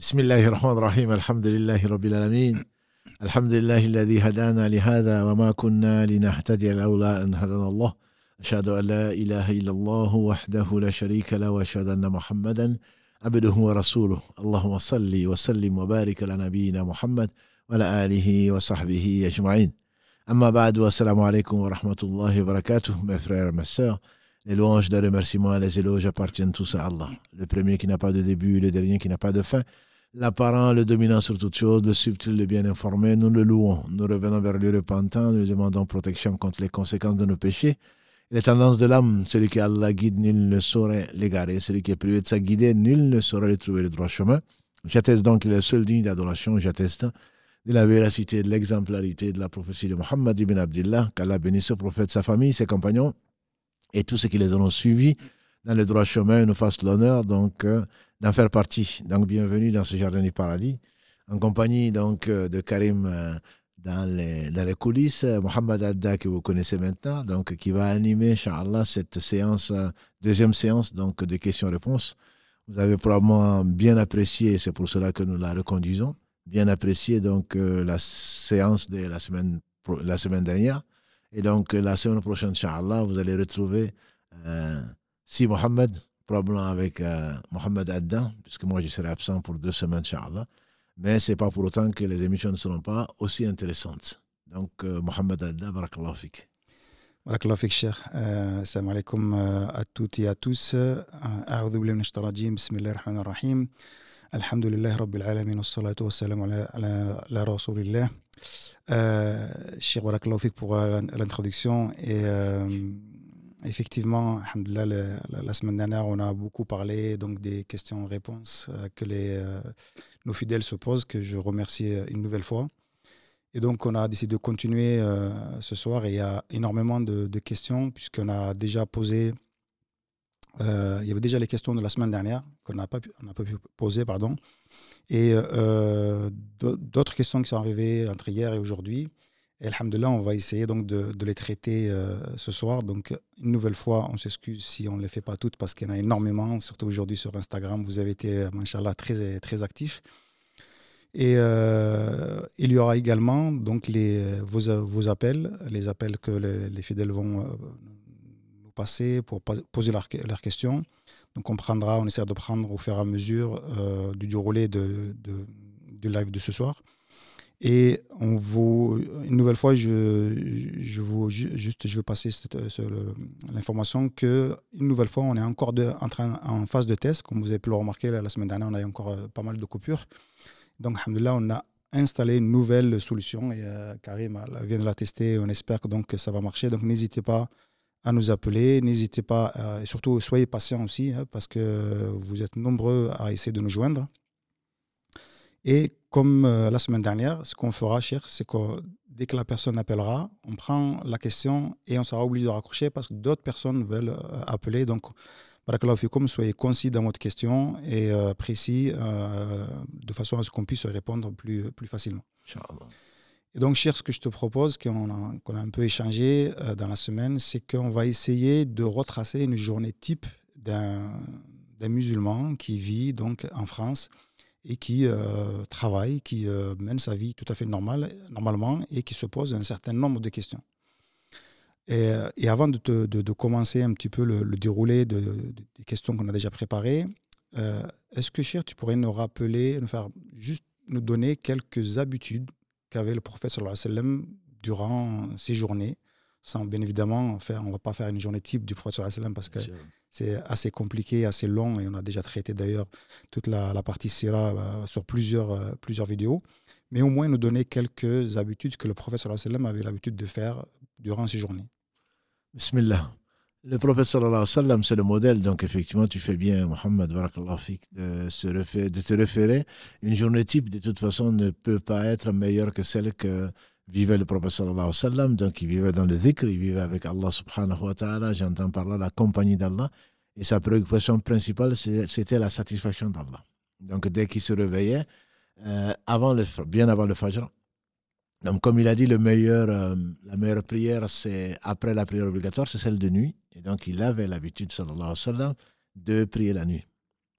بسم الله الرحمن الرحيم الحمد لله رب العالمين الحمد لله الذي هدانا لهذا وما كنا لنهتدي لولا أن هدانا الله أشهد أن لا إله إلا الله وحده لا شريك له وأشهد أن محمدا عبده ورسوله اللهم صل وسلم وبارك على نبينا محمد وعلى آله وصحبه أجمعين أما بعد والسلام عليكم ورحمة الله وبركاته mes frères et les louanges, les remerciements, les éloges appartiennent tous à Allah. Le premier qui n'a pas de début le dernier qui n'a pas de fin. L'apparent, le dominant sur toute chose, le subtil, le bien informé, nous le louons. Nous revenons vers lui repentant, nous demandons protection contre les conséquences de nos péchés. Les tendances de l'âme, celui qui Allah guide, nul ne saurait l'égarer. Celui qui est privé de sa guidée, nul ne saurait lui trouver le droit chemin. J'atteste donc qu'il est le seul digne d'adoration. J'atteste de la véracité, de l'exemplarité de la prophétie de Muhammad ibn Abdullah, qu'Allah bénisse ce prophète, sa famille, ses compagnons et tous ceux qui les ont suivis dans le droit chemin, nous fasse l'honneur donc euh, d'en faire partie. Donc bienvenue dans ce jardin du paradis, en compagnie donc euh, de Karim euh, dans les, coulisses, Mohamed Adda que vous connaissez maintenant, donc qui va animer, Inch'Allah, cette séance, deuxième séance donc de questions-réponses. Vous avez probablement bien apprécié, c'est pour cela que nous la reconduisons, bien apprécié donc la séance de la semaine, la semaine dernière. Et donc la semaine prochaine, Inch'Allah, vous allez retrouver si Mohamed, probablement avec euh, Mohamed Adda, puisque moi je serai absent pour deux semaines, Inch'Allah. Mais ce n'est pas pour autant que les émissions ne seront pas aussi intéressantes. Donc, euh, Mohamed Adda, barakallahu fik. Barakallahu fik, cher. Euh, salam alaikum à toutes et à tous. أعوذ بالله من الشيطان الرجيم بسم الله الرحمن الرحيم الحمد لله رب العالمين والصلاة والسلام على, على, على رسول الله euh, Cher Barakallahu fik pour l'introduction et euh, Effectivement, la, la, semaine dernière, on a beaucoup parlé donc, des questions-réponses euh, que les, euh, nos fidèles se posent, que je remercie euh, une nouvelle fois. Et donc, on a décidé de continuer ce soir. Il y a énormément de, questions, puisqu'on a déjà posé. il y avait déjà les questions de la semaine dernière qu'on n'a pas, pas pu poser, pardon. Et d'autres questions qui sont arrivées entre hier et aujourd'hui. Et on va essayer donc de, les traiter euh, ce soir. Donc, une nouvelle fois, on s'excuse si on ne les fait pas toutes parce qu'il y en a énormément, surtout aujourd'hui sur Instagram. Vous avez été, machallah, très, très actifs. Et euh, il y aura également donc les, vos, vos appels, les appels que les, fidèles vont euh, nous passer pour poser leurs questions. Donc, on prendra, on essaiera de prendre au fur et à mesure du déroulé de, de, du live de ce soir. Et on vous, une nouvelle fois, je, je vous, juste, je veux passer l'information que une nouvelle fois, on est encore de, en, train, en phase de test. Comme vous avez pu le remarquer, la semaine dernière, on a eu encore euh, pas mal de coupures. Donc, alhamdoulilah, on a installé une nouvelle solution et euh, Karim vient de la tester. On espère que, donc, que ça va marcher. Donc, n'hésitez pas à nous appeler. N'hésitez pas, euh, et surtout, soyez patients aussi, hein, parce que vous êtes nombreux à essayer de nous joindre. Et comme euh, la semaine dernière, ce qu'on fera, cher, c'est que dès que la personne appellera, on prend la question et on sera obligé de raccrocher parce que d'autres personnes veulent euh, appeler. Donc, comme soyez concis dans votre question et euh, précis de façon à ce qu'on puisse répondre plus, plus facilement. Et donc, cher, ce que je te propose, qu'on a, a, un peu échangé dans la semaine, c'est qu'on va essayer de retracer une journée type d'un musulman qui vit donc en France et qui euh, travaille, qui euh, mène sa vie tout à fait normal, normalement et qui se pose un certain nombre de questions. Et, et avant de, commencer un petit peu le, déroulé de, des questions qu'on a déjà préparées, euh, est-ce que, cher, tu pourrais nous rappeler, nous juste nous donner quelques habitudes qu'avait le prophète sallallahu alayhi wa sallam durant ses journées, sans bien évidemment faire, on ne va pas faire une journée type du prophète sallallahu alayhi wa sallam parce que c'est assez compliqué, assez long, et on a déjà traité d'ailleurs toute la, partie Sira euh, sur plusieurs, euh, plusieurs vidéos. Mais au moins nous donner quelques habitudes que le prophète sallam avait l'habitude de faire durant ses journées. Bismillah. Le prophète sallallahu sallam, c'est le modèle. Donc, effectivement, tu fais bien, Mohammed, de, de te référer. Une journée type, de toute façon, ne peut pas être meilleure que celle que vivait le prophète sallallahu sallam, donc il vivait dans le dhikr, il vivait avec Allah subhanahu wa ta'ala, j'entends par là la compagnie d'Allah, et sa préoccupation principale, c'était la satisfaction d'Allah. Donc dès qu'il se réveillait, euh, avant le, bien avant le fajr, donc comme il a dit, le meilleur, euh, la meilleure prière, c'est après la prière obligatoire, c'est celle de nuit, et donc il avait l'habitude, sallallahu alayhi wa sallam, de prier la nuit.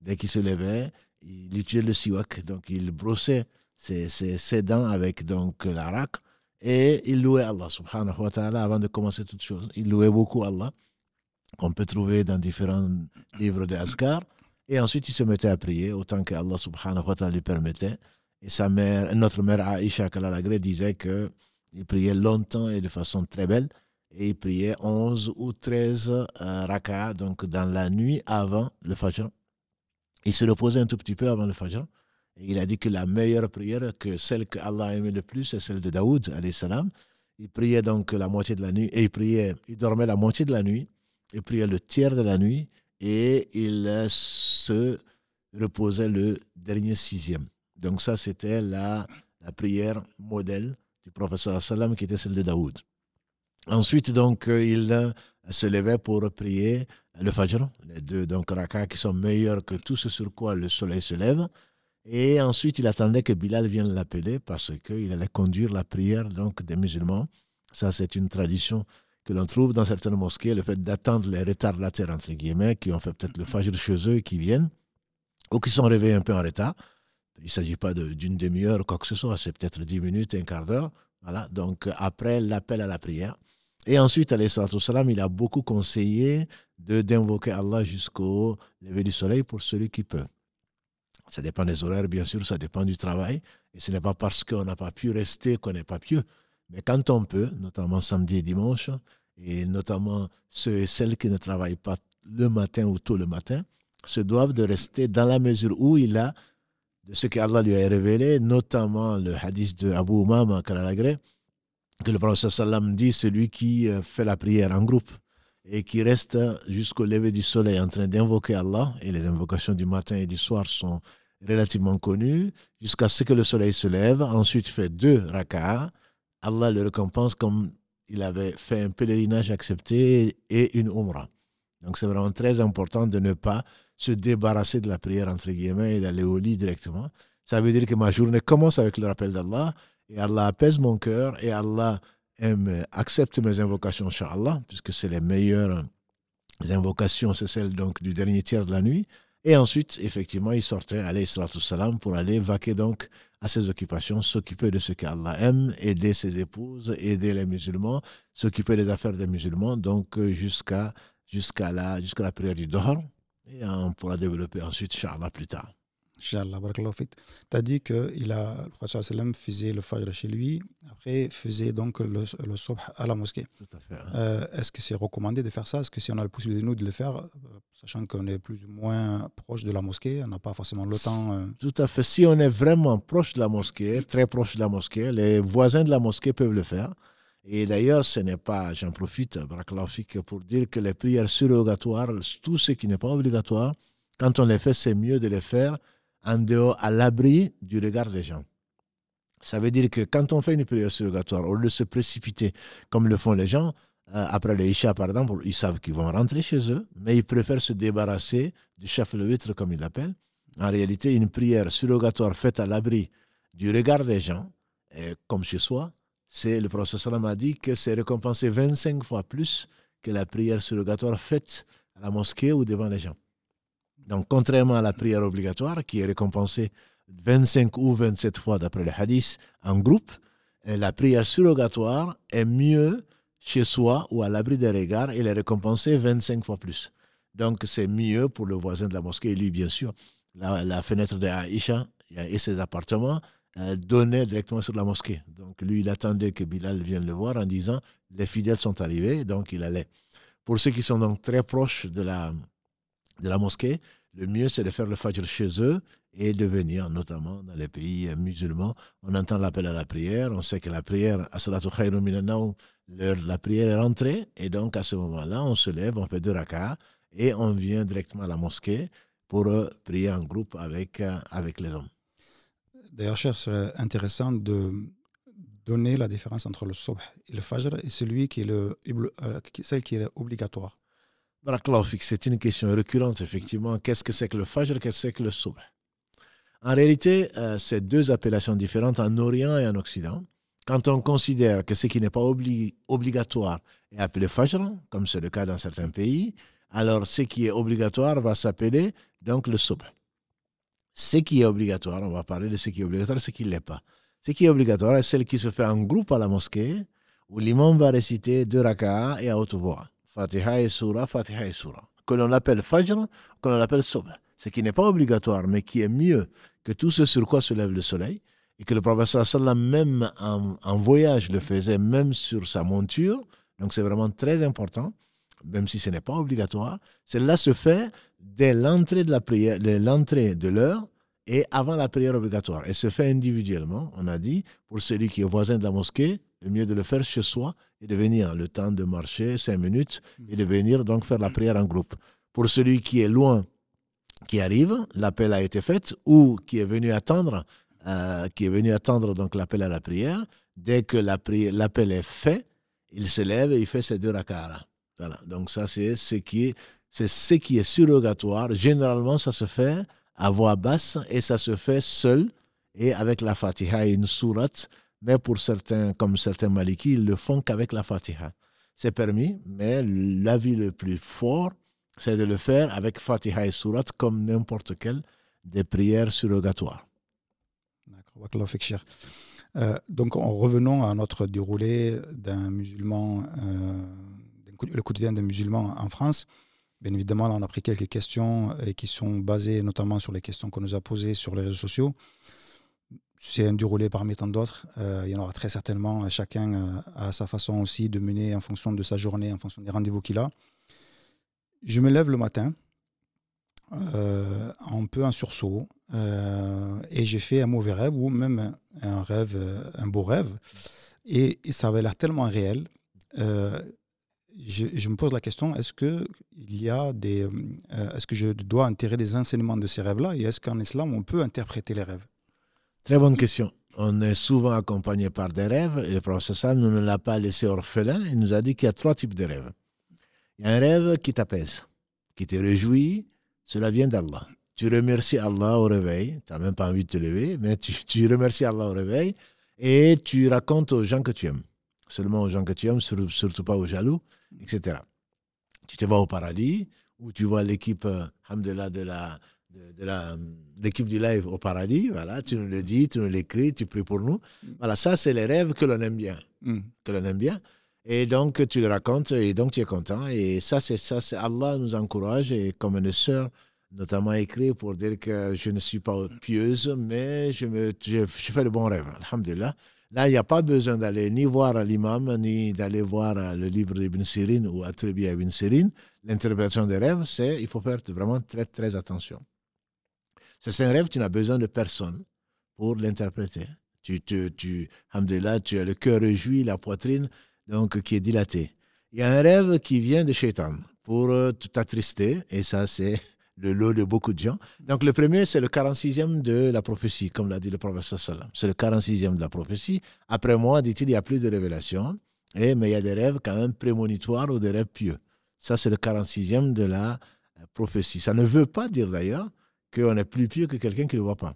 Dès qu'il se levait, il utilisait le siwak, donc il brossait ses, ses, dents avec donc l'arak et il louait Allah subhanahu wa ta'ala avant de commencer toute chose. Il louait beaucoup Allah, qu'on peut trouver dans différents livres de. Et ensuite, il se mettait à prier autant que Allah subhanahu wa ta'ala lui permettait. Et sa mère, notre mère Aisha Kalalagré disait qu'il priait longtemps et de façon très belle. Et il priait 11 ou 13 euh, donc dans la nuit avant le Fajr. Il se reposait un tout petit peu avant le Fajr. Il a dit que la meilleure prière, que celle que Allah aimait le plus, c'est celle de Daoud, salam. Il priait donc la moitié de la nuit, et il priait, il dormait la moitié de la nuit, il priait le tiers de la nuit, et il se reposait le dernier sixième. Donc ça, c'était la, prière modèle du professeur sallam qui était celle de Daoud. Ensuite, donc, il se levait pour prier le Fajr, les deux donc rakas qui sont meilleurs que tout ce sur quoi le soleil se lève. Et ensuite, il attendait que Bilal vienne l'appeler parce qu'il allait conduire la prière donc, des musulmans. Ça, c'est une tradition que l'on trouve dans certaines mosquées, le fait d'attendre les retardataires, entre guillemets, qui ont fait peut-être le fajr chez eux et qui viennent, ou qui sont réveillés un peu en retard. Il ne s'agit pas d'une demi-heure ou quoi que ce soit, c'est peut-être dix minutes, un quart d'heure. Voilà, donc après l'appel à la prière. Et ensuite, salam, il a beaucoup conseillé d'invoquer Allah jusqu'au lever du soleil pour celui qui peut. Ça dépend des horaires, bien sûr, ça dépend du travail. Et ce n'est pas parce qu'on n'a pas pu rester qu'on n'est pas pieux. Mais quand on peut, notamment samedi et dimanche, et notamment ceux et celles qui ne travaillent pas le matin ou tôt le matin, se doivent de rester dans la mesure où il a de ce qu'Allah lui a révélé, notamment le hadith de Abu Umama que le prophète sallam dit celui qui euh, fait la prière en groupe et qui reste jusqu'au lever du soleil en train d'invoquer Allah, et les invocations du matin et du soir sont relativement connues, jusqu'à ce que le soleil se lève, ensuite fait deux raka'ah, Allah le récompense comme il avait fait un pèlerinage accepté et une umrah. Donc c'est vraiment très important de ne pas se débarrasser de la prière entre guillemets et d'aller au lit directement. Ça veut dire que ma journée commence avec le rappel d'Allah et Allah apaise mon cœur et Allah aime, accepte mes invocations, Inch'Allah, puisque c'est les meilleures invocations, c'est celle donc du dernier tiers de la nuit. Et ensuite, effectivement, il sortait, alayhi salam, pour aller vaquer donc à ses occupations, s'occuper de ce qu'Allah aime, aider ses épouses, aider les musulmans, s'occuper des affaires des musulmans, donc euh, jusqu'à jusqu'à la, jusqu'à la prière du Dohr. Et on pourra développer ensuite, Inch'Allah, plus tard. Inch'Allah, Tu as dit que il a, le prophète faisait le fajr chez lui, après faisait donc le, le subh à la mosquée. Tout à fait. Euh, Est-ce que c'est recommandé de faire ça? Est-ce que si on a la possibilité, nous, de le faire, euh, sachant qu'on est plus ou moins proche de la mosquée, on n'a pas forcément le temps euh... Tout à fait. Si on est vraiment proche de la mosquée, très proche de la mosquée, les voisins de la mosquée peuvent le faire. Et d'ailleurs, ce n'est pas, j'en profite, pour dire que les prières surrogatoires, tout ce qui n'est pas obligatoire, quand on les fait, c'est mieux de les faire en dehors, à l'abri du regard des gens. Ça veut dire que quand on fait une prière surrogatoire, au lieu de se précipiter comme le font les gens, euh, après le Isha par exemple, ils savent qu'ils vont rentrer chez eux, mais ils préfèrent se débarrasser du chef le vitre comme ils l'appellent. En réalité, une prière surrogatoire faite à l'abri du regard des gens, comme chez soi, c'est le professeur a dit que c'est récompensé 25 fois plus que la prière surrogatoire faite à la mosquée ou devant les gens. Donc, contrairement à la prière obligatoire, qui est récompensée 25 ou 27 fois d'après le hadith en groupe, la prière surrogatoire est mieux chez soi ou à l'abri des regards elle est récompensée 25 fois plus. Donc, c'est mieux pour le voisin de la mosquée et lui, bien sûr. La, fenêtre de Aïcha et ses appartements euh, donnaient directement sur la mosquée. Donc, lui, il attendait que Bilal vienne le voir en disant les fidèles sont arrivés, donc il allait. Pour ceux qui sont donc très proches de la, de la mosquée, le mieux c'est de faire le fajr chez eux et de venir, notamment dans les pays musulmans. On entend l'appel à la prière, on sait que la prière, la prière est rentrée, et donc à ce moment-là, on se lève, on fait deux rakats, et on vient directement à la mosquée pour euh, prier en groupe avec, euh, avec les hommes. D'ailleurs, cher, c'est intéressant de donner la différence entre le subh et le fajr et celui qui est le, euh, celle qui est obligatoire c'est une question récurrente, effectivement. Qu'est-ce que c'est que le Fajr Qu'est-ce que c'est que le Subh? En réalité, euh, c'est deux appellations différentes en Orient et en Occident. Quand on considère que ce qui n'est pas obligatoire est appelé Fajr, comme c'est le cas dans certains pays, alors ce qui est obligatoire va s'appeler donc le Subh. Ce qui est obligatoire, on va parler de ce qui est obligatoire et ce qui ne l'est pas. Ce qui est obligatoire est celle qui se fait en groupe à la mosquée, où l'imam va réciter deux raka'a et à haute voix. Fatiha et Surah, Fatiha et Surah. Que l'on appelle Fajr, que l'on appelle Subh. Ce qui n'est pas obligatoire, mais qui est mieux que tout ce sur quoi se lève le soleil, et que le prophète sallam même en, voyage le faisait, même sur sa monture. Donc c'est vraiment très important, même si ce n'est pas obligatoire. Cela se fait dès l'entrée de la prière, l'entrée de l'heure et avant la prière obligatoire. Et se fait individuellement, on a dit, pour celui qui est voisin de la mosquée, le mieux de le faire chez soi et de venir le temps de marcher cinq minutes et de venir donc faire la prière en groupe. Pour celui qui est loin, qui arrive, l'appel a été fait, ou qui est venu attendre, euh, qui est venu attendre donc l'appel à la prière, dès que l'appel est fait, il se lève et il fait ses deux rakara. Voilà. Donc ça, c'est ce qui est, c'est ce qui est surrogatoire. Généralement, ça se fait à voix basse et ça se fait seul et avec la Fatiha et une sourate. Mais pour certains, comme certains Maliki, ils le font qu'avec la Fatiha. C'est permis, mais l'avis le plus fort, c'est de le faire avec Fatiha et Surat comme n'importe quelle des prières surrogatoires. D'accord, euh, donc, en revenant à notre déroulé d'un musulman, euh, le quotidien d'un musulman en France, bien évidemment, on a pris quelques questions et qui sont basées notamment sur les questions qu'on nous a posées sur les réseaux sociaux. C'est un déroulé parmi tant d'autres. Euh, il y en aura très certainement. Chacun à sa façon aussi de mener en fonction de sa journée, en fonction des rendez-vous qu'il a je me lève le matin, euh, un peu en sursaut, euh, et j'ai fait un mauvais rêve ou même un rêve, un beau rêve, et, ça avait l'air tellement réel. Euh, je, me pose la question est-ce que y a des, est-ce que je dois enterrer des enseignements de ces rêves-là, et est-ce qu'en islam on peut interpréter les rêves? Très bonne question. On est souvent accompagné par des rêves, le professeur nous ne l'a pas laissé orphelin. Il nous a dit qu'il y a trois types de rêves. Il y a un rêve qui t'apaise, qui te réjouit, cela vient d'Allah. Tu remercies Allah au réveil, tu n'as même pas envie de te lever, mais tu, remercies Allah au réveil et tu racontes aux gens que tu aimes. Seulement aux gens que tu aimes, surtout pas aux jaloux, etc. Tu te vas au paradis, ou tu vois l'équipe, euh, de la, de de, la, l'équipe du live au paradis, voilà, tu nous le dis, tu nous l'écris, tu pries pour nous. Voilà, ça, c'est les rêves que l'on aime bien. Mm. Que l'on aime bien. Et donc, tu le racontes et donc tu es content. Et ça, c'est ça. C'est Allah nous encourage. Et comme une sœur, notamment écrit pour dire que je ne suis pas pieuse, mais je, me, je, fais de bons rêves. Alhamdulillah. Là, il n'y a pas besoin d'aller ni voir l'imam, ni d'aller voir le livre d'Ibn Sirin ou attribuer à Ibn Sirin. L'interprétation des rêves, c'est il faut faire vraiment très, très attention. C'est un rêve, tu n'as besoin de personne pour l'interpréter. Tu, tu, tu, tu as le cœur réjoui, la poitrine donc qui est dilaté. Il y a un rêve qui vient de Shaitan pour euh, t'attrister, et ça, c'est le lot de beaucoup de gens. Donc, le premier, c'est le 46e de la prophétie, comme l'a dit le professeur Salam. C'est le 46e de la prophétie. Après moi, dit-il, il n'y a plus de révélation, et, mais il y a des rêves quand même prémonitoires ou des rêves pieux. Ça, c'est le 46e de la prophétie. Ça ne veut pas dire d'ailleurs qu'on est plus pieux que quelqu'un qui ne le voit pas.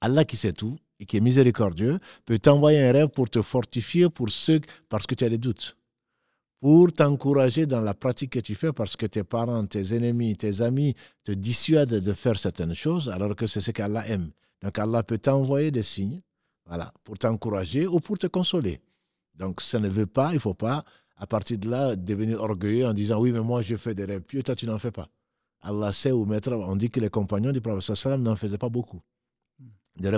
Allah qui sait tout, et qui est miséricordieux, peut t'envoyer un rêve pour te fortifier pour parce que tu as des doutes, pour t'encourager dans la pratique que tu fais, parce que tes parents, tes ennemis, tes amis te dissuadent de faire certaines choses, alors que c'est ce qu'Allah aime. Donc Allah peut t'envoyer des signes, voilà, pour t'encourager ou pour te consoler. Donc ça ne veut pas, il ne faut pas, à partir de là, devenir orgueilleux en disant oui, mais moi je fais des rêves pieux, toi tu n'en fais pas. Allah sait où mettre. On dit que les compagnons du prophète n'en faisaient pas beaucoup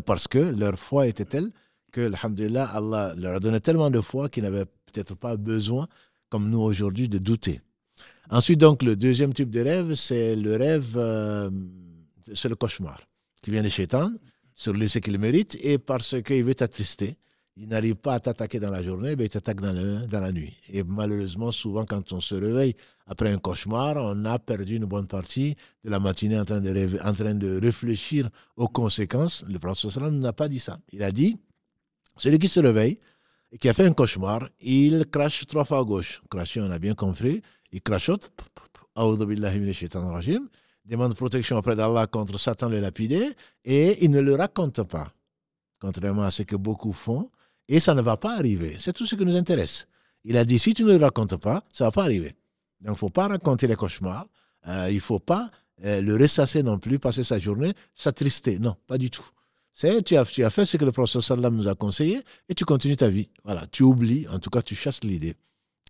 parce que leur foi était telle que, alhamdulillah, Allah leur donné tellement de foi qu'ils n'avaient peut-être pas besoin, comme nous aujourd'hui, de douter. Ensuite, donc, le deuxième type de rêve, c'est le rêve, euh, c'est le cauchemar, qui vient de Shaitan, sur le ce qu'il mérite, et parce qu'il veut t'attrister. Il n'arrive pas à t'attaquer dans la journée, mais il t'attaque dans, dans la nuit. Et malheureusement, souvent, quand on se réveille après un cauchemar, on a perdu une bonne partie de la matinée en train de, en train de réfléchir aux conséquences. Le prophète n'a pas dit ça. Il a dit celui qui se réveille et qui a fait un cauchemar, il crache trois fois à gauche. Cracher, on a bien compris. Il crachote. Demande protection auprès d'Allah contre Satan le lapidé et il ne le raconte pas. Contrairement à ce que beaucoup font, et ça ne va pas arriver. C'est tout ce qui nous intéresse. Il a dit, si tu ne le racontes pas, ça ne va pas arriver. Donc, il ne faut pas raconter les cauchemars. Euh, il ne faut pas euh, le ressasser non plus, passer sa journée s'attrister. Non, pas du tout. C'est tu as, tu as fait ce que le professeur sallam nous a conseillé et tu continues ta vie. Voilà, tu oublies, en tout cas tu chasses l'idée.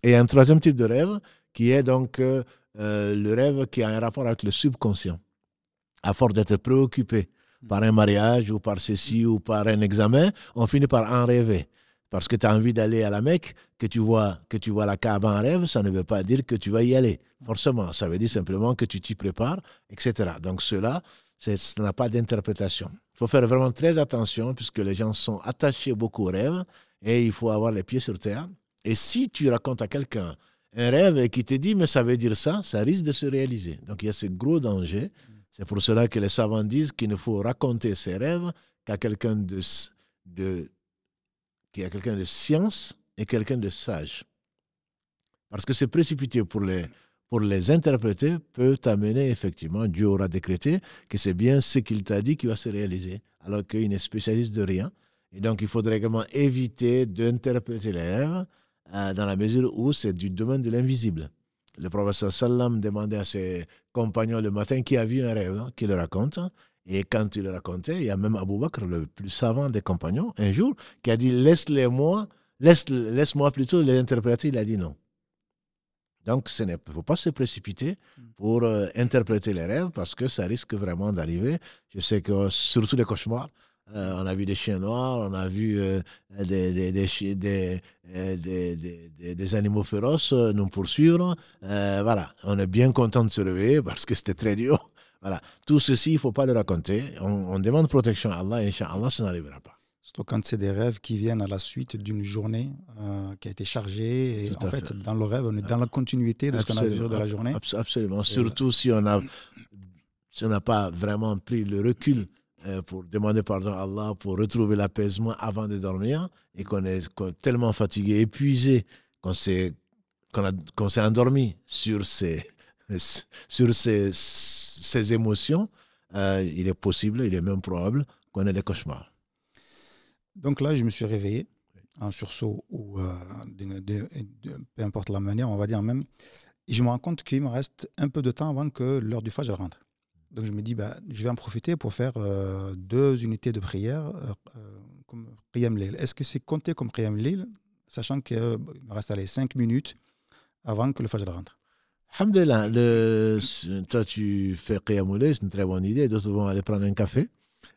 Et un troisième type de rêve qui est donc euh, le rêve qui a un rapport avec le subconscient. À force d'être préoccupé par un mariage ou par ceci ou par un examen, on finit par en rêver. Parce que tu as envie d'aller à la Mecque, que tu vois que tu vois la Kaaba en rêve, ça ne veut pas dire que tu vas y aller. Forcément, ça veut dire simplement que tu t'y prépares, etc. Donc cela, ça n'a pas d'interprétation. Il faut faire vraiment très attention puisque les gens sont attachés beaucoup aux rêves et il faut avoir les pieds sur terre. Et si tu racontes à quelqu'un un rêve et qui te dit mais ça veut dire ça, ça risque de se réaliser. Donc il y a ce gros danger. C'est pour cela que les savants disent qu'il ne faut raconter ses rêves qu'à quelqu'un de, de, science et quelqu'un de sage. Parce que se précipiter pour les, pour les interpréter peut t'amener effectivement, Dieu aura décrété que c'est bien ce qu'il t'a dit qui va se réaliser, alors qu'il n'est spécialiste de rien. Et donc il faudrait également éviter d'interpréter les rêves euh, dans la mesure où c'est du domaine de l'invisible. Le professeur Sallam demandait à ses compagnons le matin qui a vu un rêve, hein, qu'il le raconte. Et quand il le racontait, il y a même Abou Bakr, le plus savant des compagnons, un jour, qui a dit Laisse-les-moi, laisse, laisse-moi plutôt les interpréter. Il a dit non. Donc, il ne faut pas se précipiter pour euh, interpréter les rêves parce que ça risque vraiment d'arriver. Je sais que surtout les cauchemars, euh, on a vu des chiens noirs, on a vu euh, des, des, des, des, animaux féroces nous poursuivre. voilà, on est bien content de se réveiller parce que c'était très dur. Voilà, tout ceci, il ne faut pas le raconter. On, demande protection à Allah et Inch'Allah, ça n'arrivera pas. Surtout quand c'est des rêves qui viennent à la suite d'une journée euh, qui a été chargée. Et en fait, dans le rêve, on est dans la continuité de ce qu'on a vu de la journée. Absolument. Surtout si on n'a si pas vraiment pris le recul euh, pour demander pardon à Allah, pour retrouver l'apaisement avant de dormir et qu'on est, tellement fatigué, épuisé, qu'on s'est qu'on s'est endormi sur ces, sur ces, ces émotions, euh, il est possible, il est même probable qu'on ait des cauchemars. Donc là, je me suis réveillé, en sursaut ou euh, peu importe la manière, on va dire même. Et je me rends compte qu'il me reste un peu de temps avant que l'heure du Fajr rentre. Donc je me dis, bah, je vais en profiter pour faire euh, deux unités de prière euh, comme Qiyam Lil. Est-ce que c'est compté comme Qiyam Lil, sachant qu'il me reste allez, cinq minutes avant que le Fajr rentre? Alhamdulillah, toi tu fais Qiyam Lil, c'est une très bonne idée. D'autres vont aller prendre un café.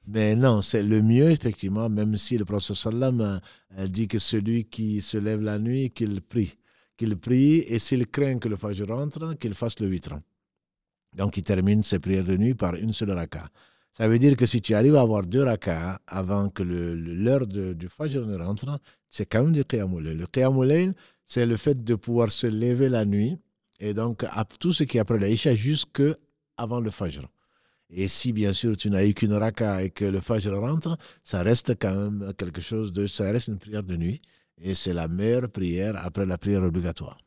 Mais non, c'est le mieux, effectivement, même si le prophète sallam dit que celui qui se lève la nuit, qu'il prie. Qu'il prie, et s'il craint que le fajr rentre, qu'il fasse le huit Donc, il termine ses prières de nuit par une seule raka. Ça veut dire que si tu arrives à avoir deux rakas avant que l'heure du fajr ne rentre, c'est quand même du qiyamul Le qiyamul c'est le fait de pouvoir se lever la nuit, et donc à tout ce qui est après l'Aïcha jusque avant le fajr. Et si bien sûr tu n'as eu qu'une raka et que le fajr rentre, ça reste quand même quelque chose de. Ça reste une prière de nuit. Et c'est la meilleure prière après la prière obligatoire.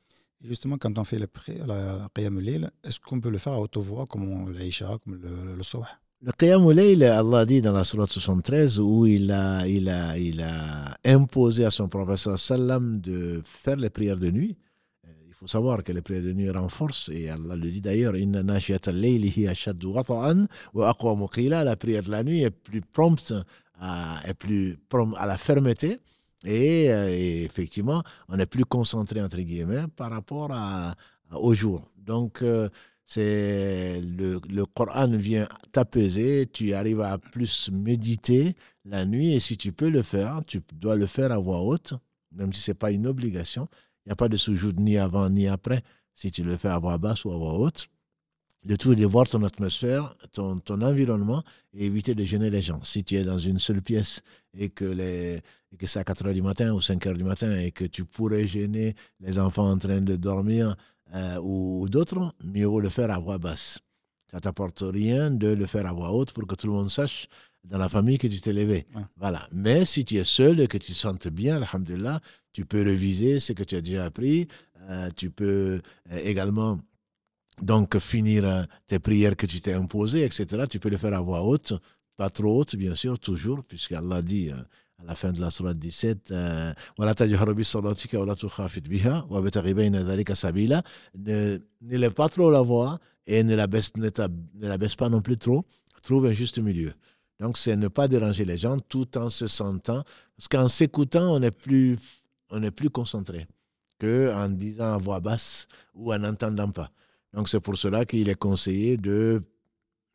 Justement, quand on fait la, la, Qiyam est-ce qu'on peut le faire à haute voix, comme l'Aïcha, comme le, le Soh Le Qiyam Allah dit dans la Sourate 73, où il a, il, a, il a imposé à son professeur Sallam de faire les prières de nuit. Faut savoir que les prières de nuit renforcent, et Allah le dit d'ailleurs, la prière de la nuit est plus prompte à, est plus prompte à la fermeté, et, euh, et, effectivement, on est plus concentré, entre guillemets, par rapport au jour. Donc, euh, le, Coran vient t'apaiser, tu arrives à plus méditer la nuit, et si tu peux le faire, tu dois le faire à voix haute, même si ce n'est pas une obligation. Il n'y a pas de soujoud ni avant ni après. Si tu le fais à voix basse ou à voix haute, de tout de voir ton atmosphère, ton, ton, environnement et éviter de gêner les gens. Si tu es dans une seule pièce et que, les, que c'est à 4 h du matin ou 5 h du matin et que tu pourrais gêner les enfants en train de dormir euh, ou, d'autres, mieux vaut le faire à voix basse. Ça ne t'apporte rien de le faire à voix haute pour que tout le monde sache dans la famille que tu t'es levé. Voilà. Mais si tu es seul et que tu te sens bien, alhamdulillah, tu peux réviser ce que tu as déjà appris. Euh, tu peux euh, également donc finir euh, tes prières que tu t'es imposées, etc. Tu peux le faire à voix haute, pas trop haute, bien sûr, toujours, puisque Allah dit à la fin de la surah 17 ne, ne lève pas trop la voix et ne la baisse, ne, la baisse pas non plus trop. Trouve un juste milieu. Donc, c'est ne pas déranger les gens tout en se sentant. Parce qu'en s'écoutant, on est plus, on est plus concentré qu'en disant à voix basse ou en n'entendant pas. Donc, c'est pour cela qu'il est conseillé de,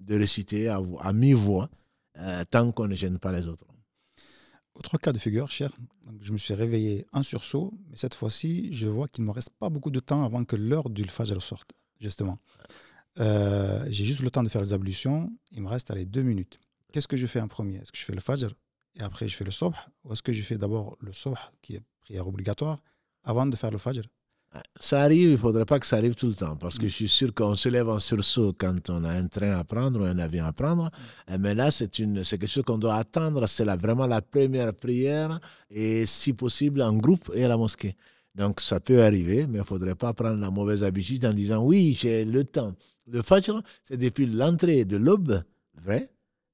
de réciter à, mi-voix euh, tant qu'on ne gêne pas les autres. Autre cas de figure, cher, je me suis réveillé en sursaut, mais cette fois-ci, je vois qu'il ne me reste pas beaucoup de temps avant que l'heure du Fajr sorte, justement. Euh, j'ai juste le temps de faire les ablutions, il me reste allez, deux minutes. Qu'est-ce que je fais en premier? Est-ce que je fais le Fajr et après je fais le Sobh? Ou est-ce que je fais d'abord le Sobh, qui est prière obligatoire, avant de faire le Fajr? Ça arrive, il ne faudrait pas que ça arrive tout le temps, parce que mm. je suis sûr qu'on se lève en sursaut quand on a un train à prendre ou un avion à prendre. Mm. Eh, mais là, c'est quelque chose qu'on doit attendre. C'est vraiment la première prière, et si possible, en groupe et à la mosquée. Donc, ça peut arriver, mais il ne faudrait pas prendre la mauvaise habitude en disant oui, j'ai le temps. Le Fajr, c'est depuis l'entrée de l'aube, vrai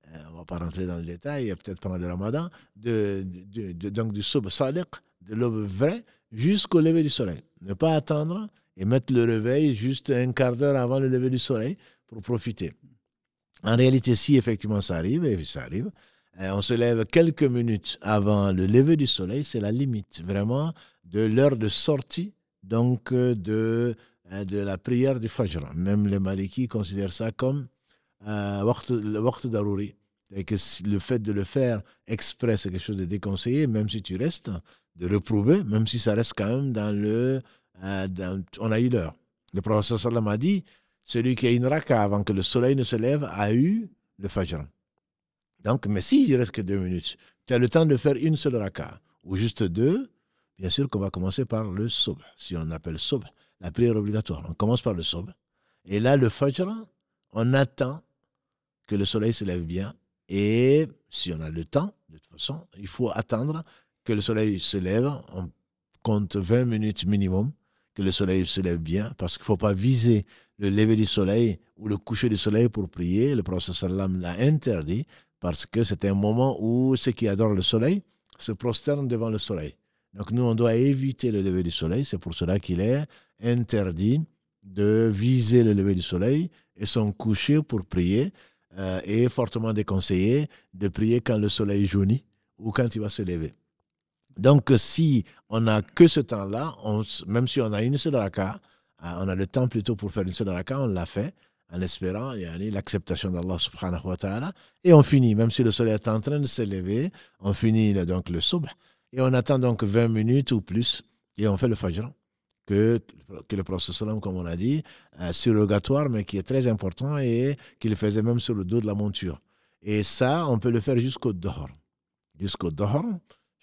euh, On ne va pas rentrer dans le détail, peut-être pendant le ramadan, de, donc du Soub Sadiq, de l'aube vrai, jusqu'au lever du soleil. Ne pas attendre et mettre le réveil juste un quart d'heure avant le lever du soleil pour profiter. En réalité, si effectivement ça arrive, et ça arrive, euh, on se lève quelques minutes avant le lever du soleil, c'est la limite vraiment de l'heure de sortie donc euh, de, euh, de la prière du Fajr. Même les Malikis considèrent ça comme le waqt darouri. Et que le fait de le faire exprès, c'est quelque chose de déconseillé, même si tu restes de reprouver, même si ça reste quand même dans le. Euh, on a eu l'heure. Le professeur Sallam a dit celui qui a une raka avant que le soleil ne se lève a eu le fajr. Donc, mais s'il il reste que deux minutes, tu as le temps de faire une seule raka, ou juste deux, bien sûr qu'on va commencer par le sob. Si on appelle sob, la prière obligatoire. On commence par le sob. Et là, le fajr, on attend que le soleil se lève bien. Et si on a le temps, de toute façon, il faut attendre que le soleil se lève, on compte 20 minutes minimum, que le soleil se lève bien, parce qu'il ne faut pas viser le lever du soleil ou le coucher du soleil pour prier. Le prophète sallam l'a interdit, parce que c'est un moment où ceux qui adorent le soleil se prosternent devant le soleil. Donc nous, on doit éviter le lever du soleil. C'est pour cela qu'il est interdit de viser le lever du soleil et son coucher pour prier. Euh, et fortement déconseillé de prier quand le soleil jaunit ou quand il va se lever. Donc, si on n'a que ce temps-là, même si on a une seule raka, euh, on a le temps plutôt pour faire une seule raka, on l'a fait en espérant l'acceptation d'Allah subhanahu wa ta'ala. Et on finit, même si le soleil est en train de se lever, on finit donc le subh et on attend donc 20 minutes ou plus et on fait le fajr que, que le prophète comme on a dit, euh, surrogatoire, mais qui est très important et qu'il faisait même sur le dos de la monture. Et ça, on peut le faire jusqu'au dehors. Jusqu'au dehors,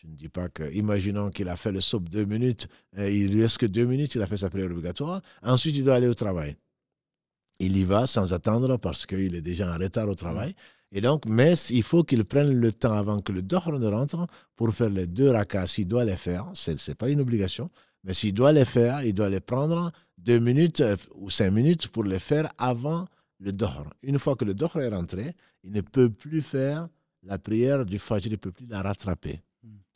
je ne dis pas que, imaginons qu'il a fait le SOP deux minutes, euh, il lui reste que deux minutes, il a fait sa prière obligatoire. Ensuite, il doit aller au travail. Il y va sans attendre parce qu'il est déjà en retard au travail. Et donc, mais il faut qu'il prenne le temps avant que le dehors ne rentre pour faire les deux rakas. S'il doit les faire, ce n'est pas une obligation, mais s'il doit les faire, il doit les prendre deux minutes euh, ou cinq minutes pour les faire avant le dehors. Une fois que le dehors est rentré, il ne peut plus faire la prière du fajr, il ne peut plus la rattraper.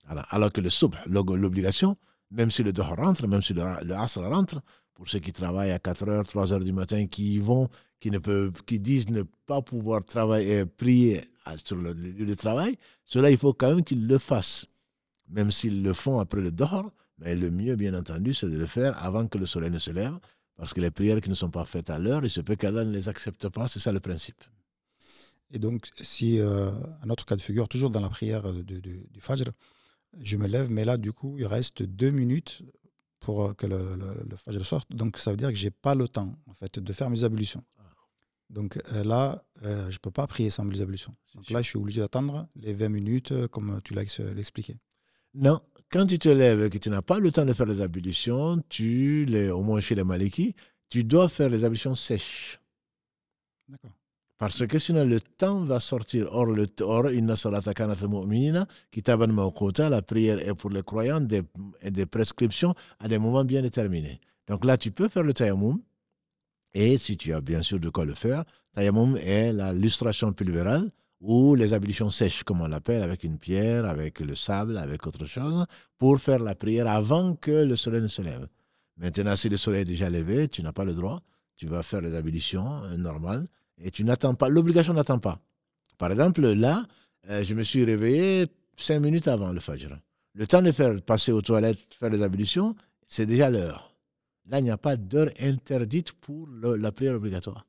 Alors que le subh, l'obligation, même si le dehors rentre, même si le, le rentre, pour ceux qui travaillent à 4 h 3 h du matin, qui y vont, qui, ne peuvent, qui disent ne pas pouvoir travailler, euh, prier sur le lieu de travail, cela, il faut quand même qu'ils le fassent. Même s'ils le font après le dehors, mais le mieux, bien entendu, c'est de le faire avant que le soleil ne se lève, parce que les prières qui ne sont pas faites à l'heure, il se peut qu'Allah ne les accepte pas, c'est ça le principe. Et donc, si, euh, un autre cas de figure, toujours dans la prière du Fajr, je me lève, mais là, du coup, il reste deux minutes pour euh, que le, le, Fajr sorte. Donc, ça veut dire que je n'ai pas le temps, en fait, de faire mes ablutions. Donc euh, là, euh, je ne peux pas prier sans mes ablutions. Donc là, je suis obligé d'attendre les 20 minutes, comme tu l'as expliqué. Non, quand tu te lèves et que tu n'as pas le temps de faire les ablutions, tu, les, au moins chez les Malikis, tu dois faire les ablutions sèches. D'accord. Parce que sinon, le temps va sortir. Or, le, or la prière est pour les croyants des, des prescriptions à des moments bien déterminés. Donc là, tu peux faire le tayammum. Et si tu as bien sûr de quoi le faire, tayammum est la lustration pulvérale ou les ablutions sèches, comme on l'appelle, avec une pierre, avec le sable, avec autre chose, pour faire la prière avant que le soleil ne se lève. Maintenant, si le soleil est déjà levé, tu n'as pas le droit tu vas faire les ablutions euh, normales et tu n'attends pas. L'obligation n'attend pas. Par exemple, là, euh, je me suis réveillé cinq minutes avant le Fajr. Le temps de faire passer aux toilettes, faire les ablutions, c'est déjà l'heure. Là, il n'y a pas d'heure interdite pour la prière obligatoire.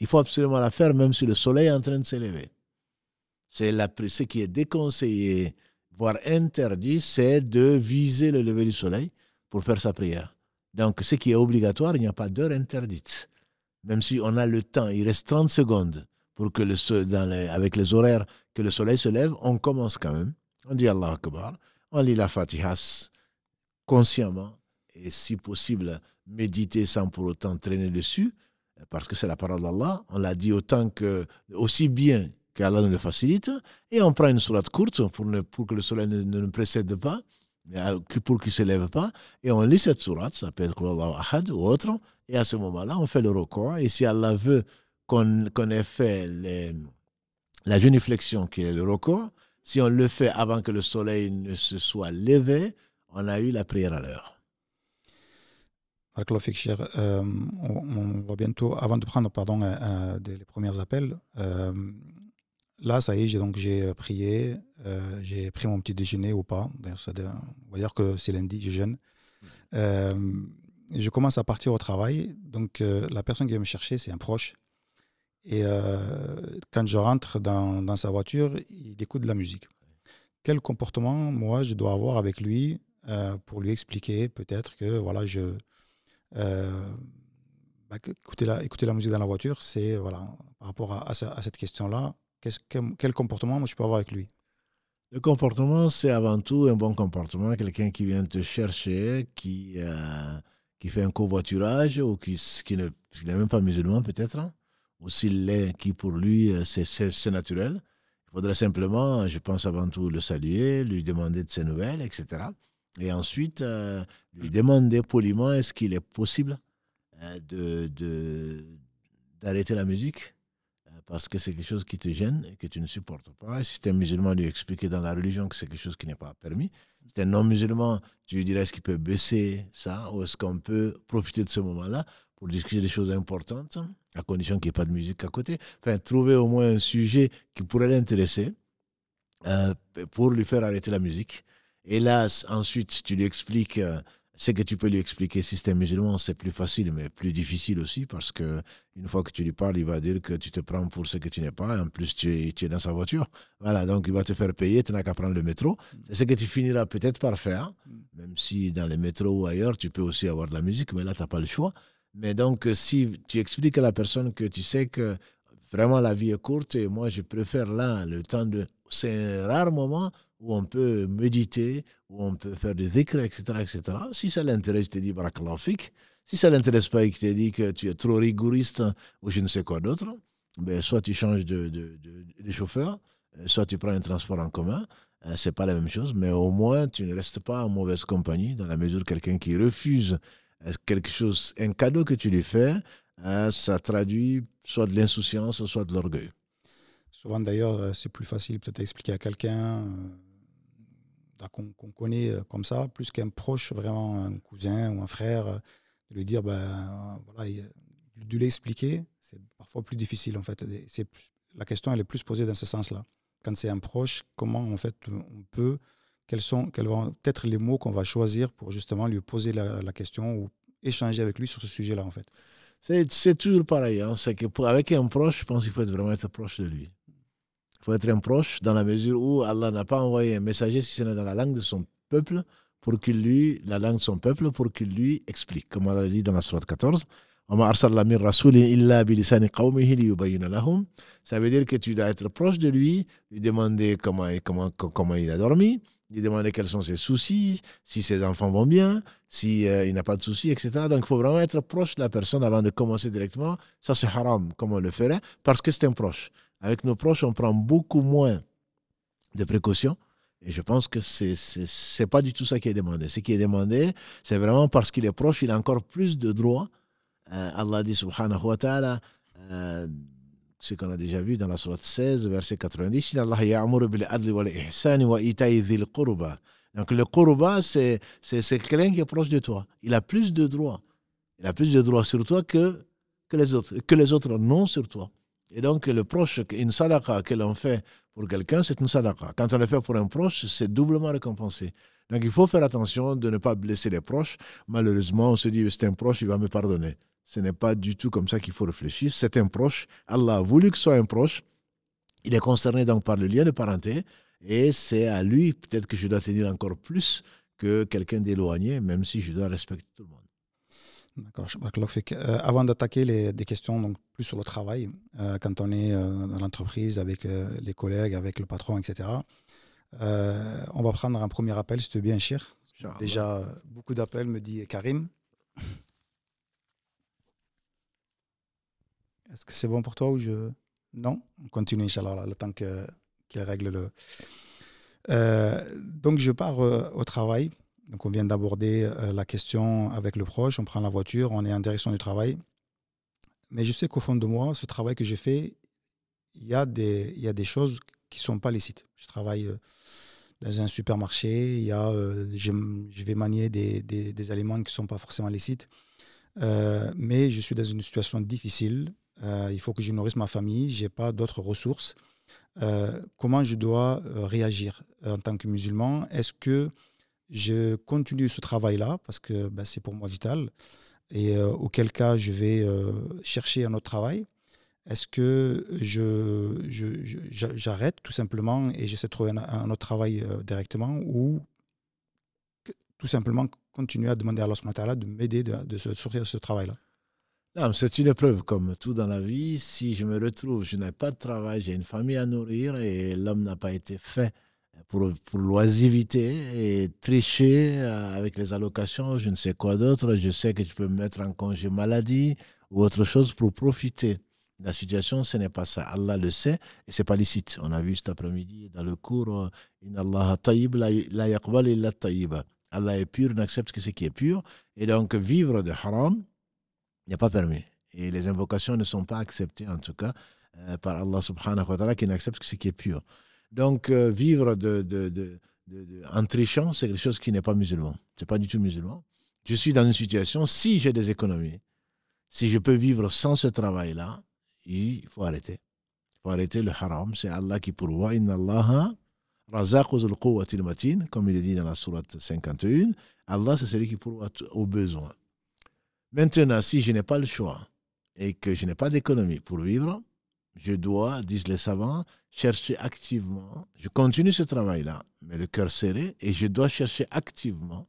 Il faut absolument la faire même si le soleil est en train de s'élever. C'est ce qui est déconseillé, voire interdit, c'est de viser le lever du soleil pour faire sa prière. Donc, ce qui est obligatoire, il n'y a pas d'heure interdite. Même si on a le temps, il reste 30 secondes pour que le, dans avec les horaires que le soleil se lève, on commence quand même. On dit Allah Akbar, on lit la Fatiha consciemment et si possible méditer sans pour autant traîner dessus, parce que c'est la parole d'Allah. On l'a dit autant que, aussi bien qu'Allah nous le facilite, et on prend une sourate courte pour, pour que le soleil ne, nous précède pas, pour qu'il ne se lève pas, et on lit cette sourate, ça peut être Ahad ou autre, et à ce moment-là, on fait le recours, et si Allah veut qu'on ait fait la génuflexion qui est le recours, si on le fait avant que le soleil ne se soit levé, on a eu la prière à l'heure. Euh, on, va bientôt, avant de prendre pardon, euh, euh, les premiers appels, là, ça y est, j'ai j'ai prié, j'ai pris mon petit déjeuner ou pas. on va dire que c'est lundi, je jeûne. je commence à partir au travail. Donc, la personne qui vient me chercher, c'est un proche. Et quand je rentre dans, dans, sa voiture, il écoute de la musique. Quel comportement, moi, je dois avoir avec lui pour lui expliquer peut-être que voilà, je euh, bah, écouter, la, écouter la musique dans la voiture, c'est voilà, par rapport à, à, cette question-là, quel comportement moi, je peux avoir avec lui? Le comportement, c'est avant tout un bon comportement. Quelqu'un qui vient te chercher, qui, euh, qui fait un covoiturage ou qui, qui n'est même pas musulman peut-être, hein, ou s'il l'est, qui pour lui, euh, c'est naturel. Il faudrait simplement, je pense avant tout, le saluer, lui demander de ses nouvelles, etc. Et ensuite, euh, lui demander poliment est-ce qu'il est possible euh, de, d'arrêter la musique? Parce que c'est quelque chose qui te gêne et que tu ne supportes pas. Si tu un musulman, lui expliquer dans la religion que c'est quelque chose qui n'est pas permis. Si tu un non-musulman, tu lui dirais est-ce qu'il peut baisser ça ou est-ce qu'on peut profiter de ce moment-là pour discuter des choses importantes, à condition qu'il n'y ait pas de musique à côté. Enfin, trouver au moins un sujet qui pourrait l'intéresser pour lui faire arrêter la musique Hélas, ensuite, tu lui expliques euh, ce que tu peux lui expliquer. Si c'est un musulman, c'est plus facile, mais plus difficile aussi, parce que une fois que tu lui parles, il va dire que tu te prends pour ce que tu n'es pas. Et en plus, tu es, dans sa voiture. Voilà, donc il va te faire payer, tu n'as qu'à prendre le métro. C'est ce que tu finiras peut-être par faire, même si dans les métros ou ailleurs, tu peux aussi avoir de la musique, mais là, tu n'as pas le choix. Mais donc, si tu expliques à la personne que tu sais que vraiment la vie est courte et moi, je préfère là le temps de. C'est un rare moment où on peut méditer, où on peut faire des dhikr, etc., etc. Si ça l'intéresse, je te dis barakallahu fik. Si ça l'intéresse pas et qu'il te dit que tu es trop rigoriste ou je ne sais quoi d'autre, ben, soit tu changes de, de, chauffeur, euh, soit tu prends un transport en commun. Euh, c'est pas la même chose, mais au moins tu ne restes pas en mauvaise compagnie dans la mesure où quelqu'un qui refuse euh, quelque chose, un cadeau que tu lui fais, ça traduit soit de l'insouciance, soit de l'orgueil. Souvent d'ailleurs, c'est plus facile peut-être d'expliquer à quelqu'un qu'on connaît euh, comme ça, plus qu'un proche, vraiment un cousin ou un frère, euh, de lui dire, ben, voilà, de lui expliquer, c'est parfois plus difficile en fait. C'est la question elle est plus posée dans ce sens-là. Quand c'est un proche, comment en fait on peut, quels sont, quels vont être les mots qu'on va choisir pour justement lui poser la, question ou échanger avec lui sur ce sujet-là en fait? C'est toujours pareil. Hein. C'est que pour, avec un proche, je pense qu'il faut vraiment être proche de lui. Il faut être un proche dans la mesure où Allah n'a pas envoyé un messager si ce n'est dans la langue de son peuple pour qu'il lui, la langue de son peuple, pour qu'il lui explique. Comme on l'a dit dans la Sourate 14, ça veut dire que tu dois être proche de lui, lui demander comment, comment, comment il a dormi, lui demander quels sont ses soucis, si ses enfants vont bien, s'il si, euh, n'a pas de soucis, etc. Donc il faut vraiment être proche de la personne avant de commencer directement. Ça c'est haram, comme on le ferait, parce que c'est un proche. Avec nos proches, on prend beaucoup moins de précautions. Et je pense que ce n'est pas du tout ça qui est demandé. Ce qui est demandé, c'est vraiment parce qu'il est proche, il a encore plus de droits. Euh, Allah dit subhanahu wa ta'ala, euh, ce qu'on a déjà vu dans la sourate 16, verset 90, Allah wa Donc le qurba, c'est quelqu'un qui est proche de toi. Il a plus de droits. Il a plus de droits sur toi que que les autres, que les autres n'ont sur toi. Et donc, le proche, une sadaqa que l'on fait pour quelqu'un, c'est une sadaqa. Quand on le fait pour un proche, c'est doublement récompensé. Donc, il faut faire attention de ne pas blesser les proches. Malheureusement, on se dit, c'est un proche, il va me pardonner. Ce n'est pas du tout comme ça qu'il faut réfléchir. C'est un proche. Allah a voulu que ce soit un proche. Il est concerné donc par le lien de parenté. Et c'est à lui, peut-être que je dois tenir encore plus que quelqu'un d'éloigné, même si je dois respecter tout le monde. D'accord. Euh, avant d'attaquer les, des questions donc, plus sur le travail, euh, quand on est euh, dans l'entreprise avec les collègues, avec le patron, etc., on va prendre un premier appel, si tu veux bien, cher. Déjà, beaucoup d'appels, me dit Karim. Est-ce que c'est bon pour toi ou je? Non? On continue, Inch'Allah, le temps qu'il règle le. donc, je pars au travail donc on vient d'aborder euh, la question avec le proche, on prend la voiture, on est en direction du travail. Mais je sais qu'au fond de moi, ce travail que j'ai fait, il y, a des, y a des choses qui ne sont pas licites. Je travaille euh, dans un supermarché, y a, euh, je, vais manier des, des, aliments qui ne sont pas forcément licites. mais je suis dans une situation difficile. il faut que je nourrisse ma famille, je n'ai pas d'autres ressources. comment je dois réagir en tant que musulman? Est-ce que je continue ce travail-là parce que ben, c'est pour moi vital. Et euh, auquel cas, je vais euh, chercher un autre travail. Est-ce que je, j'arrête tout simplement et j'essaie de trouver un, autre travail euh, directement ou tout simplement continuer à demander à Allah de m'aider de, de sortir de ce travail-là? C'est une épreuve comme tout dans la vie. Si je me retrouve, je n'ai pas de travail, j'ai une famille à nourrir et l'homme n'a pas été fait pour, pour l'oisivité et tricher euh, avec les allocations, je ne sais quoi d'autre. Je sais que tu peux me mettre en congé maladie ou autre chose pour profiter. La situation, ce n'est pas ça. Allah le sait et c'est pas licite. On a vu cet après-midi dans le cours euh, Allah est pur, n'accepte que ce qui est pur. Et donc, vivre de haram, a pas permis. Et les invocations ne sont pas acceptées, en tout cas, euh, par Allah subhanahu wa ta'ala, qui n'accepte que ce qui est pur. Donc, euh, vivre en trichant, c'est quelque chose qui n'est pas musulman. Ce n'est pas du tout musulman. Je suis dans une situation, si j'ai des économies, si je peux vivre sans ce travail-là, il faut arrêter. Il faut arrêter le haram. C'est Allah qui pourvoit. Inna Allah comme il est dit dans la sourate 51. Allah, c'est celui qui pourvoit aux besoins. Maintenant, si je n'ai pas le choix et que je n'ai pas d'économie pour vivre, je dois, disent les savants, chercher activement. Je continue ce travail-là, mais le cœur serré, et je dois chercher activement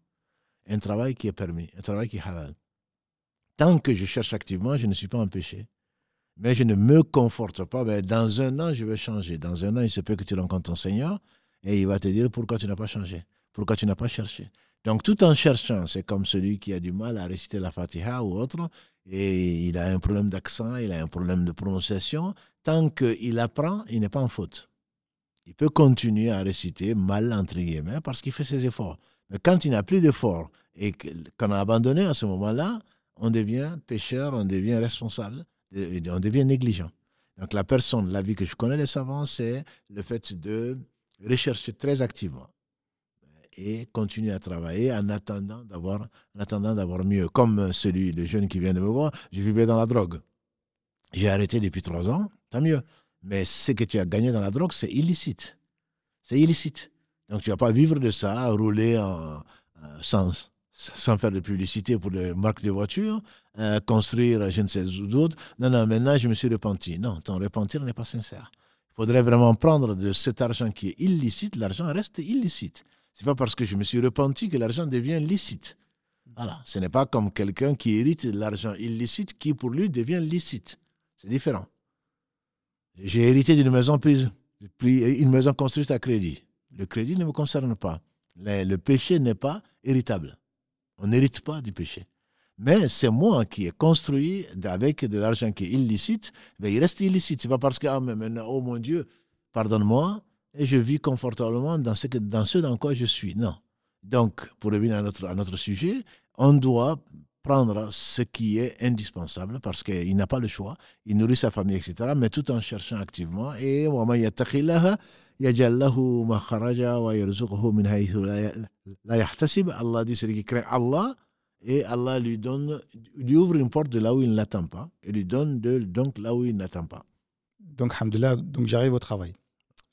un travail qui est permis, un travail qui est halal. Tant que je cherche activement, je ne suis pas empêché. Mais je ne me conforte pas. Ben, dans un an, je vais changer. Dans un an, il se peut que tu rencontres ton Seigneur et il va te dire pourquoi tu n'as pas changé, pourquoi tu n'as pas cherché? Donc, tout en cherchant, c'est comme celui qui a du mal à réciter la Fatiha ou autre, et il a un problème d'accent, il a un problème de prononciation. Tant qu'il apprend, il n'est pas en faute. Il peut continuer à réciter mal, entre guillemets, parce qu'il fait ses efforts. Mais quand il n'a plus d'efforts et qu'on a abandonné à ce moment-là, on devient pécheur, on devient responsable, on devient négligent. Donc la personne, la vie que je connais les savants, c'est le fait de rechercher très activement et continuer à travailler en attendant d'avoir, en attendant d'avoir mieux. Comme celui, le jeune qui vient de me voir, je vivais dans la drogue. J'ai arrêté depuis trois ans, tant mieux. Mais ce que tu as gagné dans la drogue, c'est illicite. C'est illicite. Donc tu ne vas pas vivre de ça, rouler en, sans, sans faire de publicité pour les marques de voitures, euh, construire je ne sais où d'autres. Non, non, maintenant je me suis repenti. Non, ton repentir n'est pas sincère. Il faudrait vraiment prendre de cet argent qui est illicite, l'argent reste illicite. C'est pas parce que je me suis repenti que l'argent devient licite. Voilà. Ce n'est pas comme quelqu'un qui hérite de l'argent illicite qui, pour lui, devient licite. C'est différent. J'ai hérité d'une maison prise, une maison construite à crédit. Le crédit ne me concerne pas. Le, péché n'est pas héritable. On n'hérite pas du péché. Mais c'est moi qui ai construit avec de l'argent qui est illicite, il reste illicite. C'est pas parce que, ah, mais oh mon Dieu, pardonne-moi, et je vis confortablement dans ce, dans ce dans quoi je suis. Non. Donc, pour revenir à notre, à notre sujet, on doit prendre ce qui est indispensable parce qu'il n'a pas le choix. Il nourrit sa famille, etc. Mais tout en cherchant activement. Et Allah dit celui qui craint Allah et Allah lui donne, lui ouvre une porte de là où il ne l'attend pas et lui donne de, donc là où il n'attend pas. Donc, alhamdoulilah, donc j'arrive au travail.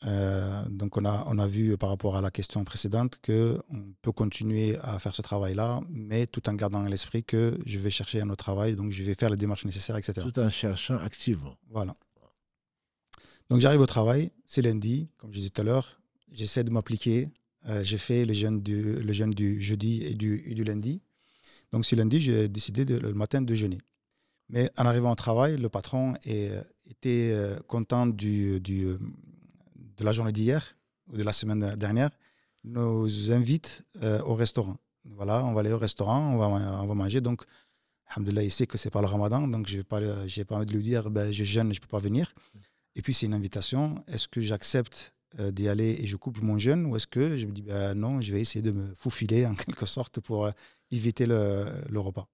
Euh, donc on a, on a vu par rapport à la question précédente qu'on peut continuer à faire ce travail-là, mais tout en gardant à l'esprit que je vais chercher un autre travail, donc je vais faire les démarches nécessaires, etc. Tout en cherchant activement. Voilà. Donc j'arrive au travail, c'est lundi, comme je disais tout à l'heure, j'essaie de m'appliquer, euh, j'ai fait le jeûne, du, le jeûne du jeudi et du, du lundi. Donc ce lundi, j'ai décidé de, le matin de jeûner. Mais en arrivant au travail, le patron est, était euh, content du, du de la journée d'hier ou de la semaine dernière, nous invite euh, au restaurant. Voilà, on va aller au restaurant, on va, manger. Donc, alhamdoulilah, il sait que c'est pas le ramadan, donc je n'ai pas, pas envie de lui dire ben, je jeûne, je ne peux pas venir. Et puis, c'est une invitation. Est-ce que j'accepte euh, d'y aller et je coupe mon jeûne ou est-ce que je me dis ben, non, je vais essayer de me faufiler en quelque sorte pour euh, éviter le, le repas?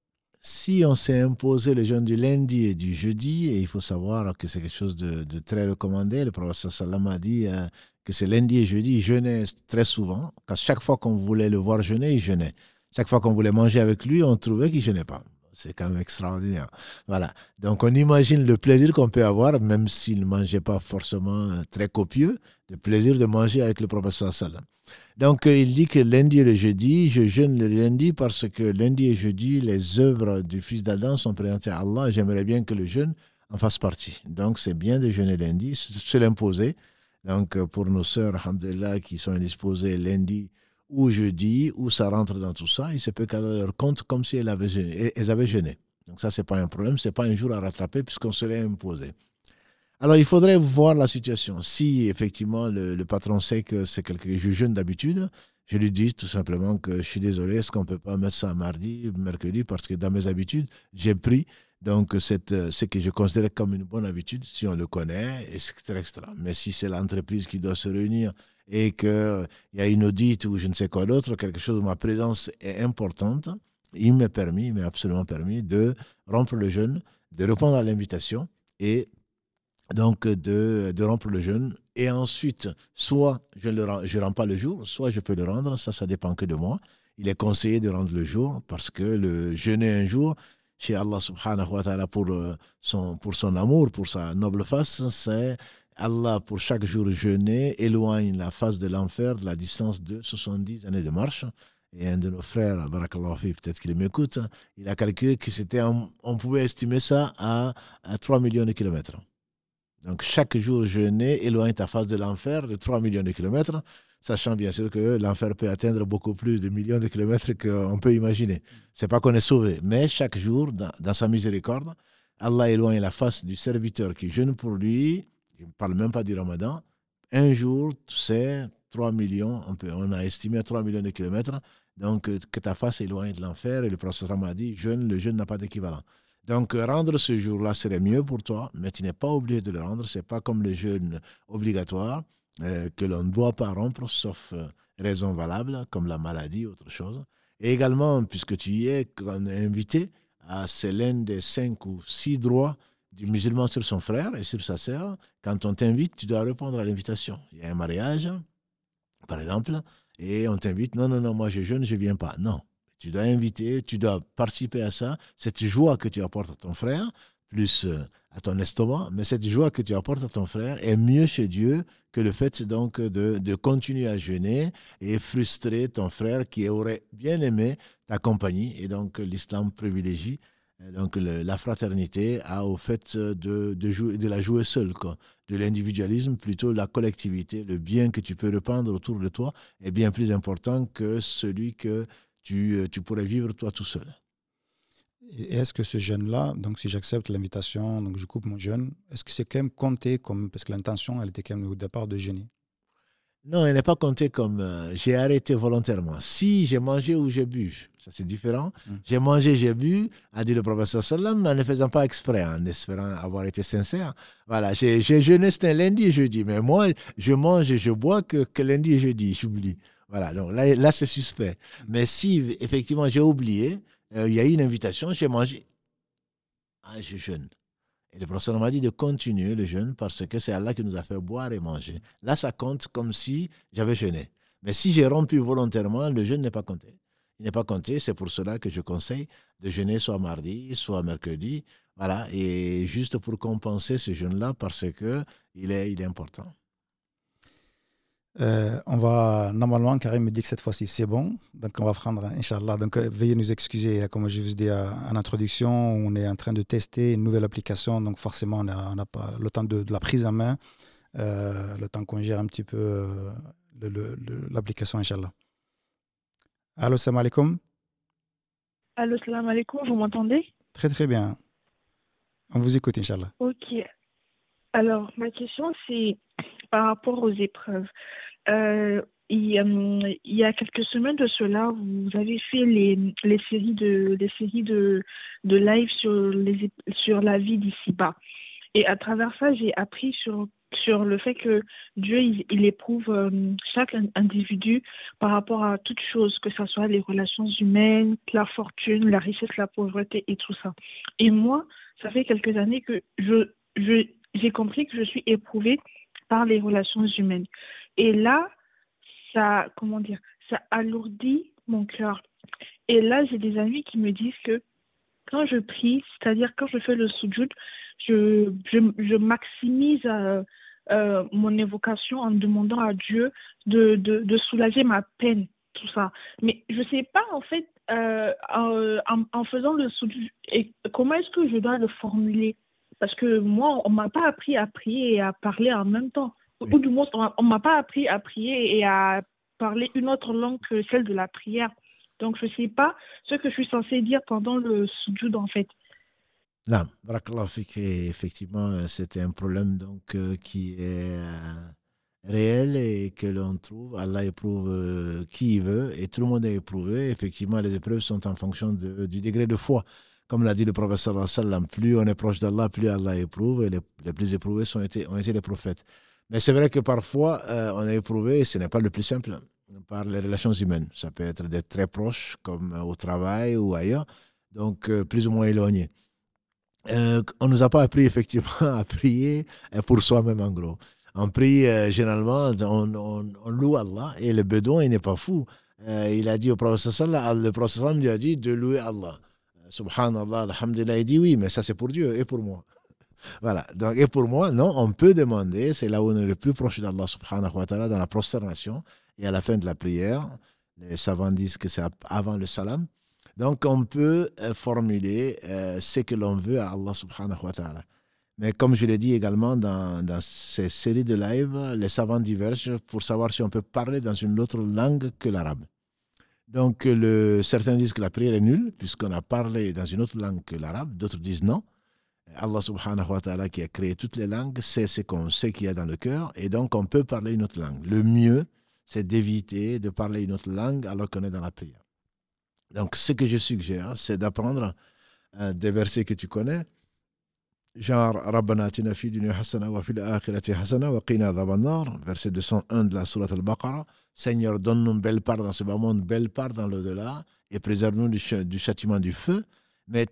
Si on s'est imposé le jeûne du lundi et du jeudi, et il faut savoir que c'est quelque chose de, très recommandé, le professeur Salam a dit euh, que c'est lundi et jeudi, il jeûnait très souvent, car chaque fois qu'on voulait le voir jeûner, il jeûnait. Chaque fois qu'on voulait manger avec lui, on trouvait qu'il jeûnait pas. C'est quand même extraordinaire. Voilà. Donc on imagine le plaisir qu'on peut avoir, même s'il ne mangeait pas forcément euh, très copieux, le plaisir de manger avec le professeur Salam. Donc, euh, il dit que lundi et le jeudi, je jeûne le lundi parce que lundi et jeudi, les œuvres du fils d'Adam sont présentées à Allah. J'aimerais bien que le jeûne en fasse partie. Donc, c'est bien de jeûner lundi, se l'imposer. Donc, euh, pour nos sœurs, alhamdulillah, qui sont indisposées lundi ou jeudi, où ça rentre dans tout ça, il se peut qu'elles leur compte comme si elles avaient jeûné. Donc, ça, ce n'est pas un problème, ce n'est pas un jour à rattraper puisqu'on se l'est imposé. Alors, il faudrait voir la situation. Si effectivement le, patron sait que c'est quelqu'un que je jeûne d'habitude, je lui dis tout simplement que je suis désolé, est-ce qu'on ne peut pas mettre ça mardi, mercredi, parce que dans mes habitudes, j'ai pris donc cette, ce que je considère comme une bonne habitude, si on le connaît, etc. Mais si c'est l'entreprise qui doit se réunir et qu'il y a une audite ou je ne sais quoi d'autre, quelque chose où ma présence est importante, il m'est permis, il m'est absolument permis de rompre le jeûne, de répondre à l'invitation et donc de, de, rompre le jeûne. Et ensuite, soit je ne je rends pas le jour, soit je peux le rendre, ça, ça dépend que de moi. Il est conseillé de rendre le jour parce que le jeûner un jour, chez Allah subhanahu wa ta'ala, pour euh, son, pour son amour, pour sa noble face, c'est Allah, pour chaque jour jeûner, éloigne la face de l'enfer de la distance de 70 années de marche. Et un de nos frères, Barakallahu peut-être qu'il m'écoute, il a calculé que c'était, on, pouvait estimer ça à, à 3 millions de kilomètres. Donc chaque jour jeûner éloigne ta face de l'enfer de 3 millions de kilomètres, sachant bien sûr que l'enfer peut atteindre beaucoup plus de millions de kilomètres qu'on peut imaginer. C'est pas qu'on est sauvé, mais chaque jour, dans, sa miséricorde, Allah éloigne la face du serviteur qui jeûne pour lui, je ne parle même pas du ramadan, un jour, tu sais, 3 millions, on, a estimé 3 millions de kilomètres, donc que ta face éloigne de l'enfer, et le prophète m'a dit, jeûne, le jeûne n'a pas d'équivalent. Donc, rendre ce jour-là serait mieux pour toi, mais tu n'es pas obligé de le rendre. Ce n'est pas comme le jeûne obligatoire euh, que l'on ne doit pas rompre, sauf euh, raison valable, comme la maladie ou autre chose. Et également, puisque tu y es invité, c'est l'un des cinq ou six droits du musulman sur son frère et sur sa sœur. Quand on t'invite, tu dois répondre à l'invitation. Il y a un mariage, par exemple, et on t'invite, non, non, non, moi je jeûne, je ne viens pas. Non, tu dois inviter, tu dois participer à ça. Cette joie que tu apportes à ton frère, plus euh, à ton estomac, mais cette joie que tu apportes à ton frère est mieux chez Dieu que le fait donc de, continuer à jeûner et frustrer ton frère qui aurait bien aimé ta compagnie. Et donc l'islam privilégie euh, donc la fraternité à, au fait de, de, jouer, de la jouer seul, quoi. de l'individualisme, plutôt la collectivité, le bien que tu peux répandre autour de toi est bien plus important que celui que tu, euh, tu pourrais vivre toi tout seul. Et est-ce que ce jeûne-là, donc si j'accepte l'invitation, donc je coupe mon jeûne, est-ce que c'est quand même compté comme, parce que l'intention, elle était quand même au départ de jeûner Non, elle n'est pas comptée comme euh, j'ai arrêté volontairement. Si j'ai mangé ou j'ai bu, ça c'est différent. Hmm. J'ai mangé, j'ai bu, a dit le professeur Sallam, en ne faisant pas exprès, en espérant avoir été sincère. Voilà, j'ai jeûné, c'était lundi et jeudi, mais moi, je mange et je bois que, que lundi et jeudi, j'oublie. Voilà, donc là, là c'est suspect. Mais si effectivement j'ai oublié, euh, il y a eu une invitation, j'ai mangé. Ah, je jeûne. Et le professeur m'a dit de continuer le jeûne parce que c'est Allah qui nous a fait boire et manger. Là, ça compte comme si j'avais jeûné. Mais si j'ai rompu volontairement, le jeûne n'est pas compté. il n'est pas compté. C'est pour cela que je conseille de jeûner soit mardi, soit mercredi. Voilà, et juste pour compenser ce jeûne-là parce que il est, il est important. Euh, on va, normalement, Karim me dit que cette fois-ci c'est bon, donc on va prendre, Inch'Allah. Donc euh, veuillez nous excuser, comme je vous dis en introduction, on est en train de tester une nouvelle application, donc forcément on n'a pas le temps de, la prise en main, euh, le temps qu'on gère un petit peu l'application, Inch'Allah. Allô, salam alaikum. Allô, salam alaikum, vous m'entendez? Très très bien. On vous écoute, Inch'Allah. Ok. Alors, ma question, c'est par rapport aux épreuves. Euh, il, y a quelques semaines de cela, vous avez fait les, séries de live sur la vie d'ici-bas. Et à travers ça, j'ai appris sur le fait que Dieu il, éprouve euh, chaque individu par rapport à toute chose, que ce soit les relations humaines, la fortune, la richesse, la pauvreté et tout ça. Et moi, ça fait quelques années que j'ai compris que je suis éprouvée par les relations humaines. Et là, ça, comment dire, ça alourdit mon cœur. Et là, j'ai des amis qui me disent que quand je prie, c'est-à-dire quand je fais le sujud, je, je, je maximise euh, euh, mon évocation en demandant à Dieu de, de, de, soulager ma peine, tout ça. Mais je ne sais pas, en fait, euh, en, faisant le sujud, et comment est-ce que je dois le formuler? Parce que moi, on ne m'a pas appris à prier et à parler en même temps. Ou du moins, on ne m'a pas appris à prier et à parler une autre langue que celle de la prière. Donc, je ne sais pas ce que je suis censée dire pendant le sujoud, en fait. Non, effectivement, euh, c'était un problème donc, euh, qui est euh, réel et que l'on trouve. Allah éprouve qui il veut et tout le monde est éprouvé. Effectivement, les épreuves sont en fonction du degré de foi. Comme l'a dit le professeur sallam, plus on est proche d'Allah, plus Allah éprouve, et les, plus éprouvés sont été, ont été les prophètes. Mais c'est vrai que parfois, euh, on est éprouvé, ce n'est pas le plus simple, par les relations humaines. Ça peut être d'être très proche, comme au travail ou ailleurs, donc euh, plus ou moins éloigné. Euh, on ne nous a pas appris effectivement à prier pour soi-même en gros. On prie généralement, on, loue Allah et le bédouin, il n'est pas fou. il a dit au professeur sallam, le professeur lui a dit de louer Allah. Subhanallah, Alhamdulillah, il dit oui, mais ça c'est pour Dieu et pour moi. Voilà, donc et pour moi, non, on peut demander, c'est là où on est le plus proche d'Allah subhanahu wa ta'ala, dans la prosternation et à la fin de la prière. Les savants disent que c'est avant le salam. Donc on peut euh, formuler euh, ce que l'on veut à Allah subhanahu wa ta'ala. Mais comme je l'ai dit également dans, dans, ces séries de live, les savants divergent pour savoir si on peut parler dans une autre langue que l'arabe. Donc, le, certains disent que la prière est nulle, puisqu'on a parlé dans une autre langue que l'arabe. D'autres disent non. Allah subhanahu wa ta'ala, qui a créé toutes les langues, sait ce qu'on sait qu'il y a dans le cœur, et donc on peut parler une autre langue. Le mieux, c'est d'éviter de parler une autre langue alors qu'on est dans la prière. Donc, ce que je suggère, c'est d'apprendre euh, des versets que tu connais, genre Rabbana atina fi hasana wa fil akhirati hasana wa qina nar verset 201 de la sourate al-Baqarah Seigneur donne-nous une belle part dans ce bas monde belle part dans l'au-delà et préserve-nous du, du, châtiment du feu mais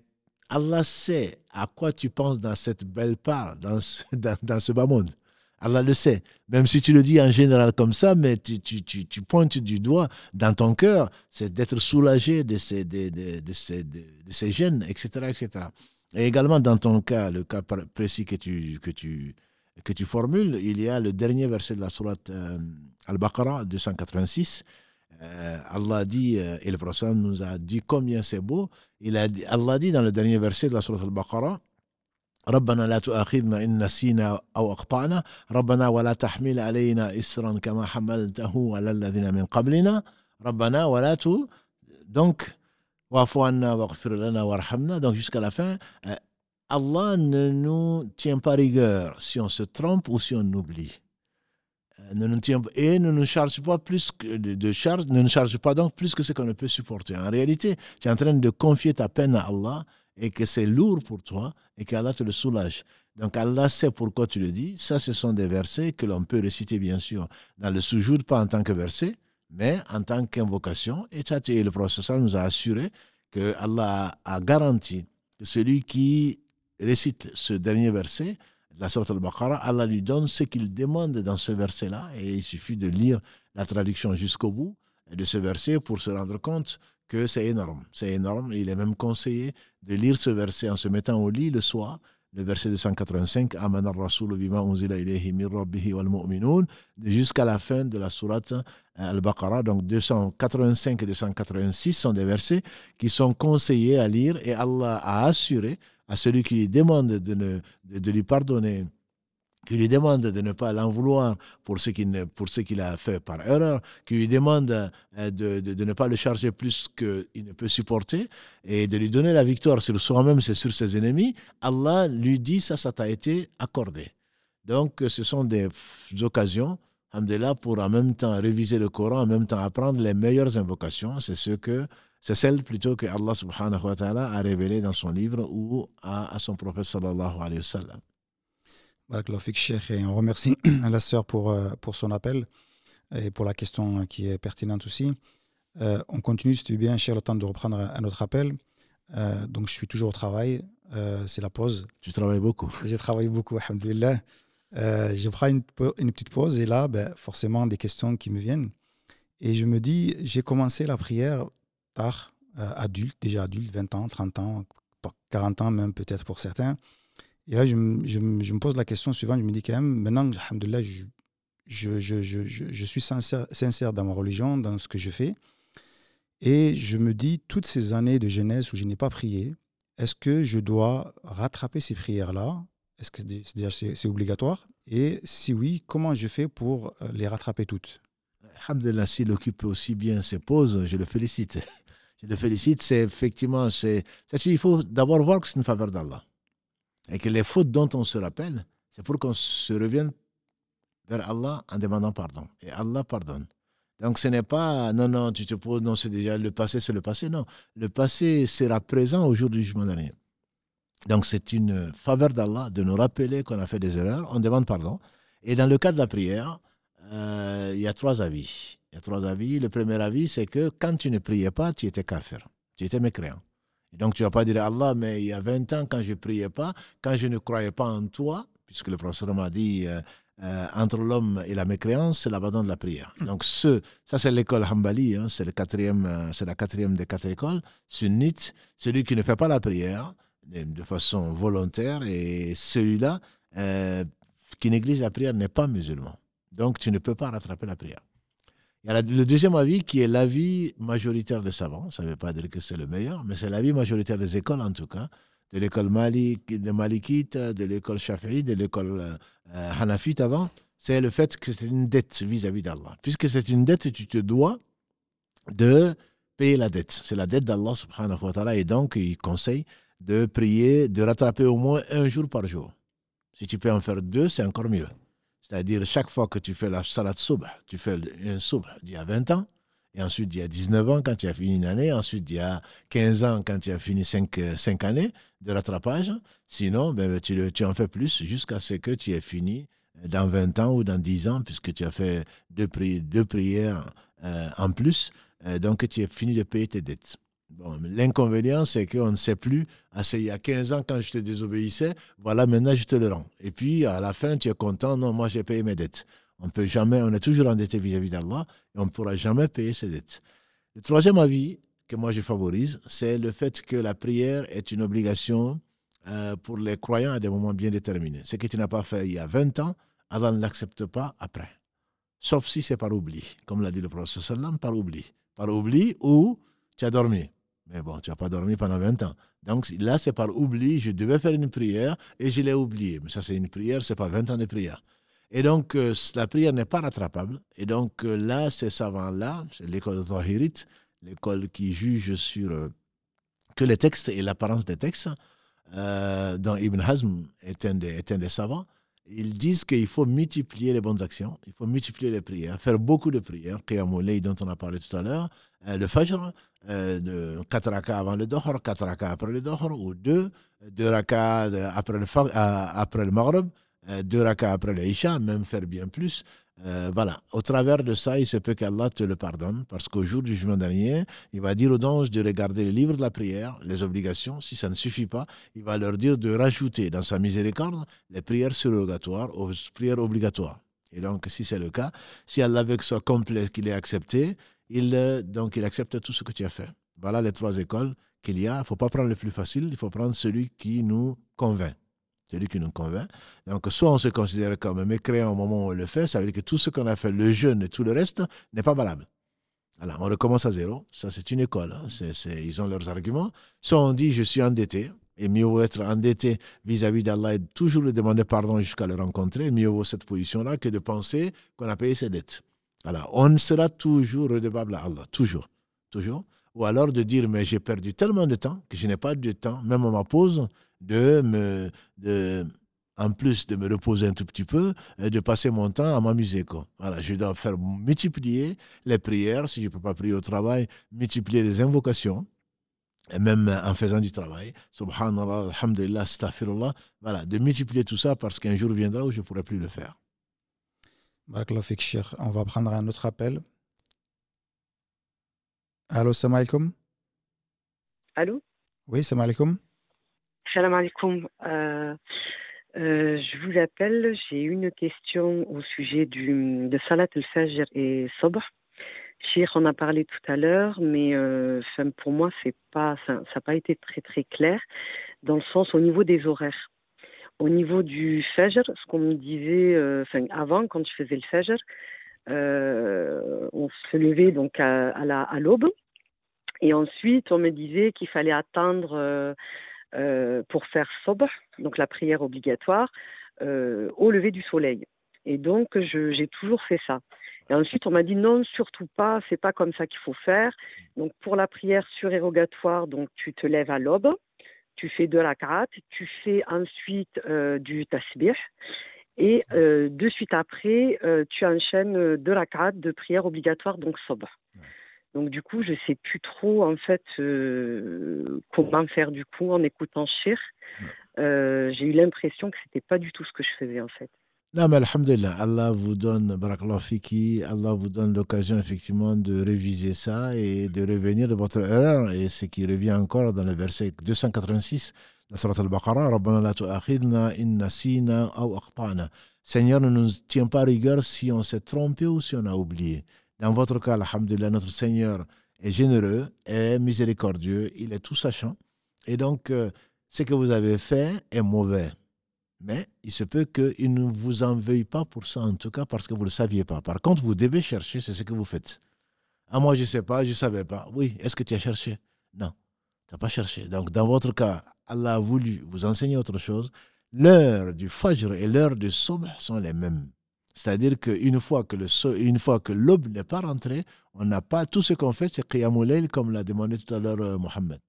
Allah sait à quoi tu penses dans cette belle part dans ce, dans, dans ce bas monde Allah le sait même si tu le dis en général comme ça mais tu, tu, tu, tu pointes du doigt dans ton cœur c'est d'être soulagé de ces, de, de, de, ces, de, ces gènes etc etc et également, dans ton cas, le cas précis que tu, que tu, que tu formules, il y a le dernier verset de la sourate euh, Al-Baqarah 286. Euh, Allah dit, euh, et le prophète nous a dit combien c'est beau. Il a dit, Allah dit dans le dernier verset de la sourate Al-Baqarah ربنا لا تؤاخذنا إن نسينا أو أخطأنا ربنا ولا تحمل علينا إسرا كما حملته على الذين من قبلنا ربنا ولا ت... donc donc jusqu'à la fin, euh, Allah ne nous tient pas rigueur si on se trompe ou si on oublie. Ne nous et ne nous charge pas plus que de charge, ne nous charge pas donc plus que ce qu'on ne peut supporter. En réalité, tu es en train de confier ta peine à Allah et que c'est lourd pour toi et qu'Allah te le soulage. Donc Allah sait pourquoi tu le dis. Ça, ce sont des versets que l'on peut réciter, bien sûr, dans le soujoud, pas en tant que verset, mais en tant qu'invocation. Et le professeur nous a assuré que Allah a garanti que celui qui récite ce dernier verset, la sorte al-Baqarah, Allah lui donne ce qu'il demande dans ce verset-là. Et il suffit de lire la traduction jusqu'au bout de ce verset pour se rendre compte que c'est énorme. C'est énorme. Il est même conseillé de lire ce verset en se mettant au lit le soir, le verset 285, Amana Rasul bima jusqu'à la fin de la sourate euh, Al-Baqarah. Donc 285 et 286 sont des versets qui sont conseillés à lire et Allah a assuré à celui qui lui demande de, ne, de lui pardonner qui lui demande de ne pas l'en vouloir pour ce qu'il a fait par erreur, qui lui demande euh, de, de, ne pas le charger plus qu'il ne peut supporter et de lui donner la victoire sur soi-même, c'est sur ses ennemis, Allah lui dit ça, ça t'a été accordé. Donc ce sont des occasions, là pour en même temps réviser le Coran, en même temps apprendre les meilleures invocations. C'est ce que c'est celle plutôt que Allah subhanahu wa ta'ala a révélé dans son livre ou à, à son prophète sallallahu alayhi wa sallam. Et on remercie la sœur pour, euh, pour son appel et pour la question qui est pertinente aussi. Euh, on continue, si tu veux bien, cher, le temps de reprendre un autre appel. Euh, donc, je suis toujours au travail. c'est la pause. Tu travailles beaucoup. J'ai travaillé beaucoup, alhamdulillah. je prends une, une, petite pause et là, ben, forcément, des questions qui me viennent. Et je me dis, j'ai commencé la prière tard, adulte, déjà adulte, 20 ans, 30 ans, 40 ans même peut-être pour certains. Et là, je, me pose la question suivante. Je me dis quand même, maintenant, alhamdoulilah, je, suis sincère, dans ma religion, dans ce que je fais. Et je me dis, toutes ces années de jeunesse où je n'ai pas prié, est-ce que je dois rattraper ces prières-là? Est-ce que c'est obligatoire? Et si oui, comment je fais pour euh, les rattraper toutes? Alhamdulillah, s'il occupe aussi bien ses pauses, je le félicite. Je le félicite, c'est effectivement, c'est, il faut d'abord voir que c'est une faveur d'Allah. Et que les fautes dont on se rappelle, c'est pour qu'on se revienne vers Allah en demandant pardon. Et Allah pardonne. Donc ce n'est pas, non, non, tu te poses, non, c'est déjà le passé, c'est le passé. Non, le passé sera présent au jour du jugement dernier. Donc c'est une faveur d'Allah de nous rappeler qu'on a fait des erreurs, on demande pardon. Et dans le cas de la prière, euh, il y a trois avis. Il y a trois avis. Le premier avis, c'est que quand tu ne priais pas, tu étais kafir, tu étais mécréant donc tu ne vas pas dire Allah, mais il y a 20 ans, quand je ne priais pas, quand je ne croyais pas en toi, puisque le professeur m'a dit euh, euh, entre l'homme et la mécréance, c'est l'abandon de la prière. Hmm. Donc ce, ça c'est l'école Hanbali, hein, c'est, le quatrième, euh, c'est la quatrième des quatre écoles, sunnite, celui qui ne fait pas la prière de façon volontaire, et celui-là qui néglige la prière n'est pas musulman. Donc tu ne peux pas rattraper la prière. Il y a le deuxième avis qui est l'avis majoritaire des savants. Ça ne veut pas dire que c'est le meilleur, mais c'est l'avis majoritaire des écoles en tout cas. De l'école Malik, de Malikite, de l'école Shafi'i, de l'école euh, Hanafite avant. C'est le fait que c'est une dette vis-à-vis d'Allah. Puisque c'est une dette, tu te dois de payer la dette. C'est la dette d'Allah subhanahu wa ta'ala. Et donc, il conseille de prier, de rattraper au moins un jour par jour. Si tu peux en faire deux, c'est encore mieux. C'est-à-dire, chaque fois que tu fais la salat subh, tu fais un subh d'il y a 20 ans, et ensuite il y a 19 ans quand tu as fini une année, ensuite il y a 15 ans quand tu as fini 5, 5 années de rattrapage. Sinon, ben, tu, tu en fais plus jusqu'à ce que tu aies fini dans 20 ans ou dans 10 ans, puisque tu as fait deux, deux prières euh, en plus, euh, donc tu as fini de payer tes dettes. L'inconvénient, c'est qu'on ne sait plus, ah, il y a 15 ans quand je te désobéissais, voilà, maintenant je te le rends. Et puis à la fin, tu es content, non, moi j'ai payé mes dettes. On peut jamais, on est toujours endetté vis-à-vis d'Allah et on ne pourra jamais payer ses dettes. Le troisième avis que moi je favorise, c'est le fait que la prière est une obligation euh, pour les croyants à des moments bien déterminés. Ce que tu n'as pas fait il y a 20 ans, Allah ne l'accepte pas après. Sauf si c'est par oubli, comme l'a dit le prophète par oubli. Par oubli ou tu as dormi. Mais bon, tu n'as pas dormi pendant 20 ans. Donc là, c'est par oubli. Je devais faire une prière et je l'ai oublié. Mais ça, c'est une prière, ce n'est pas 20 ans de prière. Et donc, euh, la prière n'est pas rattrapable. Et donc, euh, là, ces savants-là, c'est l'école Zahirit, l'école qui juge sur euh, que les textes et l'apparence des textes, dont Ibn Hazm est un des, est un des savants, ils disent qu'il faut multiplier les bonnes actions, il faut multiplier les prières, faire beaucoup de prières, Qiyamulay dont on a parlé tout à l'heure, euh, le Fajr, euh, 4 rakas avant le Dohr, 4 rakas après le Dohr, ou 2, 2 rakas après le, euh, après le Maghrib, 2 euh, rakas après l'Isha, même faire bien plus. Euh, voilà, au travers de ça, il se peut qu'Allah te le pardonne, parce qu'au jour du jugement dernier, il va dire aux anges de regarder les livres de la prière, les obligations. Si ça ne suffit pas, il va leur dire de rajouter dans sa miséricorde les prières surrogatoires aux prières obligatoires. Et donc, si c'est le cas, si Allah veut que soit complet, qu'il est accepté, il, euh, donc il accepte tout ce que tu as fait. Voilà les trois écoles qu'il y a. Il ne faut pas prendre le plus facile, il faut prendre celui qui nous convainc. Celui qui nous convainc. Donc, soit on se considère comme mécréant au moment où on le fait, ça veut dire que tout ce qu'on a fait, le jeûne et tout le reste, n'est pas valable. Alors, on recommence à zéro. Ça, c'est une école. Hein. ils ont leurs arguments. Soit on dit, je suis endetté, et mieux vaut être endetté vis-à-vis d'Allah et toujours lui demander pardon jusqu'à le rencontrer. Mieux vaut cette position-là que de penser qu'on a payé ses dettes. Alors, on sera toujours redevable à Allah, toujours, toujours. Ou alors de dire, mais j'ai perdu tellement de temps que je n'ai pas de temps, même à ma pause, de me, de, en plus de me reposer un tout petit peu, de passer mon temps à m'amuser. Voilà, je dois faire multiplier les prières, si je ne peux pas prier au travail, multiplier les invocations, et même en faisant du travail. Subhanallah, alhamdulillah, astaghfirullah. Voilà, de multiplier tout ça parce qu'un jour viendra où je ne pourrai plus le faire. On va prendre un autre appel. Allô, salam alaikum. Allô? Oui, salam alaikum. Salam alaikum. Euh, euh, je vous appelle, j'ai une question au sujet du, de Salat al-Fajr et Sabr. Chir en a parlé tout à l'heure, mais euh, pour moi, ça n'a pas été très très clair, dans le sens au niveau des horaires. Au niveau du Fajr, ce qu'on me disait avant, quand je faisais le Fajr, on se levait donc à l'aube, et ensuite on me disait qu'il fallait attendre pour faire Sobh, donc la prière obligatoire, au lever du soleil. Et donc, j'ai toujours fait ça. Et ensuite, on m'a dit non, surtout pas, c'est pas comme ça qu'il faut faire. Donc, pour la prière surérogatoire, donc tu te lèves à l'aube, tu fais de la karat, tu fais ensuite euh, du tasbih, et euh, de suite après, euh, tu enchaînes de la karat de prière obligatoire, donc sobre. Donc du coup, je sais plus trop en fait comment faire du coup en écoutant Shir. J'ai eu l'impression que c'était pas du tout ce que je faisais en fait. Non, mais Alhamdulillah, Allah vous donne, Fiki, Allah vous donne l'occasion effectivement de réviser ça et de revenir de votre erreur. Et ce qui revient encore dans le verset 286 de Surat al-Baqarah, Rabbana la tu'akhidna in nasina aw aqta'na. Seigneur, ne nous tient pas rigueur si on s'est trompé ou si on a oublié. Dans votre cas, Alhamdulillah, notre Seigneur est généreux, est miséricordieux, il est tout sachant. Et donc, euh, ce que vous avez fait est mauvais. Mais il se peut qu'il ne vous en veuille pas pour ça, en tout cas parce que vous ne le saviez pas. Par contre, vous devez chercher, c'est ce que vous faites. Ah, moi, je ne sais pas, je ne savais pas. Oui, est-ce que tu as cherché? Non, tu n'as pas cherché. Donc, dans votre cas, Allah a voulu vous enseigner autre chose. L'heure du Fajr et l'heure du Subh sont les mêmes. C'est-à-dire qu'une fois que une fois que l'aube n'est pas rentrée, on n'a pas tout ce qu'on fait, c'est Qiyamul comme l'a demandé tout à l'heure euh, Mohammed.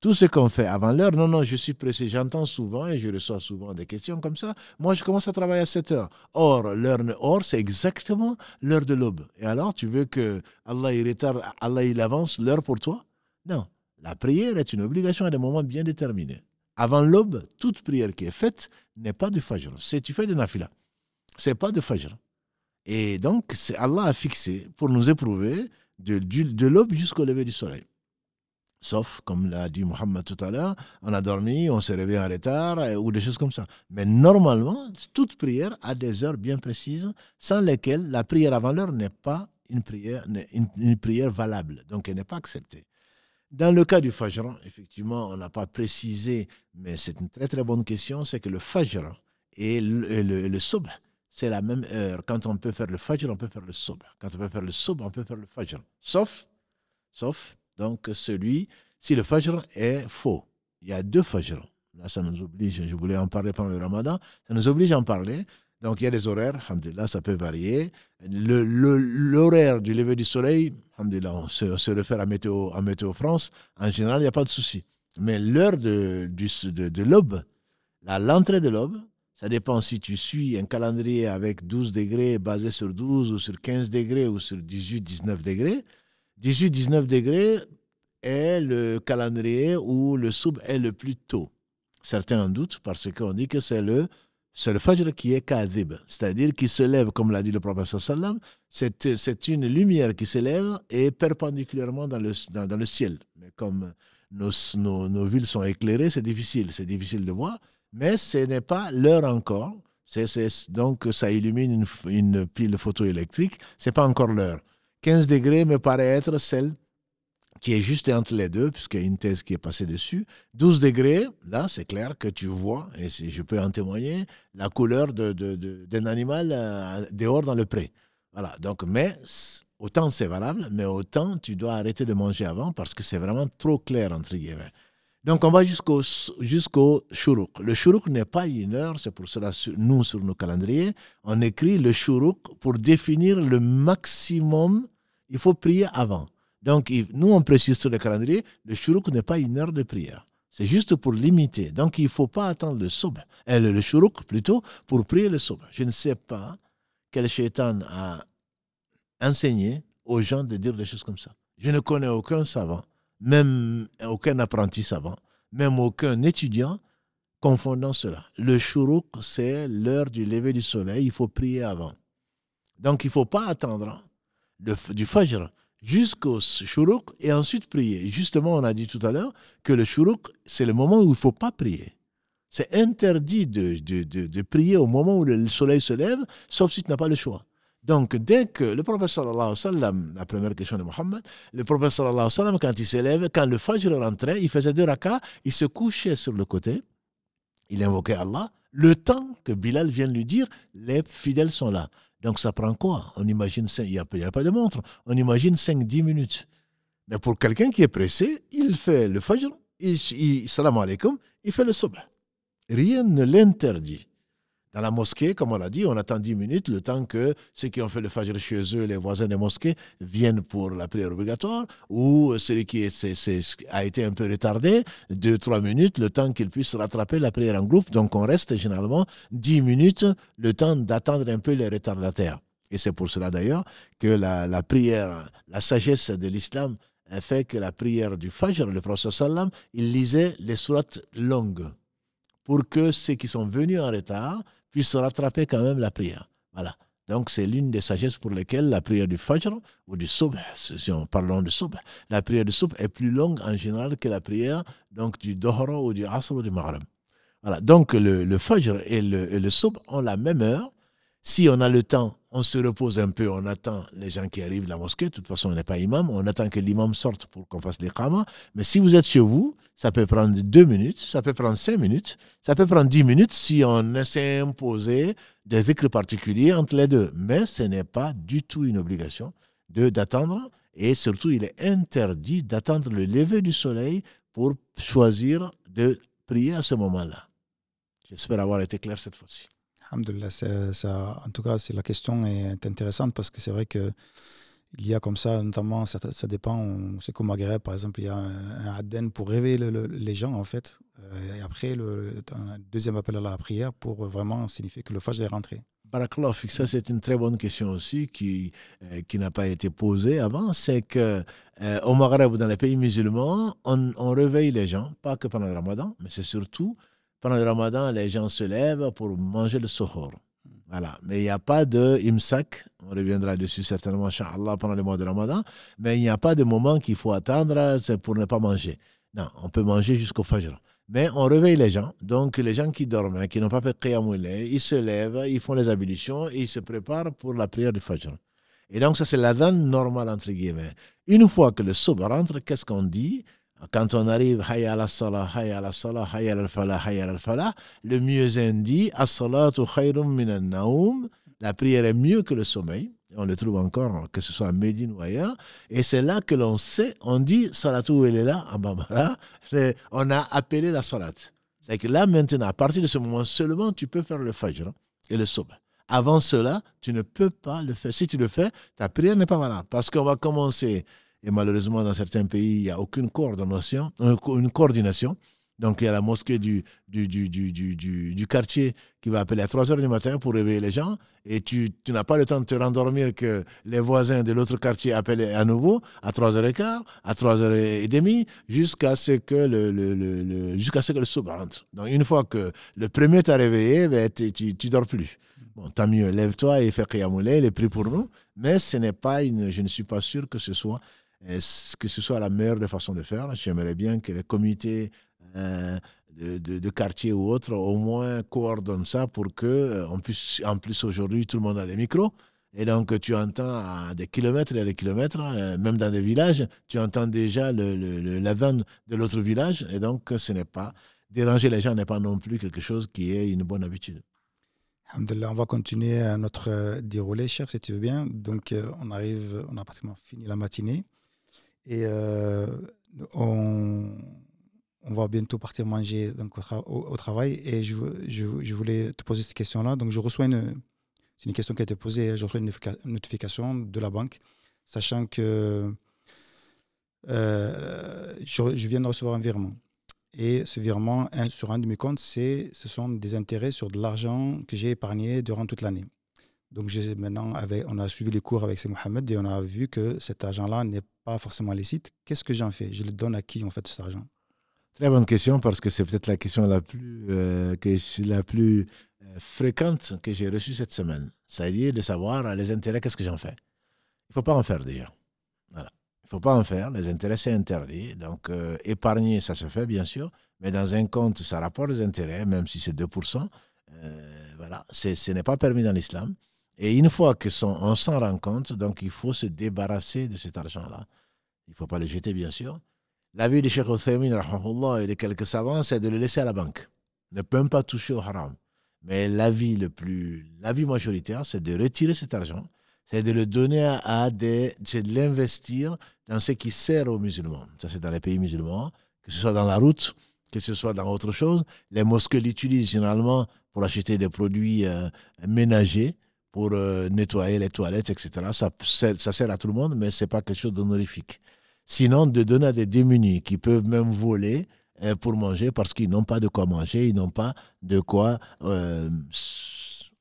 Tout ce qu'on fait avant l'heure, non, non, je suis pressé. J'entends souvent et je reçois souvent des questions comme ça. Moi, je commence à travailler à 7 heures. Or, l'heure, c'est exactement l'heure de l'aube. Et alors, tu veux que Allah il retarde, Allah il avance l'heure pour toi? Non. La prière est une obligation à des moments bien déterminés. Avant l'aube, toute prière qui est faite n'est pas du fajr. C'est tu fais de nafila. C'est pas de fajr. Et donc, c'est Allah a fixé pour nous éprouver de, l'aube jusqu'au lever du soleil. Sauf, comme l'a dit Mohamed tout à l'heure, on a dormi, on s'est réveillé en retard ou des choses comme ça. Mais normalement, toute prière a des heures bien précises sans lesquelles la prière avant l'heure n'est pas une prière, une, prière valable. Donc, elle n'est pas acceptée. Dans le cas du Fajr, effectivement, on n'a pas précisé, mais c'est une très très bonne question, c'est que le Fajr et le, le, Subh, c'est la même heure. Quand on peut faire le Fajr, on peut faire le Subh. Quand on peut faire le Subh, on peut faire le Fajr. Sauf, sauf donc, celui, si le fajr est faux, il y a deux fajr. Là, ça nous oblige, je voulais en parler pendant le ramadan, ça nous oblige à en parler. Donc, il y a des horaires, alhamdulillah, ça peut varier. L'horaire le, du lever du soleil, alhamdulillah, on se, se réfère à Météo, à Météo France, en général, il n'y a pas de souci. Mais l'heure de, de, de l'aube, l'entrée de l'aube, ça dépend si tu suis un calendrier avec 12 degrés basé sur 12 ou sur 15 degrés ou sur 18, 19 degrés. 18-19 degrés est le calendrier où le soub est le plus tôt. Certains en doutent parce qu'on dit que c'est le, c'est le fajr qui est kadhib, c'est-à-dire qui se lève, comme l'a dit le prophète sallam, c'est, c'est une lumière qui se lève et perpendiculairement dans le, dans, le ciel. Mais comme nos, nos, nos, villes sont éclairées, c'est difficile, c'est difficile de voir, mais ce n'est pas l'heure encore. Donc ça illumine une, pile photoélectrique, c'est pas encore l'heure. 15 degrés me paraît être celle qui est juste entre les deux, puisqu'il y a une thèse qui est passée dessus. 12 degrés, là, c'est clair que tu vois, et je peux en témoigner, la couleur d'un animal euh, dehors dans le pré. Voilà, donc, mais autant c'est valable, mais autant tu dois arrêter de manger avant parce que c'est vraiment trop clair, entre guillemets. Donc, on va jusqu'au jusqu'au shuruk. Le shuruk n'est pas une heure, c'est pour cela, nous, sur nos calendriers, on écrit le shuruk pour définir le maximum. Il faut prier avant. Donc, nous, on précise sur le calendrier, le shuruk n'est pas une heure de prière. C'est juste pour limiter. Donc, il ne faut pas attendre le soub, euh, le, shuruk plutôt, pour prier le soub. Je ne sais pas quel shaitan a enseigné aux gens de dire des choses comme ça. Je ne connais aucun savant, même aucun apprenti savant, même aucun étudiant confondant cela. Le shuruk, c'est l'heure du lever du soleil, il faut prier avant. Donc, il ne faut pas attendre du fajr jusqu'au shuruk et ensuite prier. Justement, on a dit tout à l'heure que le shuruk, c'est le moment où il ne faut pas prier. C'est interdit de, de, de, prier au moment où le soleil se lève, sauf si tu n'as pas le choix. Donc, dès que le prophète sallallahu alayhi wa sallam, la première question de Mohammed, le prophète sallallahu alayhi wa sallam, quand il se lève, quand le fajr rentrait, il faisait deux rakas, il se couchait sur le côté, il invoquait Allah, le temps que Bilal vienne lui dire, les fidèles sont là. Donc ça prend quoi? On imagine, il n'y a, pas de montre, on imagine 5-10 minutes. Mais pour quelqu'un qui est pressé, il fait le fajr, il, il salam il fait le sobh. Rien ne l'interdit. Dans la mosquée, comme on l'a dit, on attend 10 minutes, le temps que ceux qui ont fait le fajr chez eux, les voisins des mosquées, viennent pour la prière obligatoire, ou celui qui a été un peu retardé, 2-3 minutes, le temps qu'il puisse rattraper la prière en groupe. Donc on reste généralement 10 minutes, le temps d'attendre un peu les retardataires. Et c'est pour cela d'ailleurs que la, prière, la sagesse de l'islam fait que la prière du Fajr, le prophète sallam, il lisait les sourates longues pour que ceux qui sont venus en retard puisse rattraper quand même la prière. Voilà. Donc, c'est l'une des sagesses pour lesquelles la prière du Fajr ou du Subh, si on parle du Subh, la prière du Subh est plus longue en général que la prière donc, du Dohra ou du Asr ou du Maghrib. Voilà. Donc, le, le Fajr et le, et le Subh ont la même heure. Si on a le temps, on se repose un peu, on attend les gens qui arrivent de la mosquée. De toute façon, on n'est pas imam, on attend que l'imam sorte pour qu'on fasse les kamas. Mais si vous êtes chez vous, ça peut prendre deux minutes, ça peut prendre cinq minutes, ça peut prendre dix minutes si on essaie d'imposer des écrits particuliers entre les deux. Mais ce n'est pas du tout une obligation d'attendre. Et surtout, il est interdit d'attendre le lever du soleil pour choisir de prier à ce moment-là. J'espère avoir été clair cette fois-ci. En tout cas, la question est intéressante parce que c'est vrai que il y a comme ça, notamment, ça, dépend, on sait qu'au Maghreb, par exemple, il y a un, un pour réveiller les gens, en fait. Euh, et après, le, un deuxième appel à la prière pour vraiment signifier que le Fajr est rentré. Barakallah, ça c'est une très bonne question aussi qui, euh, qui n'a pas été posée avant. C'est que euh, au Maghreb, dans les pays musulmans, on, on, réveille les gens, pas que pendant le ramadan, mais c'est surtout pendant le ramadan, les gens se lèvent pour manger le sohor. Voilà. Mais il n'y a pas de imsak. On reviendra dessus certainement, Inch'Allah, pendant le mois de Ramadan. Mais il n'y a pas de moment qu'il faut attendre pour ne pas manger. Non, on peut manger jusqu'au Fajr. Mais on réveille les gens. Donc, les gens qui dorment, hein, qui n'ont pas fait Qiyamulay, ils se lèvent, ils font les ablutions et ils se préparent pour la prière du Fajr. Et donc, ça, c'est la donne normale, entre guillemets. Une fois que le soub rentre, qu'est-ce qu'on dit? Quand on arrive, hayya ala salah, hayya ala salah, hayya al falah, hayya al falah, le muezzin dit, as-salatu khayrum la prière est mieux que le sommeil. On le trouve encore, que ce soit à Médine ou ailleurs. Et c'est là que l'on sait, on dit, est là, en Bambara, on a appelé la salat. C'est que là, maintenant, à partir de ce moment seulement, tu peux faire le fajr et le sob. Avant cela, tu ne peux pas le faire. Si tu le fais, ta prière n'est pas valable. Parce qu'on va commencer et malheureusement, dans certains pays, il n'y a aucune coordination, une coordination. Donc, il y a la mosquée du, du, du, du, du quartier qui va appeler à 3 heures du matin pour réveiller les gens. Et tu, tu n'as pas le temps de te rendormir que les voisins de l'autre quartier appellent à nouveau à 3h15, à 3h30, jusqu'à ce que le, le, le, jusqu'à ce que le soub rentre. Donc, une fois que le premier t'a réveillé, ben, tu ne dors plus. Bon, tant mieux, lève-toi et fais Qiyamulay, il est pris pour nous. Mais ce n'est pas une, je ne suis pas sûr que ce soit que ce soit la meilleure des façons de faire? J'aimerais bien que les comités euh, de, de, quartier ou autres au moins coordonnent ça pour que, euh, puisse, en plus aujourd'hui, tout le monde a les micros. Et donc, tu entends à des kilomètres et des kilomètres, euh, même dans des villages, tu entends déjà le, le, la vanne de l'autre village. Et donc, ce n'est pas. Déranger les gens n'est pas non plus quelque chose qui est une bonne habitude. on va continuer notre euh, déroulé, cher, si tu veux bien. Donc, on arrive, on a pratiquement fini la matinée. Et on, on, va bientôt partir manger donc, au, travail. Et je, je, je, voulais te poser cette question-là. Donc, je reçois une, c'est une question qui a été posée. Je reçois une notification de la banque, sachant que euh, je, viens de recevoir un virement. Et ce virement, sur un de mes comptes, ce sont des intérêts sur de l'argent que j'ai épargné durant toute l'année. Donc maintenant, on a suivi les cours avec C. Mohamed et on a vu que cet argent-là n'est pas forcément licite. Qu'est-ce que j'en fais? Je le donne à qui en fait cet argent? Très bonne question parce que c'est peut-être la question la plus, euh, euh, fréquente que j'ai reçue cette semaine. C'est-à-dire de savoir les intérêts, qu'est-ce que j'en fais? Il ne faut pas en faire déjà. Il ne faut pas en faire. Les intérêts, c'est interdit. Donc, euh, épargner, ça se fait, bien sûr. Mais dans un compte, ça rapporte des intérêts, même si c'est 2%. Euh, voilà. Ce n'est pas permis dans l'islam. Et une fois que on s'en rend compte, donc il faut se débarrasser de cet argent-là. Il ne faut pas le jeter, bien sûr. L'avis de Cheikh Othaymin et de quelques savants, c'est de le laisser à la banque. Ne peut pas toucher au haram. Mais l'avis le plus, l'avis majoritaire, c'est de retirer cet argent, c'est de le donner à, des, c'est de l'investir dans ce qui sert aux musulmans. Ça, c'est dans les pays musulmans, que ce soit dans la route, que ce soit dans autre chose. Les mosquées l'utilisent généralement pour acheter des produits euh, ménagers, pour euh, nettoyer les toilettes, etc. Ça, ça sert à tout le monde, mais ce n'est pas quelque chose d'honorifique. Sinon, de donner à des démunis qui peuvent même voler, euh, pour manger parce qu'ils n'ont pas de quoi manger, ils n'ont pas de quoi euh,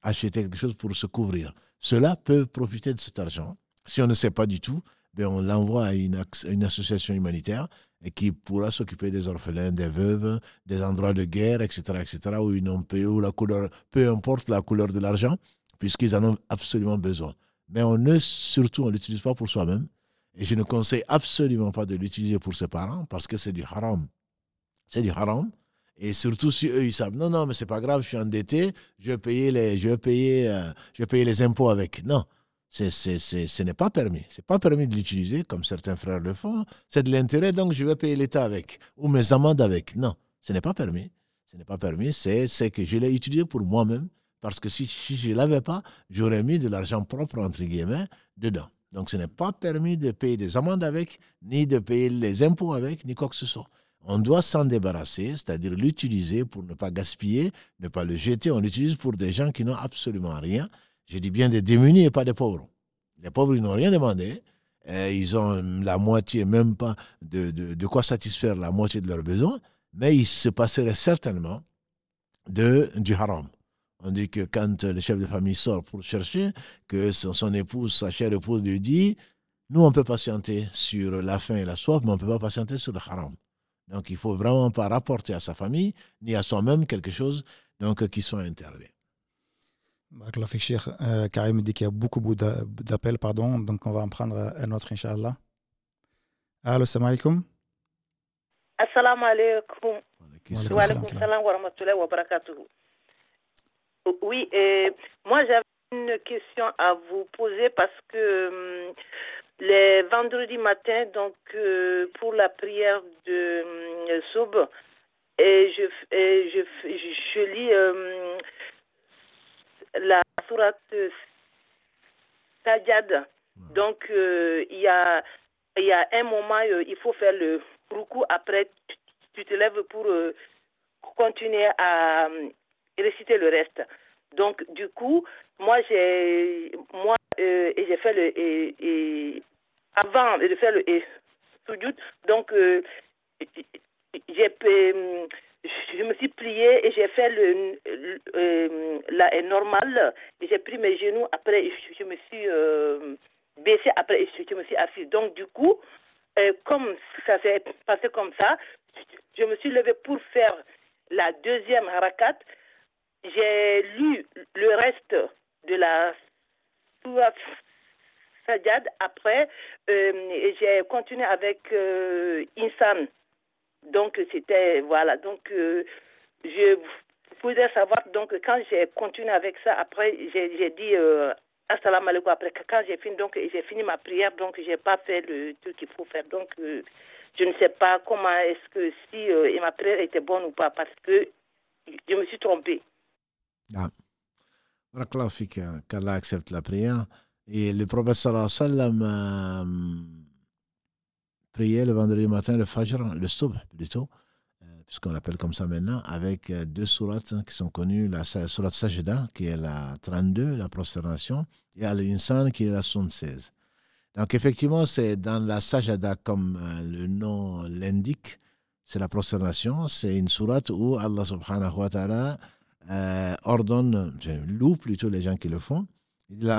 acheter quelque chose pour se couvrir. Cela peut profiter de cet argent. Si on ne sait pas du tout, ben on l'envoie à une, association humanitaire qui pourra s'occuper des orphelins, des veuves, des endroits de guerre, etc., etc., où ils n'ont où la couleur, peu importe la couleur de l'argent, puisqu'ils en ont absolument besoin. Mais on ne, surtout, on l'utilise pas pour soi-même. Et je ne conseille absolument pas de l'utiliser pour ses parents parce que c'est du haram c'est du haram. Et surtout si eux, ils savent, non, non, mais c'est pas grave, je suis endetté, je vais payer les, je vais payer, euh, je vais payer les impôts avec. Non, c'est, c'est, c'est, ce n'est pas permis. C'est pas permis de l'utiliser comme certains frères le font. C'est de l'intérêt, donc je vais payer l'État avec ou mes amendes avec. Non, ce n'est pas permis. Ce n'est pas permis. C'est, c'est que je l'ai utilisé pour moi-même parce que si, je ne l'avais pas, j'aurais mis de l'argent propre, entre guillemets, dedans. Donc ce n'est pas permis de payer des amendes avec, ni de payer les impôts avec, ni quoi que ce soit. On doit s'en débarrasser, c'est-à-dire l'utiliser pour ne pas gaspiller, ne pas le jeter. On l'utilise pour des gens qui n'ont absolument rien. Je dis bien des démunis et pas des pauvres. Les pauvres, ils n'ont rien demandé. ils ont la moitié, même pas de, de, quoi satisfaire la moitié de leurs besoins, mais il se passerait certainement de, du haram. On dit que quand le chef de famille sort pour chercher, que son, son épouse, sa chère épouse lui dit, nous on peut patienter sur la faim et la soif, mais on ne peut pas patienter sur le haram. Donc, il ne faut vraiment pas rapporter à sa famille ni à soi-même quelque chose donc, qui soit interdit. Euh, Karim dit qu'il y a beaucoup d'appels, pardon, donc on va en prendre un autre, Inch'Allah. Allô, salam alaikum. Assalamu alaikum. Wa alaikum salam wa rahmatullahi wa barakatuh. Oui, et moi j'avais une question à vous poser parce que hum, les vendredis matins, donc euh, pour la prière de euh, Soub, et je, je, je, lis euh, la sourate Sajad. Donc il y a il y a un moment il faut faire le roukou après tu te lèves pour continuer à réciter le reste. Donc du coup moi j'ai moi et j'ai fait le et, avant de faire le soujoud. Donc, euh, j'ai, euh, je me suis pliée et j'ai fait le, euh, la normale. J'ai pris mes genoux. Après, je, me suis euh, baissée. Après, je, me suis assise. Donc, du coup, comme ça s'est passé comme ça, je me suis levée pour faire la deuxième harakat. J'ai lu le reste de la après, euh, j'ai continué avec euh, Insan. Donc, c'était, voilà. Donc, euh, je voulais savoir, donc, quand j'ai continué avec ça, après, j'ai dit assalamu alaikum après quand j'ai fini donc j'ai fini ma prière donc j'ai pas fait le truc qu'il faut faire donc euh, je ne sais pas comment est-ce que si euh, ma prière était bonne ou pas parce que je me suis trompée. Ah. qu'Allah accepte la prière. Et le prophète sallallahu alayhi wa sallam euh, priait le vendredi matin le Fajr, le Subh plutôt, puisqu'on l'appelle comme ça maintenant, avec euh, deux sourates qui sont connues, la sourate Sajda, qui est la 32, la prosternation, et Al-Insan, qui est la 76. Donc effectivement, c'est dans la Sajda, comme euh, le nom l'indique, c'est la prosternation, c'est une sourate où Allah subhanahu wa ta'ala euh, ordonne, loue plutôt les gens qui le font, il dit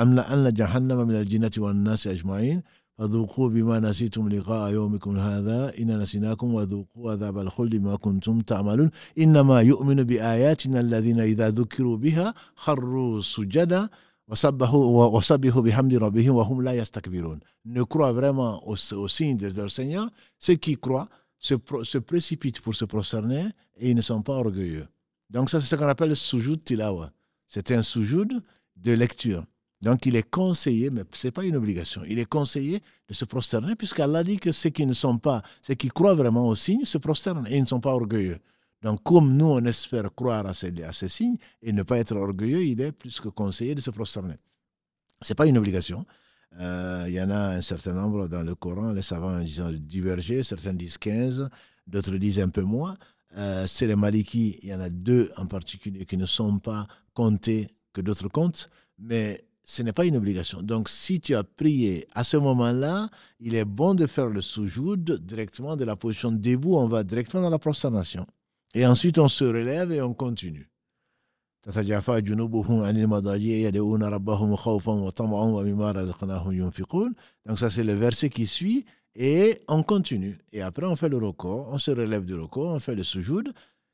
فذوقوا بما نسيتم لقاء يومكم هذا إن نسيناكم وذوقوا عذاب الخلد بما كنتم تعملون إنما يؤمن بآياتنا الذين إذا ذكروا بها خروا سجدا وسبحوا بحمد ربهم وهم لا يستكبرون ne croient vraiment au, au signe de leur Seigneur ceux qui croient se, se précipitent pour se prosterner et ils ne sont pas orgueilleux donc ça c'est ce qu'on appelle le sujoud tilawa c'est un sujoud de lecture Donc il est conseillé, mais ce n'est pas une obligation, il est conseillé de se prosterner, puisqu'Allah dit que ceux qui ne sont pas, ceux qui croient vraiment aux signes, se prosternent et ils ne sont pas orgueilleux. Donc comme nous, on espère croire à ces, signes et ne pas être orgueilleux, il est plus que conseillé de se prosterner. Ce n'est pas une obligation. Euh, il y en a un certain nombre dans le Coran, les savants disent divergé, certains disent 15, d'autres disent un peu moins. Euh, c'est les Maliki, il y en a deux en particulier qui ne sont pas comptés que d'autres comptent, mais ce n'est pas une obligation. Donc, si tu as prié à ce moment-là, il est bon de faire le soujoud directement de la position debout. On va directement dans la prosternation. Et ensuite, on se relève et on continue. Donc, ça, c'est le verset qui suit. Et on continue. Et après, on fait le recours. On se relève du recours. On fait le soujoud.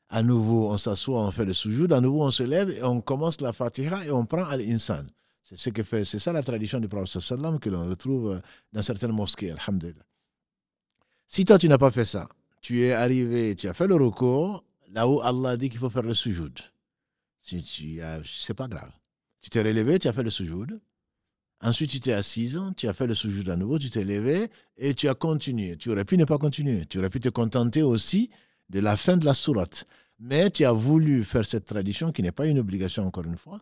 À nouveau, on s'assoit, on fait le soujoud. À nouveau, on se lève et on commence la fatiha et on prend al-insan. C'est ce que fait, c'est ça la tradition du prophète sallam que l'on retrouve euh, dans certaines mosquées, alhamdulillah. Si toi tu n'as pas fait ça, tu es arrivé, tu as fait le recours, là où Allah dit qu'il faut faire le sujoud. Si tu c'est pas grave. Tu t'es relevé, tu as fait le sujoud. Ensuite, tu t'es assis, tu as fait le sujoud à nouveau, tu t'es levé et tu as continué. Tu aurais pu ne pas continuer. Tu aurais pu te contenter aussi de la fin de la sourate. Mais tu as voulu faire cette tradition qui n'est pas une obligation, encore une fois,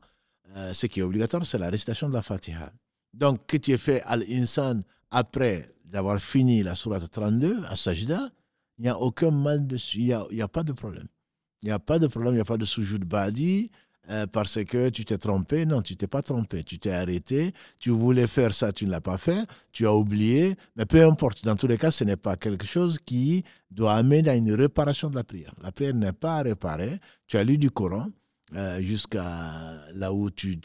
euh, ce qui est obligatoire, c'est la récitation de la Fatiha. Donc, que tu aies fait Al-Insan après d'avoir fini la Sourate 32 à Sajda, il n'y a aucun mal dessus, il n'y a, a, pas de problème. Il n'y a pas de problème, il n'y a pas de sujoud badi euh, parce que tu t'es trompé. Non, tu t'es pas trompé. Tu t'es arrêté. Tu voulais faire ça, tu ne l'as pas fait. Tu as oublié. Mais peu importe. Dans tous les cas, ce n'est pas quelque chose qui doit amener à une réparation de la prière. La prière n'est pas réparée. Tu as lu du Coran. Euh, jusqu'à là où tu,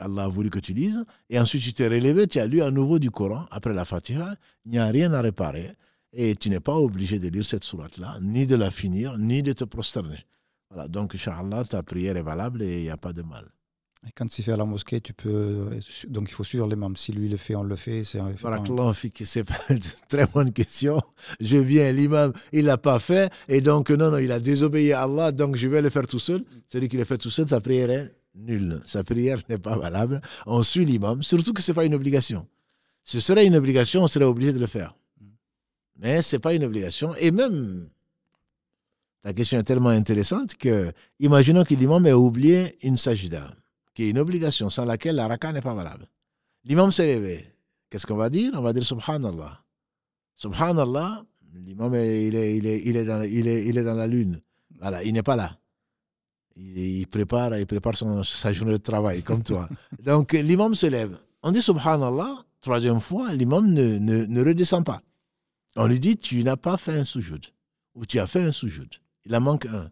Allah a voulu que tu lises. Et ensuite, tu t'es relevé, tu as lu à nouveau du Coran après la Fatiha. Il n'y a rien à réparer. Et tu n'es pas obligé de lire cette sourate-là, ni de la finir, ni de te prosterner. Voilà, donc, Inch'Allah, ta prière est valable et il n'y a pas de mal. Et quand tu fais à la mosquée, tu peux. Donc il faut suivre l'imam. Si lui le fait, on le fait. C'est c'est une très bonne question. Je viens, l'imam, il l'a pas fait. Et donc, non, non, il a désobéi à Allah. Donc je vais le faire tout seul. Celui qui le fait tout seul, sa prière est nulle. Sa prière n'est pas valable. On suit l'imam. Surtout que ce n'est pas une obligation. Ce serait une obligation, on serait obligé de le faire. Mais ce n'est pas une obligation. Et même, ta question est tellement intéressante que, imaginons que l'imam ait oublié une sajida qui est une obligation sans laquelle la raka n'est pas valable. L'imam s'est levé. Qu'est-ce qu'on va dire? On va dire Subhanallah. Subhanallah, l'imam, il est, il, est, il, est dans, il, est, il est dans la lune. Voilà, il n'est pas là. Il, prépare, il prépare son, sa journée de travail, comme toi. Donc, l'imam se lève. On dit Subhanallah, troisième fois, l'imam ne, ne, ne, redescend pas. On lui dit Tu n'as pas fait un soujoud. Ou tu as fait un soujoud. Il en manque un.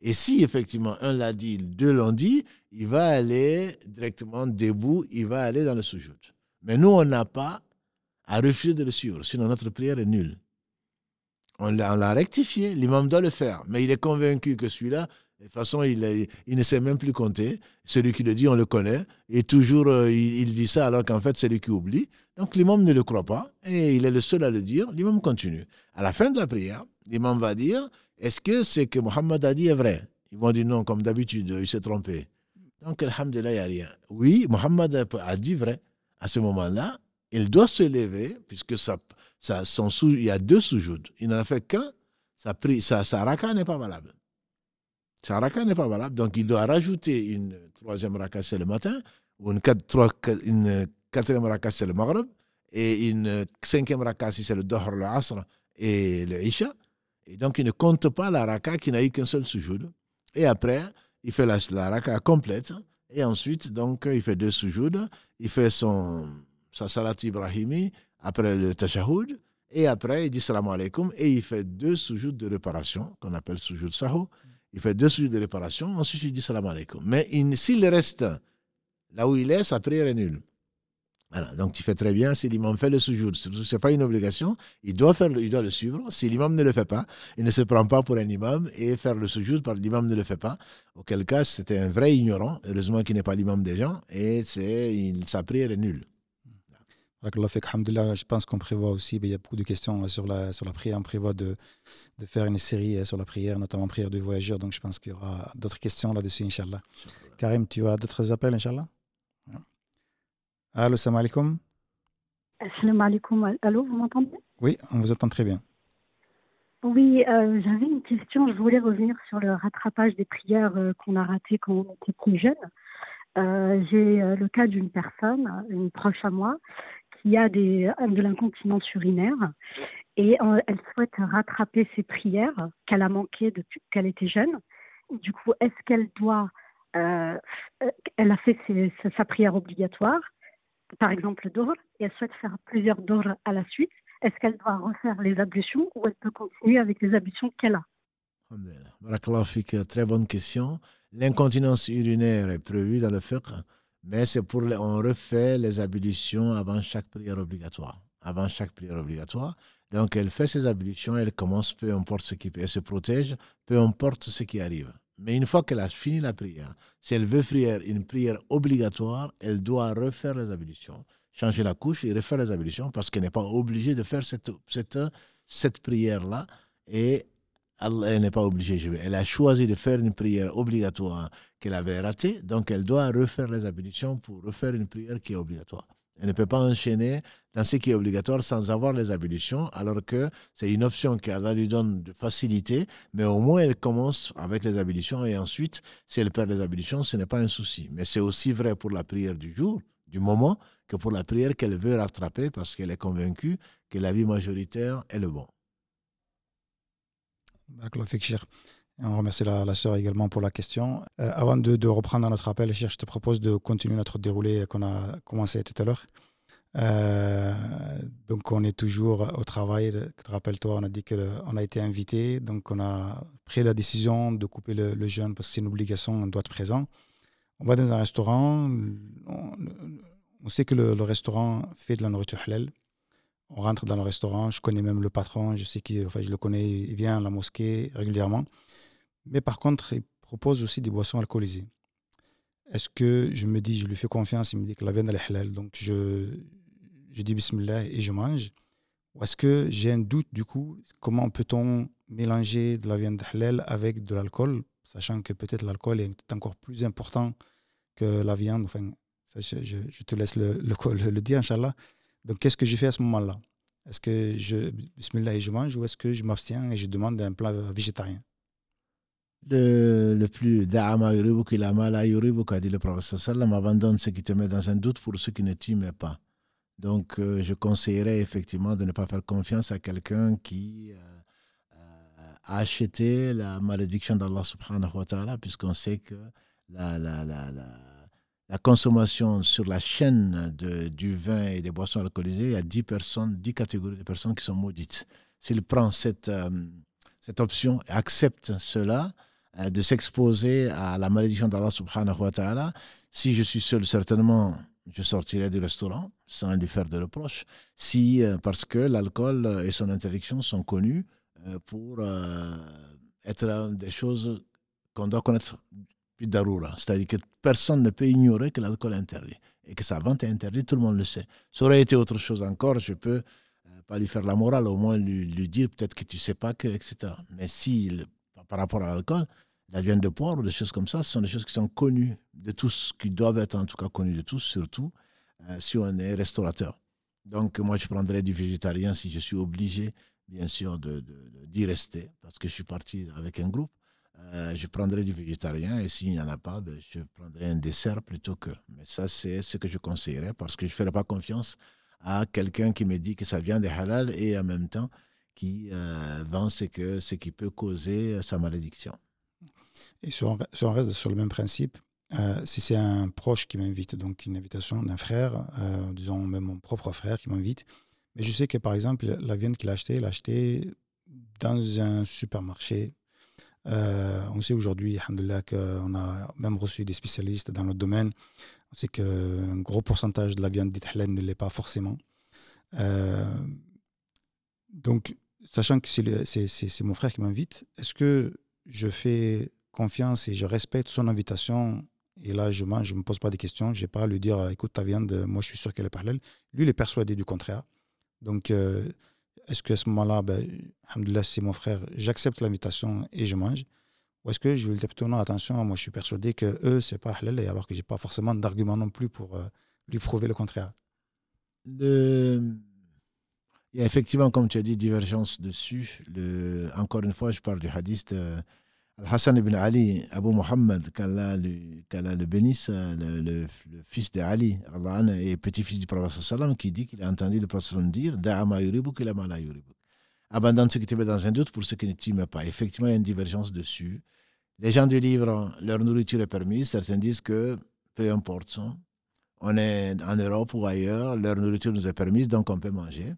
Et si effectivement un l'a dit, deux l'ont dit, il va aller directement debout, il va aller dans le sujoud. Mais nous, on n'a pas à refuser de le suivre, sinon notre prière est nulle. On l'a rectifié, l'imam doit le faire, mais il est convaincu que celui-là, de toute façon, il, ne sait même plus compter. Celui qui le dit, on le connaît. Et toujours, euh, il, il, dit ça alors qu'en fait, c'est lui qui oublie. Donc l'imam ne le croit pas et il est le seul à le dire. L'imam continue. À la fin de la prière, l'imam va dire est-ce que ce que Mohammed a dit est vrai? Ils vont dire non, comme d'habitude, il s'est trompé. Donc, alhamdulillah, il n'y a rien. Oui, Mohammed a dit vrai. À ce moment-là, il doit se lever, puisque ça, ça, il y a deux sous Il n'en a fait qu'un. Sa, sa, sa raka n'est pas valable. Sa raka n'est pas valable. Donc, il doit rajouter une troisième raka, c'est le matin, ou une quatrième raka, c'est le maghrib, et une cinquième raka, si c'est le dohr, le asr et le isha. Et donc, il ne compte pas la raka qui n'a eu qu'un seul sujoud. Et après, il fait la, la raka complète. Et ensuite, donc, il fait deux sujouds. Il fait son, sa salat ibrahimi après le tashahoud. Et après, il dit salam alaikum. Et il fait deux sujouds de réparation, qu'on appelle sujoud saho. Il fait deux sujouds de réparation. Ensuite, il dit salam alaikum. Mais s'il reste là où il est, sa prière est nulle. Voilà, donc tu fais très bien. Si l'imam fait le sujoud, ce n'est pas une obligation, il doit, faire, il doit le suivre. Si l'imam ne le fait pas, il ne se prend pas pour un imam et faire le sujoud parce que l'imam ne le fait pas. Auquel cas, c'était un vrai ignorant. Heureusement qu'il n'est pas l'imam des gens et sa prière est nulle. Je pense qu'on prévoit aussi, il y a beaucoup de questions sur la, sur la prière. On prévoit de, de faire une série sur la prière, notamment prière du voyageur. Donc je pense qu'il y aura d'autres questions là-dessus, Inch'Allah. Karim, tu as d'autres appels, Inch'Allah? Allô, salam alaikum. Salam alaikum. Allô, vous m'entendez? Oui, on vous entend très bien. Oui, euh, j'avais une question. Je voulais revenir sur le rattrapage des prières euh, qu'on a ratées quand on était plus jeune. Euh, j'ai le cas d'une personne, une proche à moi, qui a des, de l'incontinence urinaire et elle souhaite rattraper ses prières qu'elle a manquées depuis qu'elle était jeune. Du coup, est-ce qu'elle doit, elle a fait sa prière obligatoire? Par exemple Dor, et elle souhaite faire plusieurs Dor à la suite, est-ce qu'elle doit refaire les ablutions ou elle peut continuer avec les ablutions qu'elle a? Très bonne question. L'incontinence urinaire est prévue dans le fiqh, mais c'est pour on refait les ablutions avant chaque prière obligatoire. Avant chaque prière obligatoire. Donc elle fait ses ablutions, elle commence, peu importe ce qui elle se protège, peu importe ce qui arrive. Mais une fois qu'elle a fini la prière, si elle veut faire une prière obligatoire, elle doit refaire les ablutions, changer la couche et refaire les ablutions parce qu'elle n'est pas obligée de faire cette, cette, cette prière-là. Et elle n'est pas obligée. Elle a choisi de faire une prière obligatoire qu'elle avait ratée, donc elle doit refaire les ablutions pour refaire une prière qui est obligatoire. Elle ne peut pas enchaîner dans ce qui est obligatoire sans avoir les ablutions, alors que c'est une option qui lui donne de facilité, mais au moins elle commence avec les ablutions et ensuite, si elle perd les ablutions, ce n'est pas un souci. Mais c'est aussi vrai pour la prière du jour, du moment, que pour la prière qu'elle veut rattraper parce qu'elle est convaincue que la vie majoritaire est le bon. On remercie la, la sœur également pour la question. Euh, avant de, reprendre notre appel, je te propose de continuer notre déroulé qu'on a commencé tout à l'heure. Euh, donc, on est toujours au travail. Rappelle-toi, on a dit qu'on a été invité. Donc, on a pris la décision de couper le, jeûne parce que c'est une obligation, on doit être présent. On va dans un restaurant. On, sait que le, restaurant fait de la nourriture halal. On rentre dans le restaurant. Je connais même le patron. Je sais qu'il, enfin, je le connais. Il vient à la mosquée régulièrement. Mais par contre, il propose aussi des boissons alcoolisées. Est-ce que je me dis, je lui fais confiance, il me dit que la viande est halal, donc je, dis bismillah et je mange Ou est-ce que j'ai un doute du coup, comment peut-on mélanger de la viande halal avec de l'alcool, sachant que peut-être l'alcool est encore plus important que la viande? Enfin, je, te laisse le, le, le dire, Inch'Allah. Donc, qu'est-ce que je fais à ce moment-là? Est-ce que je bismillah et je mange ou est-ce que je m'abstiens et je demande un plat végétarien? Le, le plus da'ama yuribuk ilama la yuribuk, a dit le professeur sallam, abandonne ce qui te met dans un doute pour ce qui ne t'y met pas. Donc, euh, je conseillerais effectivement de ne pas faire confiance à quelqu'un qui euh, a acheté la malédiction d'Allah subhanahu wa ta'ala, puisqu'on sait que la, la, la, la, consommation sur la chaîne de, du vin et des boissons alcoolisées, il y a 10 personnes, 10 catégories de personnes qui sont maudites. S'il prend cette, euh, cette option et accepte cela, euh, de s'exposer à la malédiction d'Allah subhanahu wa ta'ala. Si je suis seul, certainement, je sortirai du restaurant sans lui faire de reproches. Si, euh, parce que l'alcool et son interdiction sont connus euh, pour être des choses qu'on doit connaître daroura. C'est-à-dire que personne ne peut ignorer que l'alcool est interdit et que sa vente est interdite, tout le monde le sait. Ça aurait été autre chose encore, je peux pas lui faire la morale, au moins lui, lui dire peut-être que tu sais pas que, etc. Mais si par rapport à l'alcool, la viande de porc, des choses comme ça, ce sont des choses qui sont connues de tous, qui doivent être en tout cas connues de tous, surtout euh, si on est restaurateur. Donc, moi, je prendrais du végétarien si je suis obligé, bien sûr, d'y de, d'y rester, parce que je suis parti avec un groupe. Euh, je prendrai du végétarien et s'il n'y en a pas, ben, je prendrai un dessert plutôt que. Mais ça, c'est ce que je conseillerais parce que je ne ferai pas confiance à quelqu'un qui me dit que ça vient des halal et en même temps qui euh, vend ce, que, ce qui peut causer sa malédiction. Et si on, reste sur le même principe, euh, si c'est un proche qui m'invite, donc une invitation d'un frère, disons même mon propre frère qui m'invite, mais je sais que par exemple, la viande qu'il a achetée, il l'a achetée dans un supermarché euh, on sait aujourd'hui, qu'on a même reçu des spécialistes dans notre domaine. On sait qu'un gros pourcentage de la viande dite halal ne l'est pas forcément. Euh, donc, sachant que c'est mon frère qui m'invite, est-ce que je fais confiance et je respecte son invitation et là, je mange, je ne me pose pas des questions. Je n'ai pas à lui dire, écoute, ta viande, moi, je suis sûr qu'elle est halal. Lui, il est persuadé du contraire. Donc, euh, est-ce qu'à ce, moment-là, ben, c'est mon frère, j'accepte l'invitation et je mange? Ou est-ce que je vais lui dire non, attention, moi je suis persuadé que eux, c'est pas halal, alors que j'ai pas forcément d'argument non plus pour euh, lui prouver le contraire? Il y a effectivement, comme tu as dit, divergence dessus. Le... Encore une fois, je parle du hadith. Hassan ibn Ali, Abu Muhammad, qu'Allah le, bénisse, le, le, fils de Ali, et petit-fils du prophète qui dit qu'il a entendu le prophète dire Da'ama yuribuk ila ma Abandonne ce qui te met dans un doute pour ce qui ne t'y met pas. Effectivement, il y a une divergence dessus. Les gens du livre, leur nourriture est permise. Certains disent que peu importe, on est en Europe ou ailleurs, leur nourriture nous est permise, donc on peut manger.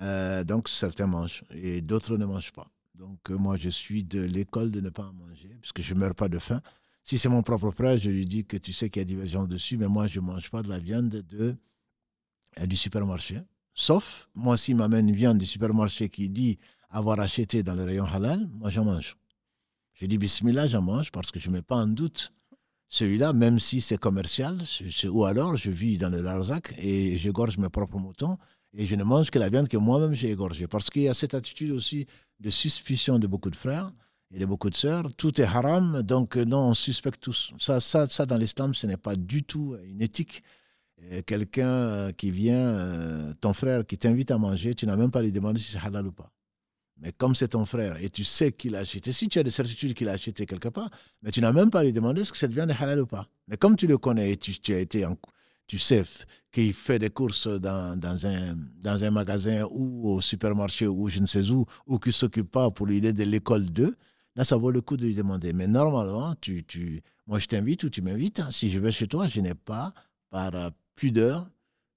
Euh, donc certains mangent et d'autres ne mangent pas. Donc, euh, moi, je suis de l'école de ne pas en manger, puisque je ne meurs pas de faim. Si c'est mon propre frère, je lui dis que tu sais qu'il y a divergence dessus, mais moi, je ne mange pas de la viande de, euh, du supermarché. Sauf, moi, s'il m'amène une viande du supermarché qui dit avoir acheté dans le rayon halal, moi, j'en mange. Je dis bismillah, j'en mange parce que je ne mets pas en doute celui-là, même si c'est commercial, ou alors je vis dans le Larzac et je gorge mes propres moutons et je ne mange que la viande que moi-même j'ai égorgée. Parce qu'il y a cette attitude aussi de suspicion de beaucoup de frères et de beaucoup de sœurs. Tout est haram, donc euh, non, on suspecte tous. Ça, ça, ça dans l'islam, ce n'est pas du tout une éthique. Quelqu'un euh, qui vient, euh, ton frère qui t'invite à manger, tu n'as même pas lui demander si c'est halal ou pas. Mais comme c'est ton frère et tu sais qu'il a acheté, si tu as des certitudes qu'il a acheté quelque part, mais tu n'as même pas lui demander est-ce que cette viande est halal ou pas. Mais comme tu le connais et tu, tu as été en, tu sais qu'il fait des courses dans, dans, un, dans un magasin ou au supermarché ou je ne sais où, ou qu'il ne s'occupe pas pour l'idée de l'école 2, là, ça vaut le coup de lui demander. Mais normalement, tu, tu, moi, je t'invite ou tu m'invites. Si je vais chez toi, je n'ai pas, par pudeur,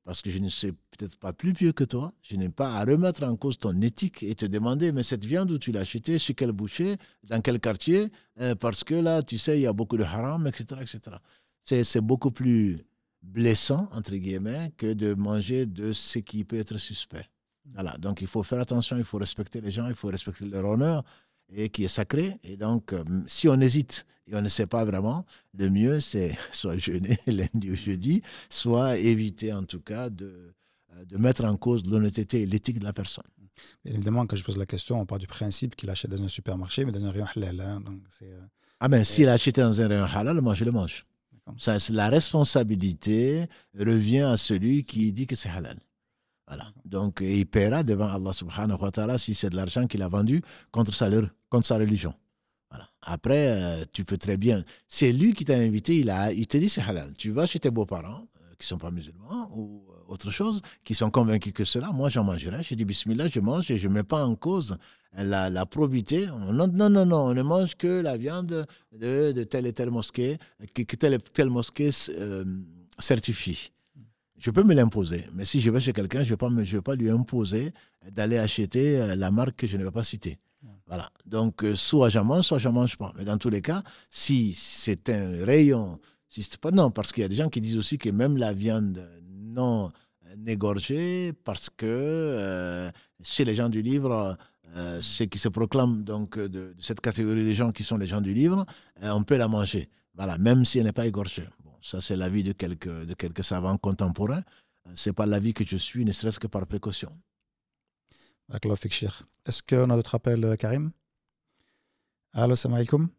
parce que je ne sais peut-être pas plus pieux que toi, je n'ai pas à remettre en cause ton éthique et te demander, mais cette viande où tu l'as achetée, chez quel boucher, dans quel quartier, euh, parce que là, tu sais, il y a beaucoup de haram, etc. etc. C'est beaucoup plus blessant, entre guillemets, que de manger de ce qui peut être suspect. Voilà, donc il faut faire attention, il faut respecter les gens, il faut respecter leur honneur et qui est sacré. Et donc, euh, si on hésite et on ne sait pas vraiment, le mieux, c'est soit jeûner lundi ou jeudi, soit éviter en tout cas de, euh, de mettre en cause l'honnêteté et l'éthique de la personne. évidemment, quand je pose la question, on part du principe qu'il achète dans un supermarché, mais dans un rayon halal. Hein, donc euh, ah ben, s'il a acheté dans un rayon halal, moi je le mange. Ça, la responsabilité revient à celui qui dit que c'est halal. Voilà. Donc, il paiera devant Allah subhanahu wa ta'ala si c'est de l'argent qu'il a vendu contre sa, contre sa religion. Voilà. Après, euh, tu peux très bien. C'est lui qui t'a invité, il, a, il te dit c'est halal. Tu vas chez tes beaux-parents, euh, qui ne sont pas musulmans, ou euh, autre chose, qui sont convaincus que cela. Moi, j'en mangerai. Je dis bismillah, je mange et je ne mets pas en cause la, probité. Non, non, non, on ne mange que la viande de, telle et telle mosquée, que, telle et telle mosquée euh, certifie. Je peux me l'imposer, mais si je vais chez quelqu'un, je ne vais, vais, pas lui imposer d'aller acheter euh, la marque que je ne vais pas citer. Voilà. Donc, euh, soit j'en mange, soit je n'en mange pas. Mais dans tous les cas, si c'est un rayon, non, parce qu'il y a des gens qui disent aussi que même la viande non négorgée, parce que chez les gens du livre, euh, ceux qui se proclament donc de, cette catégorie de gens qui sont les gens du livre, euh, on peut la manger. Voilà, même si elle n'est pas égorgée. Bon, ça, c'est l'avis de quelques, de quelques savants contemporains. Euh, Ce n'est pas l'avis que je suis, ne serait-ce que par précaution. Est-ce qu'on a d'autres appels, Karim? Allô, salam alaikum.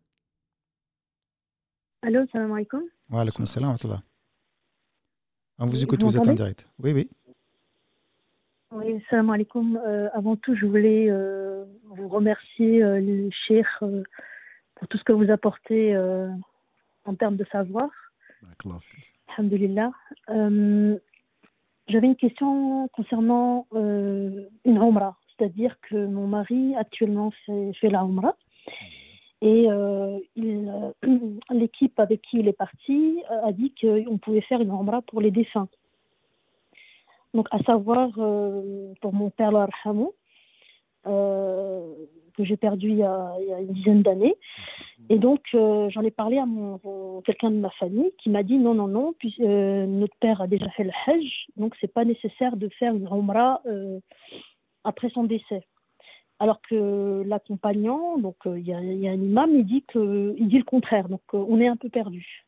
Allô, salam alaikum. Wa alaikum salam. On vous écoute, vous vous êtes en direct. Oui, oui. Oui, salam alaikum. Euh, avant tout, je voulais euh, vous remercier, euh, le cheikh, euh, pour tout ce que vous apportez en termes de savoir. Alhamdulillah. J'avais une question concernant une Umrah. C'est-à-dire que mon mari actuellement fait, fait la Umrah. Et l'équipe avec qui il est parti a dit qu'on pouvait faire une Umrah pour les défunts. Donc, à savoir, euh, pour mon père, Allah yarhamou, euh, que j'ai perdu il y, a, une dizaine d'années. Et donc, euh, j'en ai parlé à quelqu'un de ma famille qui m'a dit non, non, non, puis, euh, notre père a déjà fait le Hajj, donc c'est pas nécessaire de faire une Umrah après son décès. Alors que l'accompagnant, donc il y, a, un imam, il dit, que, il dit le contraire, donc on est un peu perdu.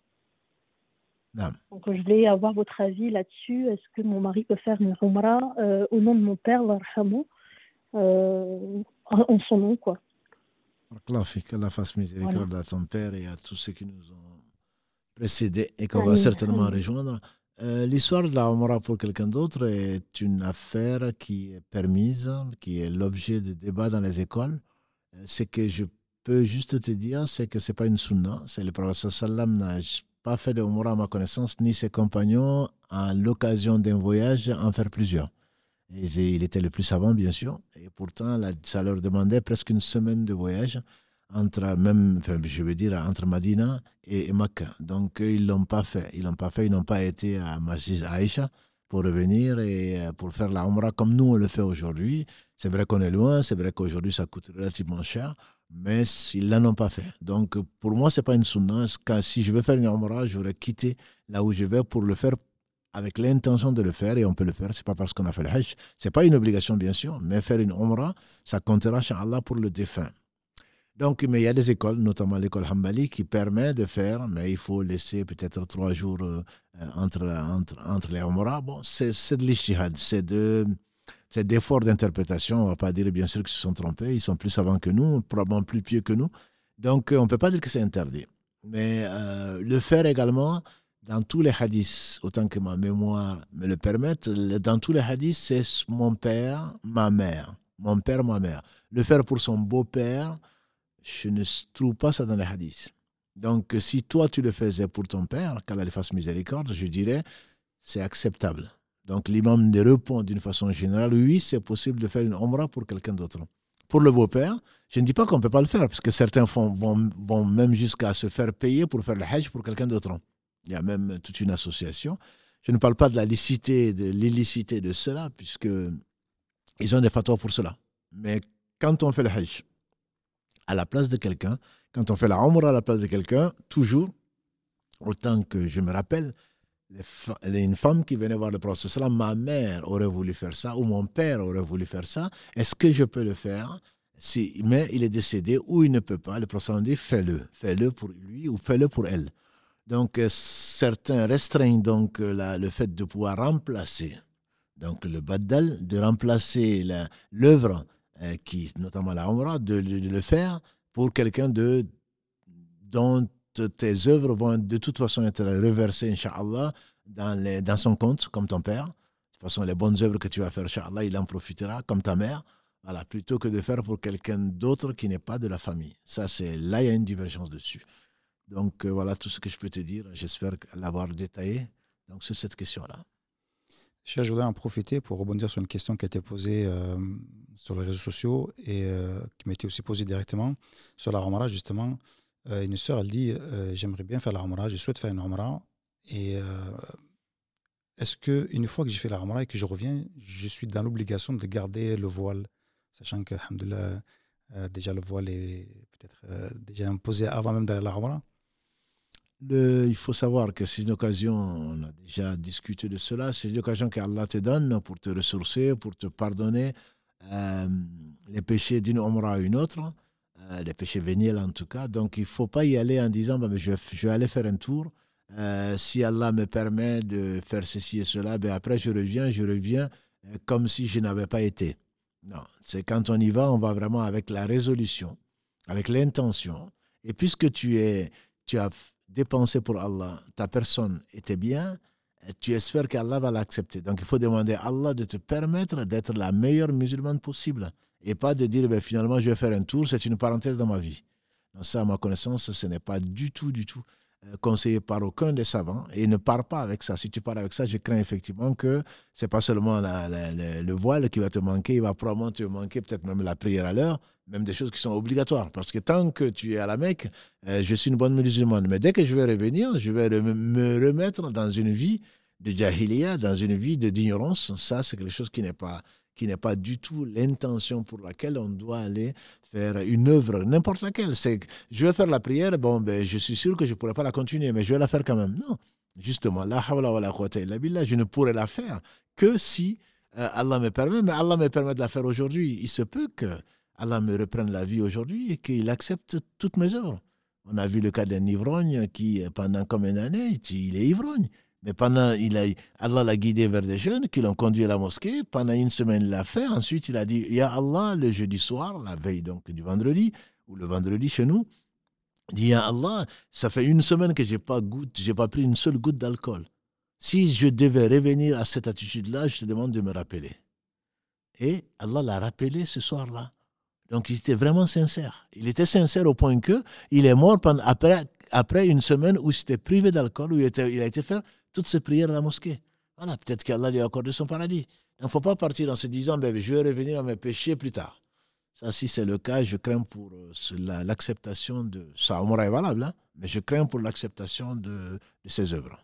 Donc je voulais avoir votre avis là-dessus. Est-ce que mon mari peut faire une Umrah euh, au nom de mon père, Allah yarhamou, euh, en son nom, quoi? Allah fasse miséricorde à ton père et à tous ceux qui nous ont précédés et qu'on va certainement rejoindre. Euh, L'histoire de la Omra pour quelqu'un d'autre est une affaire qui est permise, qui est l'objet de débats dans les écoles. Euh, Ce que je peux juste te dire, c'est que ce n'est pas une sunna. C'est le prophète sallam n'a pas fait de Omra à ma connaissance, ni ses compagnons, à l'occasion d'un voyage, en faire plusieurs. Il était le plus savant, bien sûr. Et pourtant, ça leur demandait presque une semaine de voyage entre même, je veux dire, entre Madina et, et. Donc, eux, ils l'ont pas fait. Ils l'ont pas fait. Ils n'ont pas été à Masjid Aïcha pour revenir et euh, pour faire la Umrah comme nous, on le fait aujourd'hui. C'est vrai qu'on est loin. C'est vrai qu'aujourd'hui, ça coûte relativement cher. Mais ils ne l'en ont pas fait. Donc, pour moi, c'est pas une sunna. Si je veux faire une Umrah, je voudrais quitter là où je vais pour le faire avec l'intention de le faire et on peut le faire. C'est pas parce qu'on a fait le Hajj. C'est pas une obligation, bien sûr, mais faire une Umrah, ça comptera, Allah pour le défunt. Donc, mais il y a des écoles, notamment l'école Hanbali, qui permet de faire, mais il faut laisser peut-être trois jours euh, entre, entre, entre les Umrah. Bon, c'est de l'ijtihad, c'est de, c'est d'efforts d'interprétation. On ne va pas dire, bien sûr, qu'ils se sont trompés. Ils sont plus savants que nous, probablement plus pieux que nous. Donc, euh, on ne peut pas dire que c'est interdit. Mais euh, le faire également, dans tous les hadiths, autant que ma mémoire me le permette, le- dans tous les hadiths, c'est mon père, ma mère. Mon père, ma mère. Le faire pour son beau-père, je ne trouve pas ça dans les hadiths. Donc, si toi, tu le faisais pour ton père, qu'Allah lui fasse miséricorde, je dirais, c'est acceptable. Donc, l'imam ne répond d'une façon générale, oui, c'est possible de faire une omra pour quelqu'un d'autre. Pour le beau-père, je ne dis pas qu'on ne peut pas le faire, parce que certains font, vont, vont même jusqu'à se faire payer pour faire le hajj pour quelqu'un d'autre. Il y a même toute une association. Je ne parle pas de la licité, de l'illicité de cela, puisque ils ont des fatwas pour cela. Mais quand on fait le hajj à la place de quelqu'un, quand on fait la omra à la place de quelqu'un, toujours, autant que je me rappelle, les une femme qui venait voir le prophète, ma mère aurait voulu faire ça, ou mon père aurait voulu faire ça, est-ce que je peux le faire? Si, Mais il est décédé ou il ne peut pas. Le prophète dit, fais-le, fais-le pour lui ou fais-le pour elle. Donc, euh, certains restreignent donc euh, la- le fait de pouvoir remplacer, donc le baddal, de remplacer la- l'œuvre, euh, notamment la Umrah, de, le faire pour quelqu'un dont tes œuvres vont de toute façon être reversées, Inch'Allah, dans, dans son compte, comme ton père. De toute façon, les bonnes œuvres que tu vas faire, Inch'Allah, il en profitera, comme ta mère. Voilà, plutôt que de faire pour quelqu'un d'autre qui n'est pas de la famille. Ça, c'est là, il y a une divergence dessus. Donc, euh, voilà tout ce que je peux te dire. J'espère l'avoir détaillé donc, sur cette question-là. Je voudrais en profiter pour rebondir sur une question qui a été posée euh, sur les réseaux sociaux et euh, qui m'a été aussi posée directement sur la Ramara, justement. Euh, une sœur, elle dit euh, J'aimerais bien faire la Ramara, je souhaite faire une Ramara. Et euh, est-ce qu'une fois que j'ai fait la Ramara et que je reviens, je suis dans l'obligation de garder le voile? Sachant que, déjà le voile est peut-être déjà imposé avant même d'aller à la Le- il faut savoir que c'est une occasion, on a déjà discuté de cela, c'est une occasion qu'Allah te donne pour te ressourcer, pour te pardonner les péchés d'une omra à une autre, les péchés véniels en tout cas. Donc il ne faut pas y aller en disant bah, mais je, je vais aller faire un tour. Euh, si Allah me permet de faire ceci et cela, ben après je reviens, je reviens euh, comme si je n'avais pas été. Non, c'est quand on y va, on va vraiment avec la résolution, avec l'intention. Et puisque tu es, tu as dépensé pour Allah, ta personne était bien, tu espères qu'Allah va l'accepter. Donc il faut demander à Allah de te permettre d'être la meilleure musulmane possible. Et pas de dire, ben, finalement, je vais faire un tour, c'est une parenthèse dans ma vie. Ça, à ma connaissance, ce n'est pas du tout, du tout euh, conseillé par aucun des savants et ne pars pas avec ça. Si tu pars avec ça, je crains effectivement que c'est pas seulement le voile qui va te manquer, il va probablement te manquer peut-être même la prière à l'heure, même des choses qui sont obligatoires. Parce que tant que tu es à la Mecque, euh, je suis une bonne musulmane. Mais dès que je vais revenir, je vais me remettre dans une vie de jahiliya, dans une vie d'ignorance. Ça, c'est quelque chose qui n'est pas qui n'est pas du tout l'intention pour laquelle on doit aller faire une œuvre, n'importe laquelle. C'est je vais faire la prière, bon, ben, je suis sûr que je ne pourrai pas la continuer, mais je vais la faire quand même. Non, justement, la wa la billah, je ne pourrai la faire que si euh, Allah me permet, mais Allah me permet de la faire aujourd'hui. Il se peut que Allah me reprenne la vie aujourd'hui et qu'il accepte toutes mes œuvres. On a vu le cas d'un ivrogne qui, pendant combien d'années, il est ivrogne. Mais pendant, il a, Allah l'a guidé vers des jeunes qui l'ont conduit à la mosquée. Pendant une semaine, il l'a fait. Ensuite, il a dit Ya Allah, le jeudi soir, la veille donc du vendredi, ou le vendredi chez nous, il dit Ya Allah, ça fait une semaine que je n'ai pas, pas pris une seule goutte d'alcool. Si je devais revenir à cette attitude-là, je te demande de me rappeler. Et Allah l'a rappelé ce soir-là. Donc il était vraiment sincère. Il était sincère au point que il est mort pendant, après, après une semaine où il s'était privé d'alcool, où il, a été faire toutes ses prières à la mosquée. Voilà, peut-être qu'Allah lui a accordé son paradis. Il ne faut pas partir en se disant, ben, je vais revenir à mes péchés plus tard. Si c'est le cas, je crains pour euh, l'acceptation de... Ça, est valable, hein, mais je crains pour l'acceptation de, ses œuvres.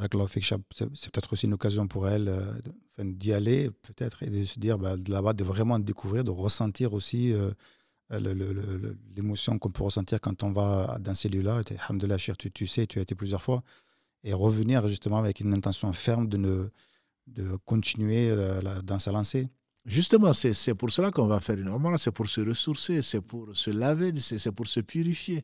C'est peut-être aussi une occasion pour elle euh, d'y aller, peut-être, et de se dire, bah, là-bas, de vraiment découvrir, de ressentir aussi euh, l'émotion qu'on peut ressentir quand on va dans ces lieux-là. Alhamdulillah, tu, tu sais, tu as été plusieurs fois et revenir justement avec une intention ferme de, ne, de continuer euh, dans sa lancée. Justement, c'est pour cela qu'on va faire une omra, c'est pour se ressourcer, c'est pour se laver, c'est pour se purifier.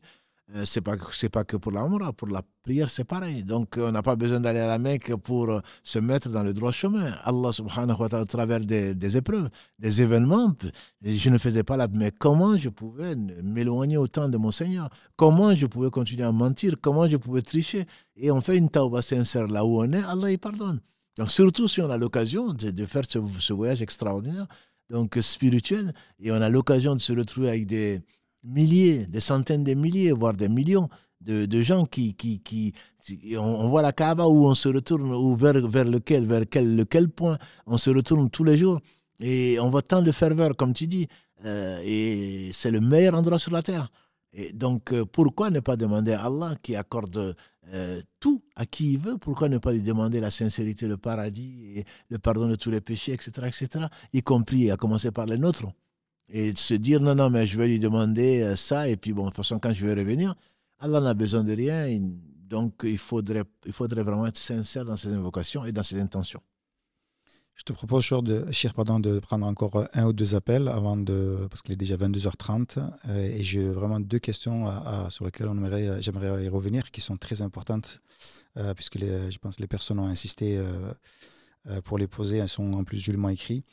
Euh, c'est pas c'est pas que pour la pour la prière c'est pareil. Donc on n'a pas besoin d'aller à la Mecque pour euh, se mettre dans le droit chemin. Allah subhanahu wa ta'ala au travers des, des, épreuves, des événements, je ne faisais pas la mais comment je pouvais m'éloigner autant de mon Seigneur? Comment je pouvais continuer à mentir? Comment je pouvais tricher? Et on fait une tauba sincère là où on est, Allah y pardonne. Donc surtout si on a l'occasion de, faire ce, ce voyage extraordinaire, donc spirituel, et on a l'occasion de se retrouver avec des milliers, des centaines de milliers, voire des millions de, gens qui, qui, qui on, voit la Kaaba où on se retourne, ou vers, vers lequel, vers quel, lequel point on se retourne tous les jours. Et on voit tant de ferveur, comme tu dis, euh, et c'est le meilleur endroit sur la terre. Et donc, euh, pourquoi ne pas demander à Allah qui accorde euh, tout à qui il veut? Pourquoi ne pas lui demander la sincérité, le paradis le pardon de tous les péchés, etc., etc., y compris à commencer par les nôtres? Et de se dire non, non, mais je vais lui demander euh, ça, et puis bon, de toute façon, quand je vais revenir, Allah n'a besoin de rien, donc il faudrait, il faudrait vraiment être sincère dans ses invocations et dans ses intentions. Je te propose, Cher, de, pardon, de prendre encore un ou deux appels avant de, parce qu'il est déjà 22h30 euh, et j'ai vraiment deux questions sur lesquelles j'aimerais y revenir qui sont très importantes euh, puisque je pense que les personnes ont insisté pour les poser, elles sont en plus joliment écrites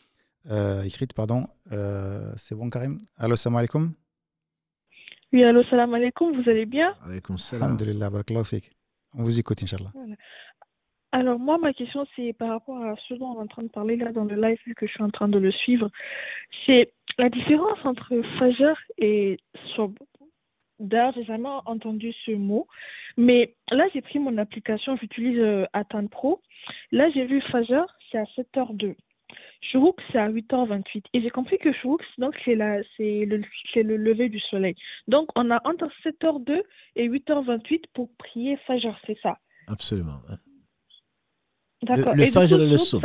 euh, écrite, pardon. Euh, c'est bon, Karim? Allô, salam alaikum Oui, allô, salam alaikum, vous allez bien? Alaikum salam. Alhamdulillah, On vous écoute, Inch'Allah. Alors, moi, ma question, c'est par rapport à ce dont on est en train de parler là dans le live, vu que je suis en train de le suivre. C'est la différence entre Fajr et Sob. D'ailleurs, j'ai jamais entendu ce mot. Mais là, j'ai pris mon application, j'utilise euh, Pro. Là, j'ai vu Fajr, c'est à 7h02. Chourouk, c'est à 8h28. Et j'ai compris que Chourouk, donc, c'est, c'est, le, c'est le lever du soleil. Donc, on a entre 7h02 et 8h28 pour prier Fajr, c'est ça? Absolument. D'accord. Le, Fajr et le Soub.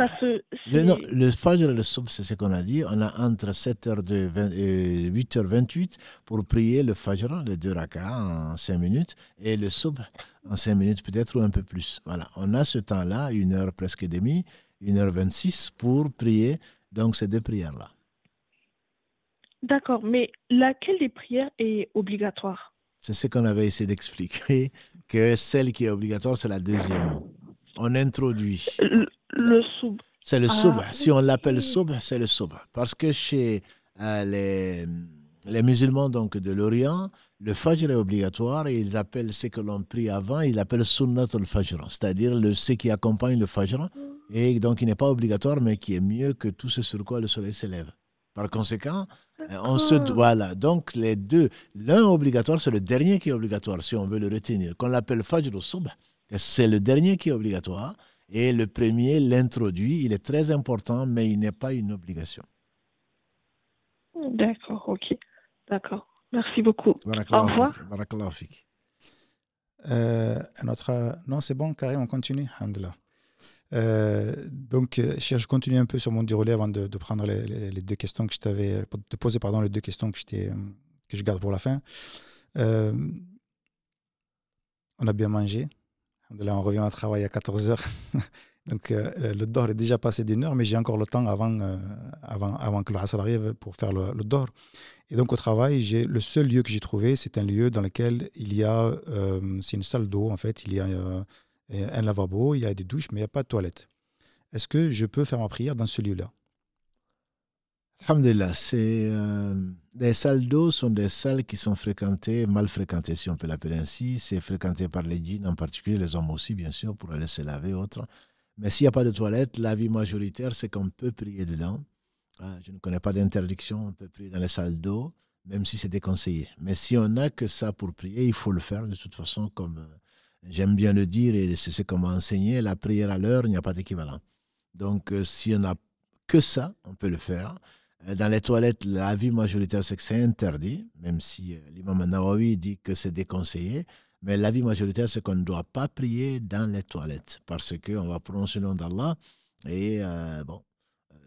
Le, le Fajr et le Soub, c'est ce qu'on a dit. On a entre 7h02 et 8h28 pour prier le Fajr, les deux rakas en 5 minutes, et le Soub en 5 minutes peut-être ou un peu plus. Voilà. On a ce temps-là, une heure presque et demie 1h26 pour prier donc ces deux prières-là. D'accord, mais laquelle des prières est obligatoire? C'est ce qu'on avait essayé d'expliquer, que celle qui est obligatoire, c'est la deuxième. On introduit. Le, soub. C'est le ah, soub. Si on l'appelle soub, c'est le soub. Parce que chez euh, les, les musulmans donc, de l'Orient, le Fajr est obligatoire et ils appellent ce que l'on prie avant, ils l'appellent Sunnat al-Fajr, c'est-à-dire le, ce qui accompagne le Fajr, et donc il n'est pas obligatoire, mais qui est mieux que tout ce sur quoi le soleil s'élève. Par conséquent, euh, on se voilà. Donc les deux, l'un obligatoire, c'est le dernier qui est obligatoire, si on veut le retenir. Qu'on l'appelle Fajr Subh, c'est le dernier qui est obligatoire, et le premier l'introduit. Il est très important, mais il n'est pas une obligation. D'accord, ok. D'accord. Merci beaucoup. Au revoir. Euh, notre... Non, c'est bon, Karim, on continue. Euh, donc, euh, je continue un peu sur mon déroulé avant de, prendre les, deux questions que je t'avais, de poser pardon les deux questions que je, garde pour la fin. Euh, on a bien mangé. Là, on revient à travail à 14 h Donc, le dor est déjà passé d'une heure, mais j'ai encore le temps avant, avant, que le Asr arrive pour faire le, le dor. Et donc, au travail, j'ai le seul lieu que j'ai trouvé, c'est un lieu dans lequel il y a, c'est une salle d'eau en fait, il y a un lavabo, il y a des douches, mais il n'y a pas de toilette. Est-ce que je peux faire ma prière dans ce lieu-là Alhamdulillah, c'est euh, les salles d'eau sont des salles qui sont fréquentées, mal fréquentées si on peut l'appeler ainsi. C'est fréquenté par les djinns, en particulier les hommes aussi, bien sûr, pour aller se laver autre. Mais s'il n'y a pas de toilette, l'avis majoritaire, c'est qu'on peut prier dedans. Ah, je ne connais pas d'interdiction, on peut prier dans les salles d'eau, même si c'est déconseillé. Mais si on n'a que ça pour prier, il faut le faire de toute façon, comme euh, J'aime bien le dire et c'est m'a enseigné, la prière à l'heure, il n'y a pas d'équivalent. Donc, euh, si on n'a que ça, on peut le faire. Euh, dans les toilettes, l'avis majoritaire, c'est que c'est interdit, même si euh, l'imam Nawawi dit que c'est déconseillé. Mais l'avis majoritaire, c'est qu'on ne doit pas prier dans les toilettes parce qu'on va prononcer le nom d'Allah. Et bon,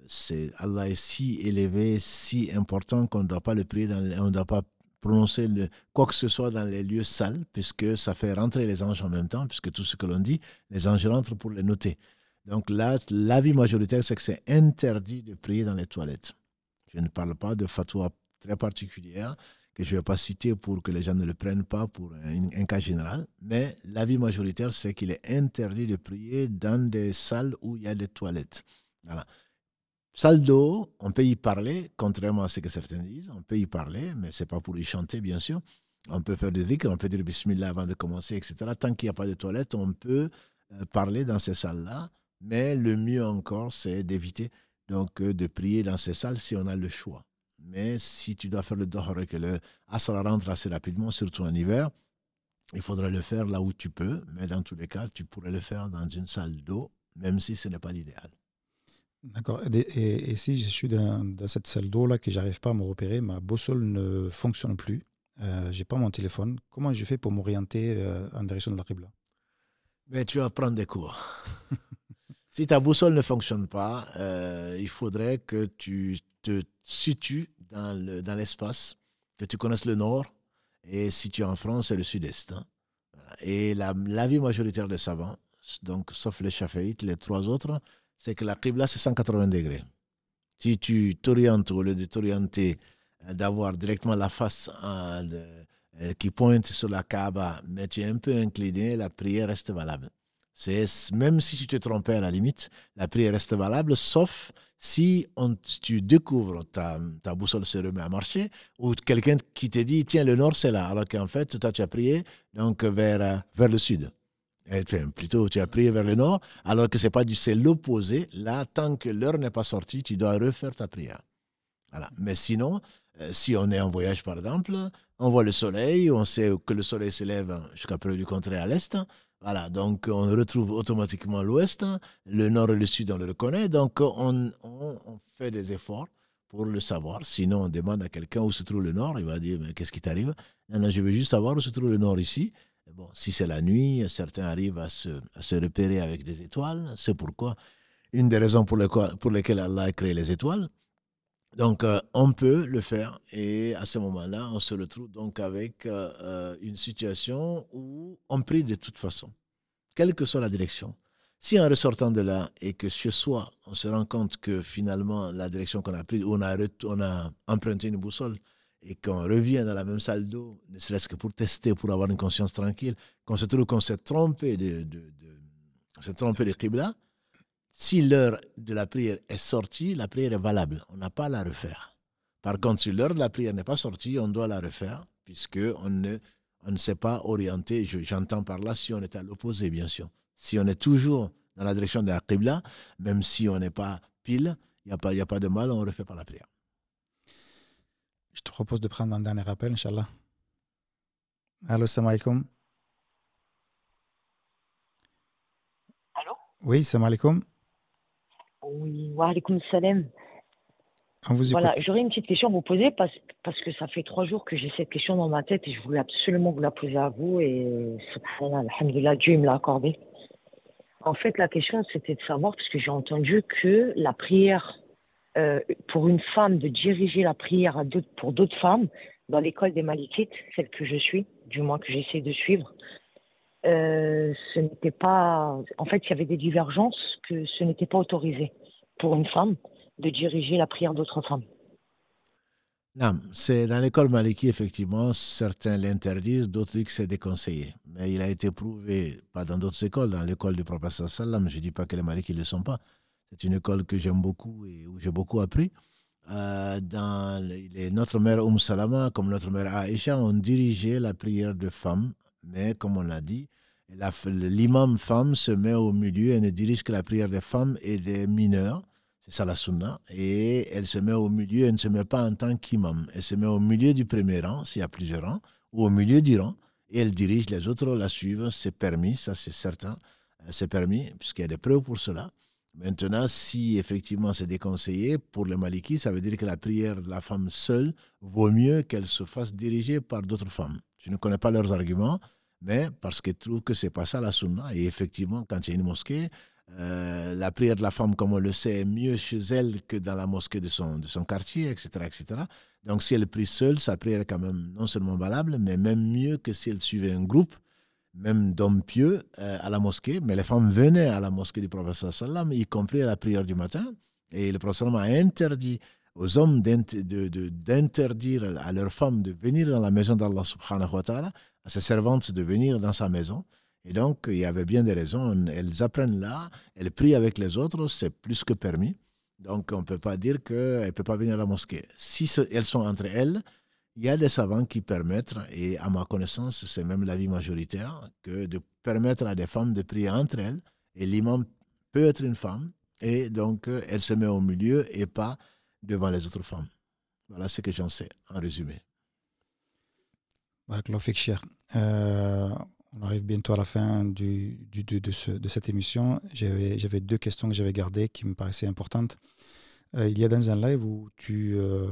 c'est Allah est si élevé, si important qu'on ne doit pas le prier, dans, on doit pas prononcer le, quoi que ce soit dans les lieux sales, puisque ça fait rentrer les anges en même temps, puisque tout ce que l'on dit, les anges rentrent pour les noter. Donc là, l'avis majoritaire, c'est que c'est interdit de prier dans les toilettes. Je ne parle pas de fatwa très particulière que je ne vais pas citer pour que les gens ne le prennent pas pour un, un cas général, mais l'avis majoritaire, c'est qu'il est interdit de prier dans des salles où il y a des toilettes. Voilà. D'eau, on peut y parler, contrairement à ce que certains disent, on peut y parler, mais ce n'est pas pour y chanter, bien sûr. On peut faire des dhikr, on peut dire bismillah avant de commencer, etc. Tant qu'il n'y a pas de toilette, on peut euh, parler dans ces salles-là, mais le mieux encore, c'est d'éviter donc euh, de prier dans ces salles si on a le choix. Mais si tu dois faire le dohar et que le asra rentre assez rapidement, surtout en hiver, il faudrait le faire là où tu peux, mais dans tous les cas, tu pourrais le faire dans une salle d'eau, même si ce n'est pas l'idéal. D'accord. Et, si je suis dans, cette salle d'eau là que j'arrive pas à me repérer, ma boussole ne fonctionne plus, euh, j'ai pas mon téléphone, comment je fais pour m'orienter euh, en direction de la Qibla Mais tu vas prendre des cours. si ta boussole ne fonctionne pas, euh, il faudrait que tu te situes dans l'espace, que tu connaisses le nord, et si tu es en France, c'est le sud-est. Hein. Et la, vie majoritaire des savants, donc sauf les chaféites, les trois autres, c'est que la Qibla, c'est 180 degrés. Si tu t'orientes, au lieu de t'orienter, euh, d'avoir directement la face euh, euh, qui pointe sur la Kaaba, mais tu es un peu incliné, la prière reste valable. Même si tu te trompais à la limite, la prière reste valable, sauf si tu découvres ta, ta boussole se remet à marcher, ou quelqu'un qui te dit, tiens, le nord, c'est là, alors qu'en fait, toi, tu as prié donc, vers, vers le sud plutôt, tu as prié vers le nord, alors que c'est pas du, c'est l'opposé. Là, tant que l'heure n'est pas sortie, tu dois refaire ta prière. Voilà. Mais sinon, euh, si on est en voyage, par exemple, on voit le soleil, on sait que le soleil s'élève jusqu'à preuve du contraire à l'est. Voilà. Donc, on retrouve automatiquement l'ouest. Le nord et le sud, on le reconnaît. Donc, on, on, fait des efforts pour le savoir. Sinon, on demande à quelqu'un où se trouve le nord. Il va dire, mais qu'est-ce qui t'arrive? Non, je veux juste savoir où se trouve le nord ici. Bon, si c'est la nuit, certains arrivent à se, repérer avec des étoiles. C'est pourquoi, une des raisons pour, lesquelles Allah a créé les étoiles. Donc, euh, on peut le faire et à ce moment-là, on se retrouve donc avec euh, euh, une situation où on prie de toute façon, quelle que soit la direction. Si en ressortant de là et que chez soi, on se rend compte que finalement, la direction qu'on a prise, on on a emprunté une boussole, et qu'on revient dans la même salle d'eau, ne serait-ce que pour tester, pour avoir une conscience tranquille, qu'on se trouve qu'on s'est trompé de, de, de, si l'heure de la prière est sortie, la prière est valable. On n'a pas à la refaire. Par contre, si l'heure de la prière n'est pas sortie, on doit la refaire, puisqu'on ne, on ne s'est pas orienté. J'entends par là si on est à l'opposé, bien sûr. Si on est toujours dans la direction de la Qibla, même si on n'est pas pile, il n'y a, pas, a pas de mal, on refait par la prière. Je te propose de prendre un dernier appel, Inch'Allah. Allô, salam alaikum. Allô? Oui, salam alaikum. Oui, wa alaikum salam. On vous Voilà, j'aurais une petite question à vous poser parce, parce que ça fait trois jours que j'ai cette question dans ma tête et je voulais absolument vous la poser à vous et subhanallah, alhamdulillah, Dieu me l'a accordé. En fait, la question c'était de savoir, parce que j'ai entendu que la prière, euh, pour une femme de diriger la prière pour d'autres femmes, dans l'école des Malikites, celle que je suis, du moins que j'essaie de suivre, euh, ce n'était pas. En fait, il y avait des divergences que ce n'était pas autorisé pour une femme de diriger la prière d'autres femmes. Non, c'est dans l'école Maliki, effectivement, certains l'interdisent, d'autres disent que c'est déconseillé. Mais il a été prouvé, pas dans d'autres écoles, dans l'école du professeur Salam, je ne dis pas que les Malikis ne le sont pas. C'est une école que j'aime beaucoup et où j'ai beaucoup appris. Euh, dans notre mère Oum Salama, comme notre mère Aïcha, ont dirigé la prière de femmes, mais comme on l'a dit, l'imam femme se met au milieu et ne dirige que la prière des femmes et des mineurs. C'est ça la sunna. Et elle se met au milieu, elle ne se met pas en tant qu'imam. Elle se met au milieu du premier rang, s'il y a plusieurs rangs, ou au milieu du rang, et elle dirige, les autres la suivent. C'est permis, ça c'est certain. Euh, C'est permis, puisqu'il y a des preuves pour cela. Maintenant, si effectivement c'est déconseillé, pour les Malikis, ça veut dire que la prière de la femme seule vaut mieux qu'elle se fasse diriger par d'autres femmes. Je ne connais pas leurs arguments, mais parce qu'ils trouvent que c'est pas ça la sunna. Et effectivement, quand il y a une mosquée, euh, la prière de la femme, comme on le sait, est mieux chez elle que dans la mosquée de son, de son quartier, etc., etc. Donc, si elle prie seule, sa prière est quand même non seulement valable, mais même mieux que si elle suivait un groupe, même d'hommes pieux, euh, à la mosquée. Mais les femmes venaient à la mosquée du prophète, sallam, y compris à la prière du matin. Et le sallam a interdit aux hommes d'interdire à leurs femmes de venir dans la maison d'Allah subhanahu wa ta'ala, à ses servantes de venir dans sa maison. Et donc, il y avait bien des raisons. Elles apprennent là, elles prient avec les autres, c'est plus que permis. Donc, on ne peut pas dire qu'elles ne peuvent pas venir à la mosquée. Si elles sont entre elles, il y a des savants qui permettent, et à ma connaissance, c'est même l'avis majoritaire, que de permettre à des femmes de prier entre elles. Et l'imam peut être une femme, et donc euh, elle se met au milieu et pas devant les autres femmes. Voilà ce que j'en sais, en résumé. Euh, on arrive bientôt à la fin de, de ce- de cette émission. J'avais deux questions que j'avais gardées qui me paraissaient importantes. Euh, il y a dans un live où tu, euh,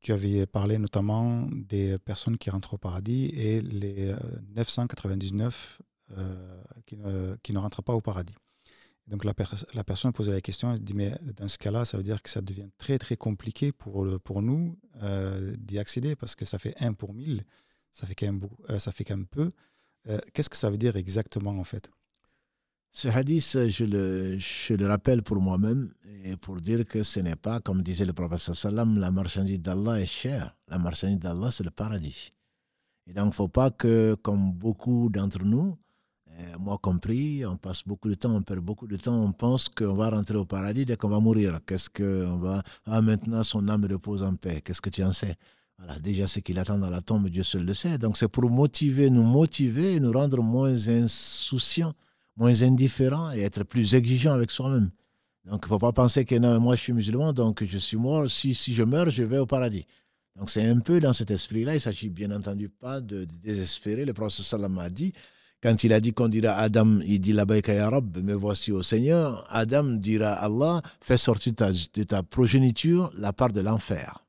tu avais parlé notamment des personnes qui rentrent au paradis et les euh, 999 euh, qui, ne, qui ne rentrent pas au paradis. Donc la, pers- la personne posait la question, elle dit mais dans ce cas-là, ça veut dire que ça devient très très compliqué pour, pour nous euh, d'y accéder parce que ça fait 1 pour 1000, ça fait quand même, euh, ça fait quand même peu. Euh, Qu'est-ce que ça veut dire exactement en fait? Ce hadith, je le, rappelle pour moi-même et pour dire que ce n'est pas, comme disait le prophète sallam, la marchandise d'Allah est chère. La marchandise d'Allah, c'est le paradis. Et donc, il ne faut pas que, comme beaucoup d'entre nous, moi compris, on passe beaucoup de temps, on perd beaucoup de temps, on pense qu'on va rentrer au paradis dès qu'on va mourir. Qu'est-ce que on va Ah, maintenant son âme repose en paix. Qu'est-ce que tu en sais? Voilà, déjà ce qu'il attend dans la tombe, Dieu seul le sait. Donc, c'est pour motiver, nous motiver et nous rendre moins insouciants, moins indifférents et être plus exigeants avec soi-même. Donc, il ne faut pas penser que non, moi je suis musulman, donc je suis mort. Si, si je meurs, je vais au paradis. Donc, c'est un peu dans cet esprit-là. Il ne s'agit bien entendu pas de, désespérer. Le prophète sallam a dit quand il a dit qu'on dira Adam, il dit Labaïka ya Rab, me voici au Seigneur. Adam dira Allah, fais sortir de ta progéniture la part de l'enfer.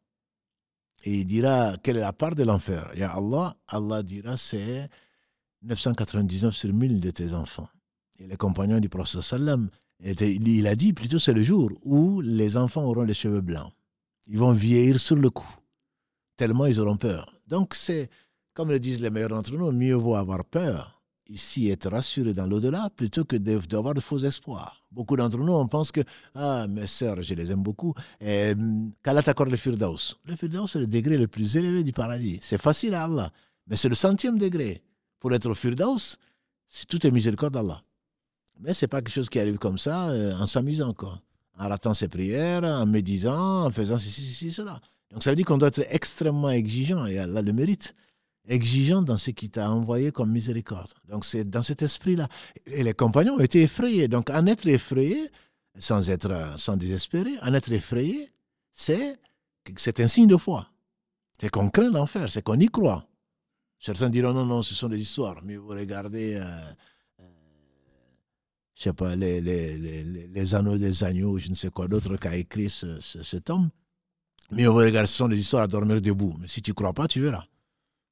Et il dira, quelle est la part de l'enfer? Ya Allah, Allah dira, c'est 999 sur 1000 de tes enfants. Les compagnons du prophète sallam, étaient- il a dit plutôt c'est le jour où les enfants auront les cheveux blancs. Ils vont vieillir sur le coup, tellement ils auront peur. Donc c'est, comme le disent les meilleurs d'entre nous, mieux vaut avoir peur ici être rassuré dans l'au-delà plutôt que d'avoir de faux espoirs. Beaucoup d'entre nous, on pense que, ah, mes sœurs, je les aime beaucoup, hum, qu'Allah t'accorde le Firdaus. Le Firdaus, c'est le degré le plus élevé du paradis. C'est facile à Allah, mais c'est le centième degré. Pour être au Firdaus, c'est tout est miséricorde d'Allah. Mais c'est pas quelque chose qui arrive comme ça, euh, en s'amusant encore, en ratant ses prières, en médisant, en faisant ceci, ceci, cela. Donc ça veut dire qu'on doit être extrêmement exigeant, et Allah le mérite. exigeant dans ce qu'il t'a envoyé comme miséricorde. Donc c'est dans cet esprit-là. Et les compagnons ont été effrayés. Donc en être effrayés, sans être sans désespérer, en être effrayé, c'est c'est un signe de foi. C'est qu'on craint l'enfer, c'est qu'on y croit. Certains diront non, non, ce sont des histoires. Mais vous regardez, euh, je sais pas, les, les, les, les, anneaux des agneaux, je ne sais quoi d'autre qu'a écrit ce, ce, cet homme. Mais vous regardez, ce sont des histoires à dormir debout. Mais si tu ne crois pas, tu verras.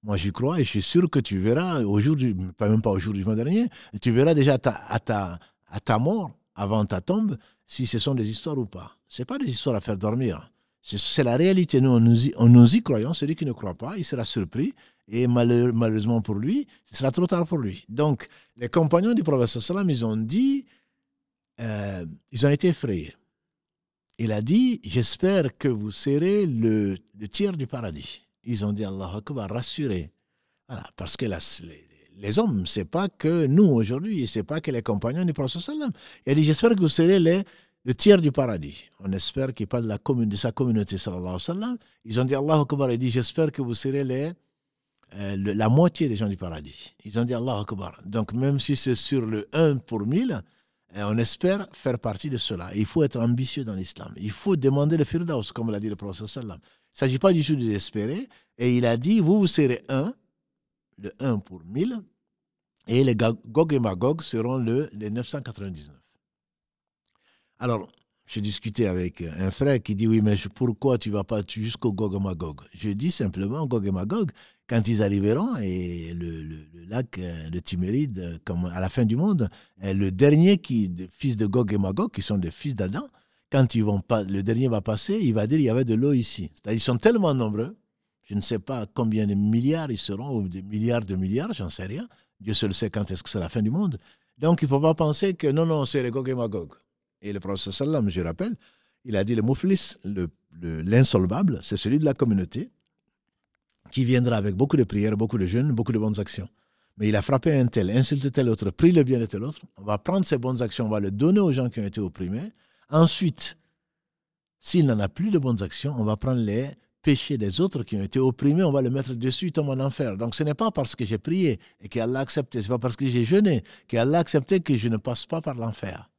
Moi, j'y crois et je suis sûr que tu verras aujourd'hui, pas même pas aujourd'hui, du dernier, tu verras déjà à ta, à ta, à ta mort, avant ta tombe, si ce sont des histoires ou pas. Ce pas des histoires à faire dormir. C'est la réalité. Nous, on nous, y, croyons. Celui qui ne croit pas, il sera surpris. Et malheureusement pour lui, ce sera trop tard pour lui. Donc, les compagnons du prophète sallam, ils ont dit, euh, ils ont été effrayés. Il a dit, j'espère que vous serez le, tiers du paradis. Ils ont dit, Allah Akbar, rassurez. Voilà, parce que les, les, hommes, c'est pas que nous aujourd'hui, c'est pas que les compagnons du prophète sallam. Il a dit, j'espère que vous serez les le tiers du paradis. On espère qu'il parle de, la de sa communauté, sallallahu alayhi wa sallam. Ils ont dit Allah Akbar, il dit J'espère que vous serez les, euh, la moitié des gens du paradis. Ils ont dit Allah Akbar. Donc, même si c'est sur le 1 pour 1000, euh, on espère faire partie de cela. Il faut être ambitieux dans l'islam. Il faut demander le firdaus, comme l'a dit le prophète sallam. Il ne s'agit pas du tout de. Et il a dit Vous, vous serez 1, le 1 pour 1000, et les Gog et Magog seront le, les 999. Alors, j'ai discuté avec un frère qui dit Oui, mais pourquoi tu ne vas pas jusqu'au Gog et Magog? Je dis simplement Gog et Magog, quand ils arriveront, et le, lac euh, de Timéride, euh, comme à la fin du monde, le dernier qui, fils de Gog et Magog, qui sont des fils d'Adam, quand ils vont pas, le dernier va passer, il va dire il y avait de l'eau ici. Ils sont tellement nombreux, je ne sais pas combien de milliards ils seront, ou des milliards de milliards, j'en sais rien. Dieu seul sait quand est-ce que c'est la fin du monde. Donc il ne faut pas penser que non, non, c'est les Gog et Magog. Et le prophète sallam, je rappelle, il a dit le mouflis, l'insolvable, le, c'est celui de la communauté qui viendra avec beaucoup de prières, beaucoup de jeûnes, beaucoup de bonnes actions. Mais il a frappé un tel, insulté tel autre, pris le bien de tel autre. On va prendre ces bonnes actions, on va le donner aux gens qui ont été opprimés. Ensuite, s'il n'en a plus de bonnes actions, on va prendre les péchés des autres qui ont été opprimés, on va le mettre dessus, il tombe en enfer. Donc ce n'est pas parce que j'ai prié et qu'Allah a accepté, ce n'est pas parce que j'ai jeûné qu'Allah a accepté que je ne passe pas par l'enfer.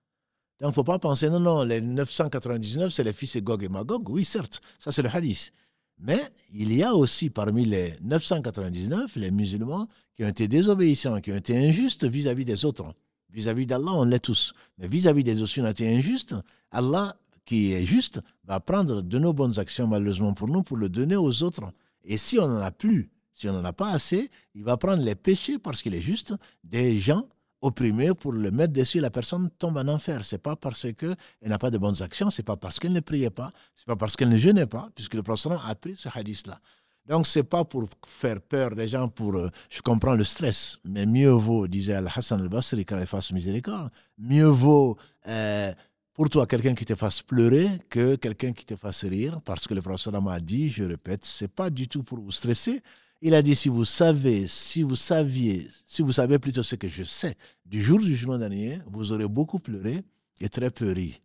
Donc, il ne faut pas penser, non, non, les 999, c'est les fils de Gog et Magog. Oui, certes, ça c'est le hadith. Mais il y a aussi parmi les 999 les musulmans qui ont été désobéissants, qui ont été injustes vis-à-vis des autres. Vis-à-vis d'Allah, on l'est tous. Mais vis-à-vis des autres, on a été injustes. Allah, qui est juste, va prendre de nos bonnes actions, malheureusement pour nous, pour le donner aux autres. Et si on n'en a plus, si on n'en a pas assez, il va prendre les péchés, parce qu'il est juste, des gens opprimé pour le mettre dessus, la personne tombe en enfer. C'est pas parce qu'elle n'a pas de bonnes actions, c'est pas parce qu'elle ne priait pas, c'est pas parce qu'elle ne jeûnait pas, puisque le prophète a pris ce hadith-là. Donc, c'est pas pour faire peur des gens, pour. Euh, je comprends le stress, mais mieux vaut, disait Al-Hassan al-Basri, quand il fasse miséricorde, mieux vaut euh, pour toi quelqu'un qui te fasse pleurer que quelqu'un qui te fasse rire, parce que le prophète a dit, je répète, c'est pas du tout pour vous stresser, il a dit, si vous savez, si vous saviez, si vous savez plutôt ce que je sais, du jour du jugement dernier, vous aurez beaucoup pleuré et très peu ri.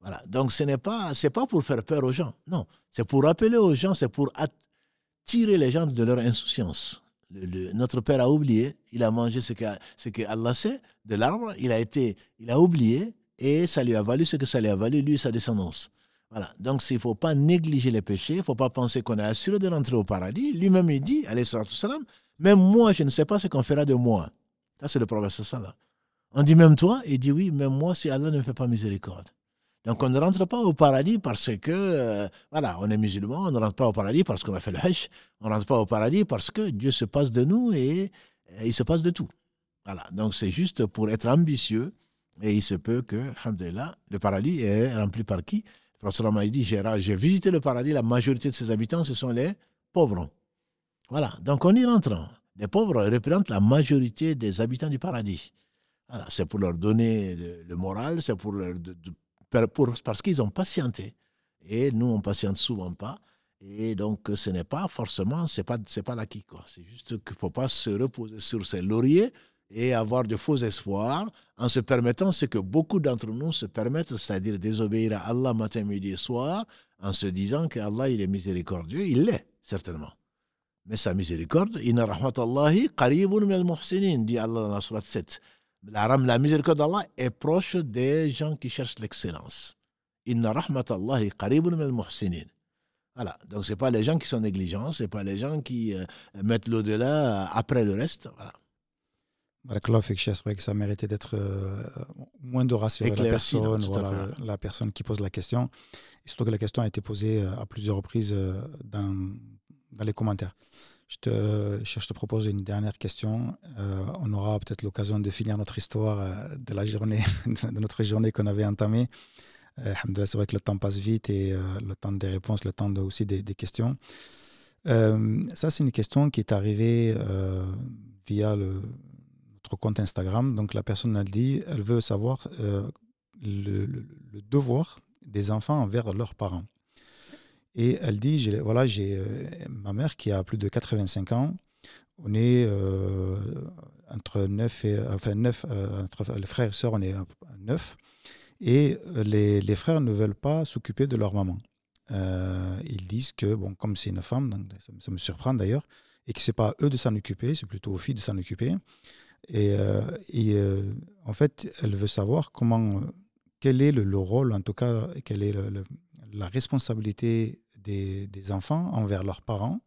Voilà. Donc ce n'est pas, c'est pas pour faire peur aux gens. Non. C'est pour rappeler aux gens, c'est pour attirer les gens de leur insouciance. notre père a oublié, il a mangé ce que, ce que Allah sait de l'arbre, il a été, il a oublié et ça lui a valu ce que ça lui a valu, lui et sa descendance. Voilà. Donc, il ne faut pas négliger les péchés, il ne faut pas penser qu'on est assuré de rentrer au paradis. Lui-même, il dit, alayhi salam, même moi, je ne sais pas ce qu'on fera de moi. Ça, c'est le prophète sallam. On dit même toi, il dit oui, même moi, si Allah ne me fait pas miséricorde. Donc, on ne rentre pas au paradis parce que, euh, voilà, on est musulman, on ne rentre pas au paradis parce qu'on a fait le hajj, on ne rentre pas au paradis parce que Dieu se passe de nous et, et il se passe de tout. Voilà. Donc, c'est juste pour être ambitieux et il se peut que, alhamdulillah, le paradis est rempli par qui? Le prophète dit J'ai visité le paradis, la majorité de ses habitants, ce sont les pauvres. Voilà, donc on y rentre. Les pauvres représentent la majorité des habitants du paradis. Voilà, c'est pour leur donner le, moral, c'est pour parce qu'ils ont patienté. Et nous, on patiente souvent pas. Et donc, ce n'est pas forcément, ce n'est pas, pas l'acquis. C'est juste qu'il ne faut pas se reposer sur ses lauriers et avoir de faux espoirs en se permettant ce que beaucoup d'entre nous se permettent, c'est-à-dire désobéir à Allah matin, midi et soir, en se disant que Allah il est miséricordieux. Il l'est, certainement. Mais sa miséricorde, inna rahmatallahi qaribun min al-muhsinin, dit Allah dans la surat 7. La, miséricorde d'Allah est proche des gens qui cherchent l'excellence. Inna rahmatallahi qaribun min al-muhsinin. Voilà, donc ce pas les gens qui sont négligents, ce pas les gens qui euh, mettent l'au-delà après le reste. Voilà. C'est vrai que ça méritait d'être euh, moins de rassurer la personne, voilà, la personne qui pose la question. Et surtout que la question a été posée euh, à plusieurs reprises dans, dans les commentaires. Je te, je te propose une dernière question. on aura peut-être l'occasion de finir notre histoire de la journée, de notre journée qu'on avait entamée. Euh, c'est vrai que le temps passe vite et euh, le temps des réponses, le temps aussi des, questions. Euh, ça, c'est une question qui est arrivée via le, compte Instagram. Donc, la personne a dit, elle veut savoir le, devoir des enfants envers leurs parents. Et elle dit, voilà, j'ai ma mère qui a plus de 85 ans. On est entre 9 et, enfin 9, entre les frères et sœurs, on est 9. Et euh, les, les frères ne veulent pas s'occuper de leur maman. Euh, ils disent que, bon, comme c'est une femme, donc ça, me surprend d'ailleurs, et que ce n'est pas eux de s'en occuper, c'est plutôt aux filles de s'en occuper. Et, euh, et en fait, elle veut savoir comment, quel est le, rôle, en tout cas, quelle est la responsabilité des, enfants envers leurs parents,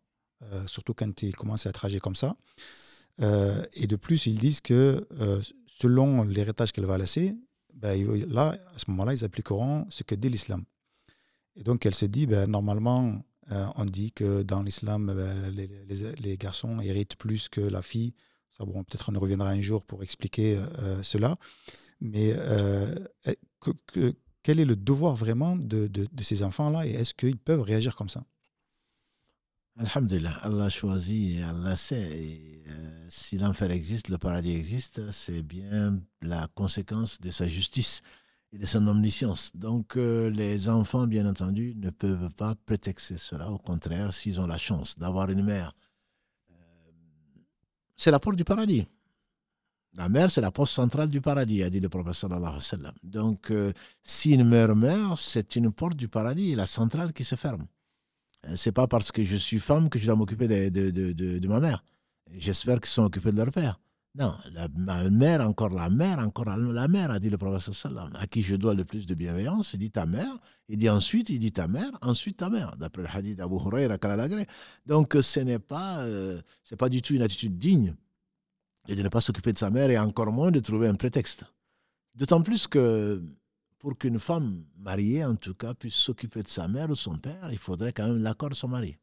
surtout quand ils commencent à être âgés comme ça. et de plus, ils disent que selon l'héritage qu'elle va laisser, ben, là, à ce moment-là, ils appliqueront ce que dit l'islam. Et donc, elle se dit, ben, normalement, euh, on dit que dans l'islam, ben, les, garçons héritent plus que la fille. Ça, bon, peut-être on reviendra un jour pour expliquer euh, cela. Mais euh, que, quel est le devoir vraiment de, ces enfants-là et est-ce qu'ils peuvent réagir comme ça? Alhamdulillah, Allah choisit et Allah sait. Euh, si l'enfer existe, le paradis existe, c'est bien la conséquence de sa justice et de son omniscience. Donc euh, les enfants, bien entendu, ne peuvent pas prétexter cela. Au contraire, s'ils ont la chance d'avoir une mère, euh, c'est la porte du paradis. La mère, c'est la porte centrale du paradis, a dit le prophète sallallahu. Donc, si une mère meurt, c'est une porte du paradis, la centrale qui se ferme. Euh, c'est pas parce que je suis femme que je dois m'occuper de, ma mère. J'espère qu'ils sont occupés de leur père. Non, la, ma mère, encore la mère, encore la mère, a dit le prophète sallam, à qui je dois le plus de bienveillance. Il dit ta mère, il dit ensuite, il dit ta mère, ensuite ta mère, d'après le hadith d'Abu Huraira Donc ce n'est pas, euh, pas du tout une attitude digne de ne pas s'occuper de sa mère et encore moins de trouver un prétexte. D'autant plus que pour qu'une femme mariée, en tout cas, puisse s'occuper de sa mère ou son père, il faudrait quand même l'accord de son mari.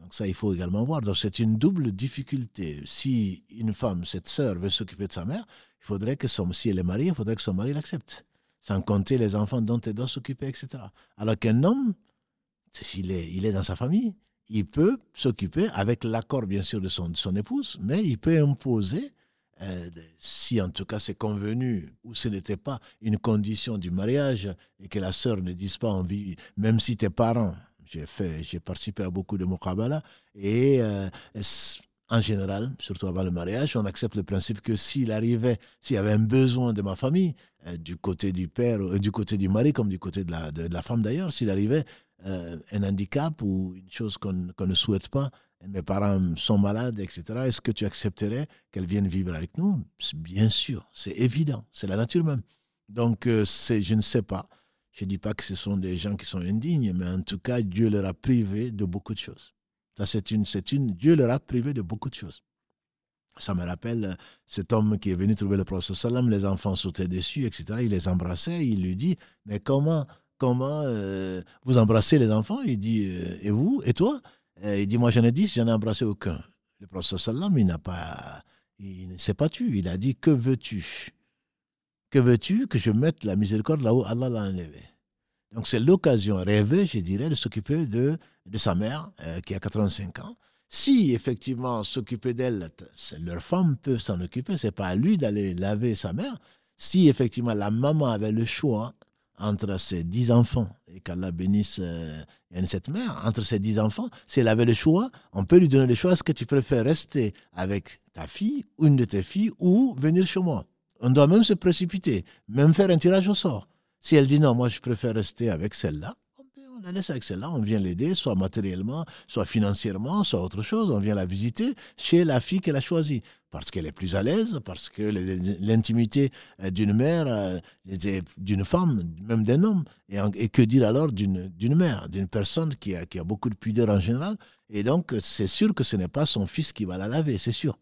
Donc ça, il faut également voir. Donc c'est une double difficulté. Si une femme, cette sœur, veut s'occuper de sa mère, il faudrait que son, si elle est mariée, il faudrait que son mari l'accepte. Sans compter les enfants dont elle doit s'occuper, etc. Alors qu'un homme, s'il est, il est dans sa famille, il peut s'occuper, avec l'accord bien sûr de son, de son épouse, mais il peut imposer euh, si en tout cas c'est convenu ou ce n'était pas une condition du mariage et que la sœur ne dise pas envie, même si tes parents, j'ai fait, j'ai participé à beaucoup de mukabala et euh, en général, surtout avant le mariage, on accepte le principe que s'il arrivait, s'il y avait un besoin de ma famille, euh, du côté du père, du côté du mari comme du côté de la, de, la femme d'ailleurs, s'il arrivait un handicap ou une chose qu'on ne souhaite pas, mes parents sont malades, etc. Est-ce que tu accepterais qu'elles viennent vivre avec nous? Bien sûr, c'est évident, c'est la nature même. Donc, euh, je ne sais pas. Je ne dis pas que ce sont des gens qui sont indignes, mais en tout cas, Dieu leur a privé de beaucoup de choses. Ça, c'est une, c'est une, Dieu leur a privé de beaucoup de choses. Ça me rappelle euh, cet homme qui est venu trouver le prophète sallam, les enfants sautaient dessus, etc. Il les embrassait, il lui dit, mais comment, comment euh, vous embrassez les enfants? Il dit, et vous, et toi? Il dit, moi j'en ai dix, j'en ai embrassé aucun. Le prophète sallam, il n'a pas, il ne s'est pas tu. Il a dit, que veux-tu? Que veux-tu que je mette la miséricorde là où Allah l'a enlevé Donc c'est l'occasion rêvée, je dirais, de s'occuper de, de sa mère euh, qui a 85 ans. Si effectivement s'occuper d'elle, leur femme peut s'en occuper, c'est pas à lui d'aller laver sa mère. Si effectivement la maman avait le choix entre ses dix enfants, et qu'Allah bénisse euh, cette mère, entre ses dix enfants, si elle avait le choix, on peut lui donner le choix, est-ce que tu préfères rester avec ta fille, une de tes filles, ou venir chez moi? On doit même se précipiter, même faire un tirage au sort. Si elle dit non, moi je préfère rester avec celle-là, On la laisse avec celle-là, on vient l'aider, soit matériellement, soit financièrement, soit autre chose. On vient la visiter chez la fille qu'elle a choisie. Parce qu'elle est plus à l'aise, parce que l'intimité euh, d'une mère, euh, d'une femme, même d'un homme, et, que dire alors d'une mère, d'une personne qui a, qui a beaucoup de pudeur en général. Et donc, c'est sûr que ce n'est pas son fils qui va la laver, c'est sûr.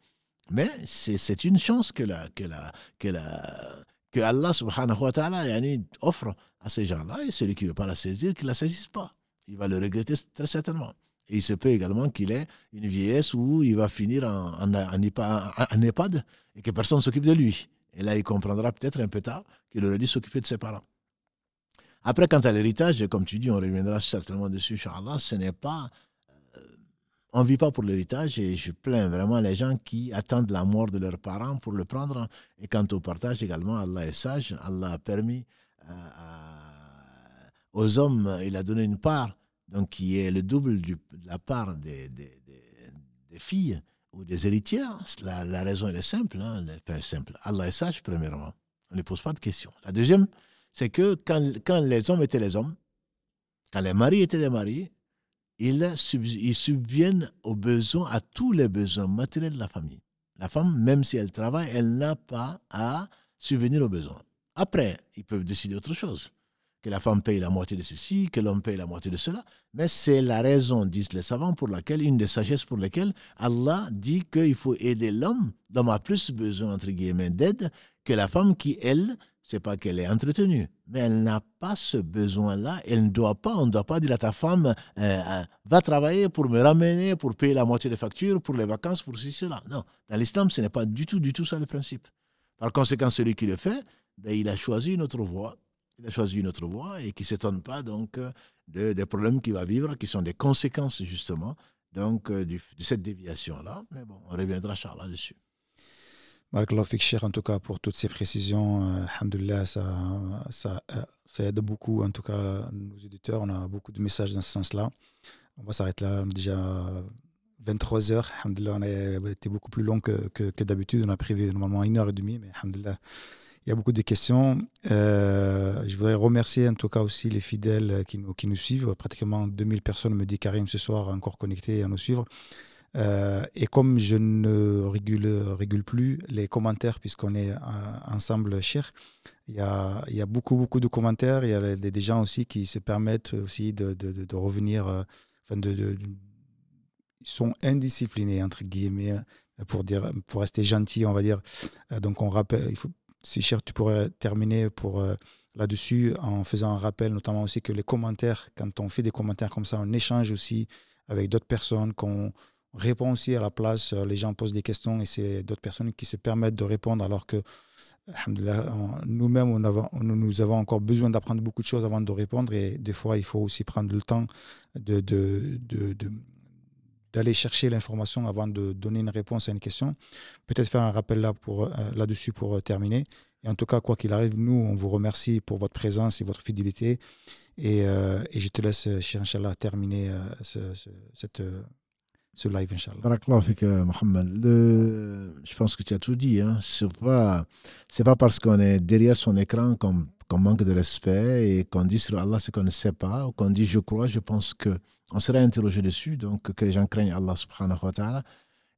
Mais c'est une chance que, la, que, la, que, la, que Allah subhanahu wa ta'ala offre à ces gens-là. Et celui qui ne veut pas la saisir, qu'il ne la saisisse pas. Il va le regretter très certainement. Et il se peut également qu'il ait une vieillesse où il va finir en, en, en, EHPAD et que personne ne s'occupe de lui. Et là, il comprendra peut-être un peu tard qu'il aurait dû s'occuper de ses parents. Après, quant à l'héritage, comme tu dis, on reviendra certainement dessus, Inch'Allah, ce n'est pas on ne vit pas pour l'héritage et je plains vraiment les gens qui attendent la mort de leurs parents pour le prendre. Et quant au partage également, Allah est sage. Allah a permis euh, aux hommes, il a donné une part, donc qui est le double de la part des, filles ou des héritières. La, raison elle est simple, hein, simple. Allah est sage, premièrement. On ne pose pas de questions. La deuxième, c'est que quand, quand les hommes étaient les hommes, quand les maris étaient les maris, ils, subviennent aux besoins, à tous les besoins matériels de la famille. La femme, même si elle travaille, elle n'a pas à subvenir aux besoins. Après, ils peuvent décider autre chose. Que la femme paye la moitié de ceci, que l'homme paye la moitié de cela. Mais c'est la raison, disent les savants, pour laquelle, une des sagesses pour lesquelles Allah dit qu'il faut aider l'homme. L'homme a plus besoin, entre guillemets, d'aide que la femme qui, elle, c'est pas qu'elle est entretenue, mais elle n'a pas ce besoin-là. Elle ne doit pas, on ne doit pas dire à ta femme, euh, euh, va travailler pour me ramener, pour payer la moitié des factures, pour les vacances, pour ceci, cela. Non, dans l'islam, ce n'est pas du tout, du tout ça le principe. Par conséquent, celui qui le fait, ben, il a choisi une autre voie. Il a choisi une autre voie et qui ne s'étonne pas donc de, des problèmes qu'il va vivre, qui sont des conséquences justement donc, de cette déviation-là. Mais bon, on reviendra, Charles, dessus Barakallah Fik en tout cas pour toutes ces précisions. Euh, alhamdulillah, ça, ça, euh, ça, aide beaucoup, en tout cas, nos éditeurs. On a beaucoup de messages dans ce sens-là. On va s'arrêter là. On est déjà 23 heures. Alhamdulillah, on a été beaucoup plus long que, que, d'habitude. On a prévu normalement une heure et demie, mais alhamdulillah, il y a beaucoup de questions. Euh, je voudrais remercier en tout cas aussi les fidèles qui nous, qui nous suivent. Pratiquement 2000 personnes, me dit Karim, ce soir, encore connectées à nous suivre. Euh, et comme je ne régule, régule plus les commentaires, puisqu'on est euh, ensemble cher, il y, a, y a, beaucoup, beaucoup de commentaires. Il y a des gens aussi qui se permettent aussi de, de, revenir. Euh, enfin de, sont indisciplinés, entre guillemets, pour, dire, pour rester gentil, on va dire. Donc, on rappelle, il faut, si cher, tu pourrais terminer pour là-dessus en faisant un rappel, notamment aussi que les commentaires, quand on fait des commentaires comme ça, on échange aussi avec d'autres personnes qu'on répond aussi à la place. Euh, les gens posent des questions et c'est d'autres personnes qui se permettent de répondre alors que nous-mêmes, nous avons encore besoin d'apprendre beaucoup de choses avant de répondre et des fois, il faut aussi prendre le temps de, d'aller chercher l'information avant de donner une réponse à une question. Peut-être faire un rappel là pour, euh, là-dessus pour euh, terminer. Et en tout cas, quoi qu'il arrive, nous, on vous remercie pour votre présence et votre fidélité. Et, je te laisse, cher Inch'Allah, terminer cette ce live, Inch'Allah. Je pense que tu as tout dit. Hein. Ce n'est pas, parce qu'on est derrière son écran qu'on manque de respect et qu'on dit sur Allah ce qu'on ne sait pas, ou qu'on dit je crois, je pense qu'on sera interrogé dessus, donc que les gens craignent Allah subhanahu wa ta'ala.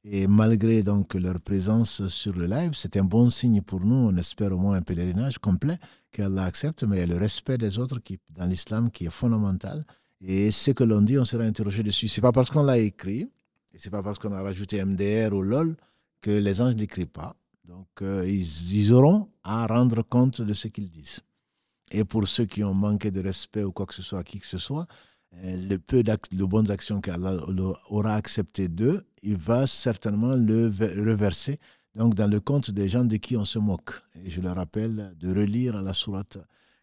Et malgré donc leur présence sur le live, c'est un bon signe pour nous. On espère au moins un pèlerinage complet qu'Allah accepte, mais il y a le respect des autres qui, dans l'islam qui est fondamental. Et ce que l'on dit, on sera interrogé dessus. Ce n'est pas parce qu'on l'a écrit, et ce n'est pas parce qu'on a rajouté MDR ou LOL que les anges n'écrivent pas. Donc, euh, ils, auront à rendre compte de ce qu'ils disent. Et pour ceux qui ont manqué de respect ou quoi que ce soit à qui que ce soit, euh, le peu de bonnes actions qu'Allah aura accepté d'eux, il va certainement le reverser donc dans le compte des gens de qui on se moque. Et je le rappelle de relire la sourate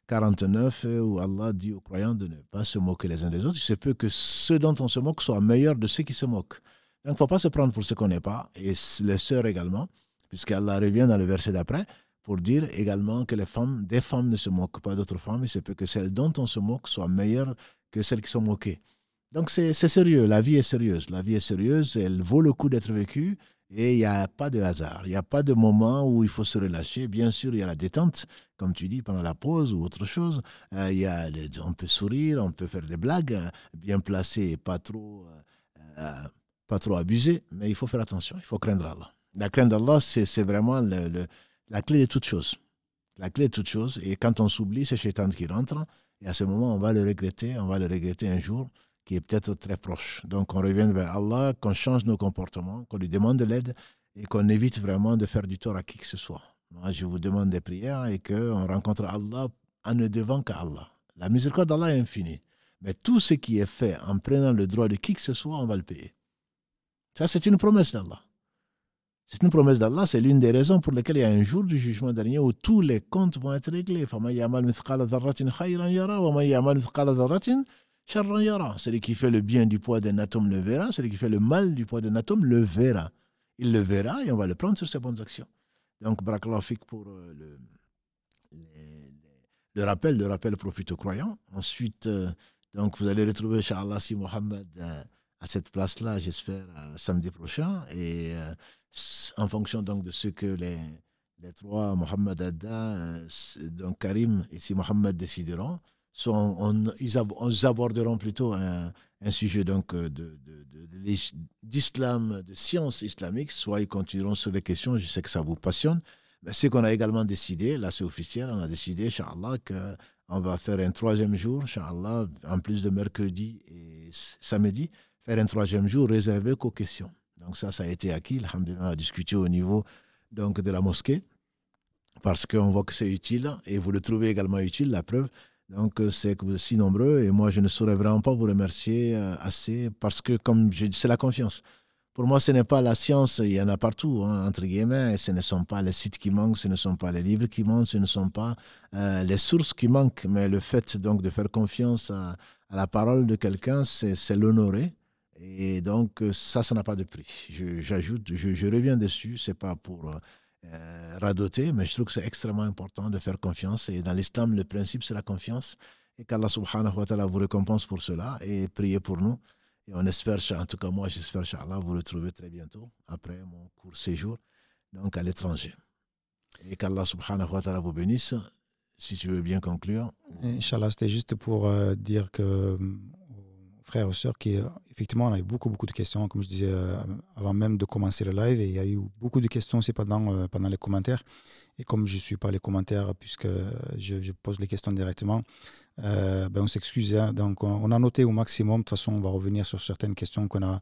49 où Allah dit aux croyants de ne pas se moquer les uns des autres. Il se peut que ceux dont on se moque soient meilleurs de ceux qui se moquent. Donc, il ne faut pas se prendre pour ce qu'on n'est pas, et les sœurs également, puisqu'Allah revient dans le verset d'après pour dire également que les femmes, des femmes ne se moquent pas d'autres femmes, il se peut que celles dont on se moque soient meilleures que celles qui sont moquées. Donc c'est sérieux, la vie est sérieuse, la vie est sérieuse, elle vaut le coup d'être vécue, Et il n'y a pas de hasard. Il n'y a pas de moment où il faut se relâcher. Bien sûr, il y a la détente, comme tu dis, pendant la pause ou autre chose. Euh, y a on peut sourire, on peut faire des blagues, euh, bien placées et pas trop, euh, pas trop abusées. Mais il faut faire attention. Il faut craindre Allah. La crainte d'Allah, c'est vraiment la clé de toute chose. La clé de toute chose. Et quand on s'oublie, c'est Shaitan qui rentre. Et à ce moment, on va le regretter. On va le regretter un jour qui est peut-être très proche. Donc on revient vers Allah, qu'on change nos comportements, qu'on lui demande de l'aide et qu'on évite vraiment de faire du tort à qui que ce soit. Moi, je vous demande des prières et qu'on rencontre Allah en ne devant qu'à Allah. La miséricorde d'Allah est infinie. Mais tout ce qui est fait en prenant le droit de qui que ce soit, on va le payer. Ça, c'est une promesse d'Allah. C'est une promesse d'Allah, c'est l'une des raisons pour lesquelles il y a un jour du jugement dernier où tous les comptes vont être réglés. Celui qui fait le bien du poids d'un atome le verra, celui qui fait le mal du poids d'un atome le verra. Il le verra et on va le prendre sur ses bonnes actions. Donc, Barakallah pour euh, le, le, rappel. Le rappel profite aux croyants. Ensuite, euh, donc vous allez retrouver Inch'Allah si Mohammed euh, à cette place-là, j'espère, samedi prochain. Et en fonction donc de ce que les, les trois, Mohammed Adda, donc Karim et si Mohammed décideront, on, ils, aborderont plutôt un, sujet euh, d'islam, de, de, science islamique, soit ils continueront sur les questions, je sais que ça vous passionne. Mais ce qu'on a également décidé, là c'est officiel, on a décidé, Inch'Allah, qu'on va faire un troisième jour, Inch'Allah, en plus de mercredi et samedi, faire un troisième jour réservé qu'aux questions. Donc ça, ça a été acquis, on a discuté au niveau donc, de la mosquée, parce qu'on voit que c'est utile, et vous le trouvez également utile, la preuve, donc, euh, c'est que vous êtes si nombreux et moi, je ne saurais vraiment pas vous remercier euh, assez parce que, comme je dis, c'est la confiance. Pour moi, ce n'est pas la science, il y en a partout, hein, entre guillemets, et ce ne sont pas les sites qui manquent, ce ne sont pas les livres qui manquent, ce ne sont pas euh, les sources qui manquent, mais le fait donc de faire confiance à, la parole de quelqu'un, c'est l'honorer. Et donc, ça, ça n'a pas de prix. J'ajoute, je, reviens dessus, c'est pas pour euh, radoter, mais je trouve que c'est extrêmement important de faire confiance. Et dans l'islam, le principe, c'est la confiance. Et qu'Allah subhanahu wa ta'ala vous récompense pour cela et priez pour nous. Et on espère, en tout cas moi, j'espère, Inch'Allah, vous retrouver très bientôt après mon court séjour, donc à l'étranger. Et qu'Allah subhanahu wa ta'ala vous bénisse. Si tu veux bien conclure. Inch'Allah, c'était juste pour euh, dire que frères et sœurs qui, euh, effectivement, on a eu beaucoup, beaucoup de questions, comme je disais euh, avant même de commencer le live, il y a eu beaucoup de questions aussi pendant, euh, pendant les commentaires. Et comme je ne suis pas les commentaires, puisque je, pose les questions directement, ben on s'excuse. Hein. Donc, on, a noté au maximum. De toute façon, on va revenir sur certaines questions qu'on a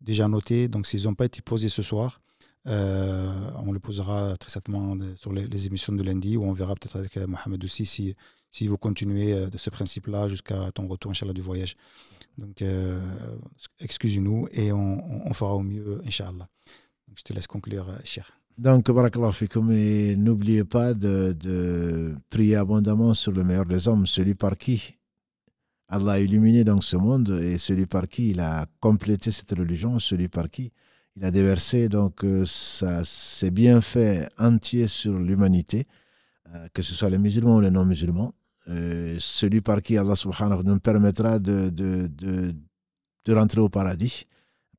déjà notées. Donc, s'ils n'ont pas été posées ce soir, on les posera très certainement sur les, émissions de lundi, ou on verra peut-être avec Mohamed aussi si, si vous continuez de ce principe-là jusqu'à ton retour, Inch'Allah, du voyage. Donc, euh, excusez-nous et on, fera au mieux, Inch'Allah. je te laisse conclure, euh, cher. Donc, barakallah fikum, n'oubliez pas de, prier abondamment sur le meilleur des hommes, celui par qui Allah a illuminé donc ce monde et celui par qui il a complété cette religion, celui par qui il a déversé donc euh, ses bienfaits entiers sur l'humanité, que ce soit les musulmans ou les non-musulmans. Euh, celui par qui Allah subhanahu nous permettra de, de, de, de, rentrer au paradis,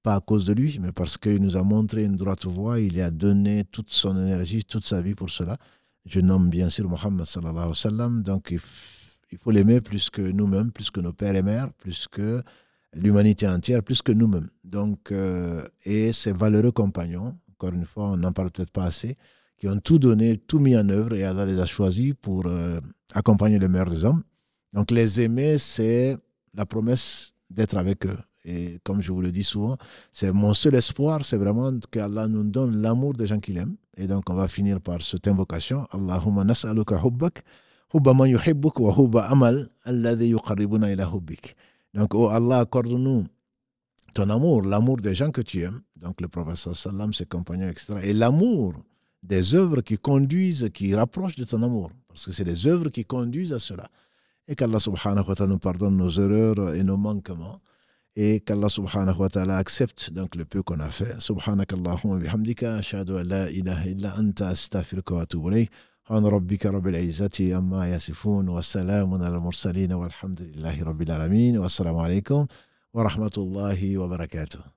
pas à cause de lui, mais parce qu'il nous a montré une droite voie, il a donné toute son énergie, toute sa vie pour cela. Je nomme bien sûr Mohammed sallallahu alayhi wa donc il, faut l'aimer plus que nous-mêmes, plus que nos pères et mères, plus que l'humanité entière, plus que nous-mêmes. Donc, euh, et ses valeureux compagnons, encore une fois, on n'en parle peut-être pas assez, qui ont tout donné, tout mis en œuvre et Allah les a choisis pour euh, accompagner le meilleur des hommes. Donc les aimer, c'est la promesse d'être avec eux. Et comme je vous le dis souvent, c'est mon seul espoir, c'est vraiment qu'Allah nous donne l'amour des gens qu'il aime. Et donc on va finir par cette invocation. Allahumma nas'aluka hubbak, hubba man yuhibbuk wa hubba amal alladhi yuqarribuna ila hubbik. Donc oh Allah, accorde-nous ton amour, l'amour des gens que tu aimes. Donc le prophète sallam, ses compagnons, etc. Et l'amour des œuvres qui conduisent, qui rapprochent de ton amour. Parce que c'est les œuvres qui conduisent à cela. Et qu'Allah subhanahu wa ta'ala nous pardonne nos erreurs et nos manquements. Et qu'Allah subhanahu wa ta'ala accepte donc le peu qu'on a fait. Subhanak Allahumma bihamdika, ashadu an la ilaha illa anta astaghfiruka wa atubu ilayk. سبحان ربك رب العزة عما يصفون وسلام على المرسلين والحمد لله رب العالمين والسلام عليكم ورحمة الله وبركاته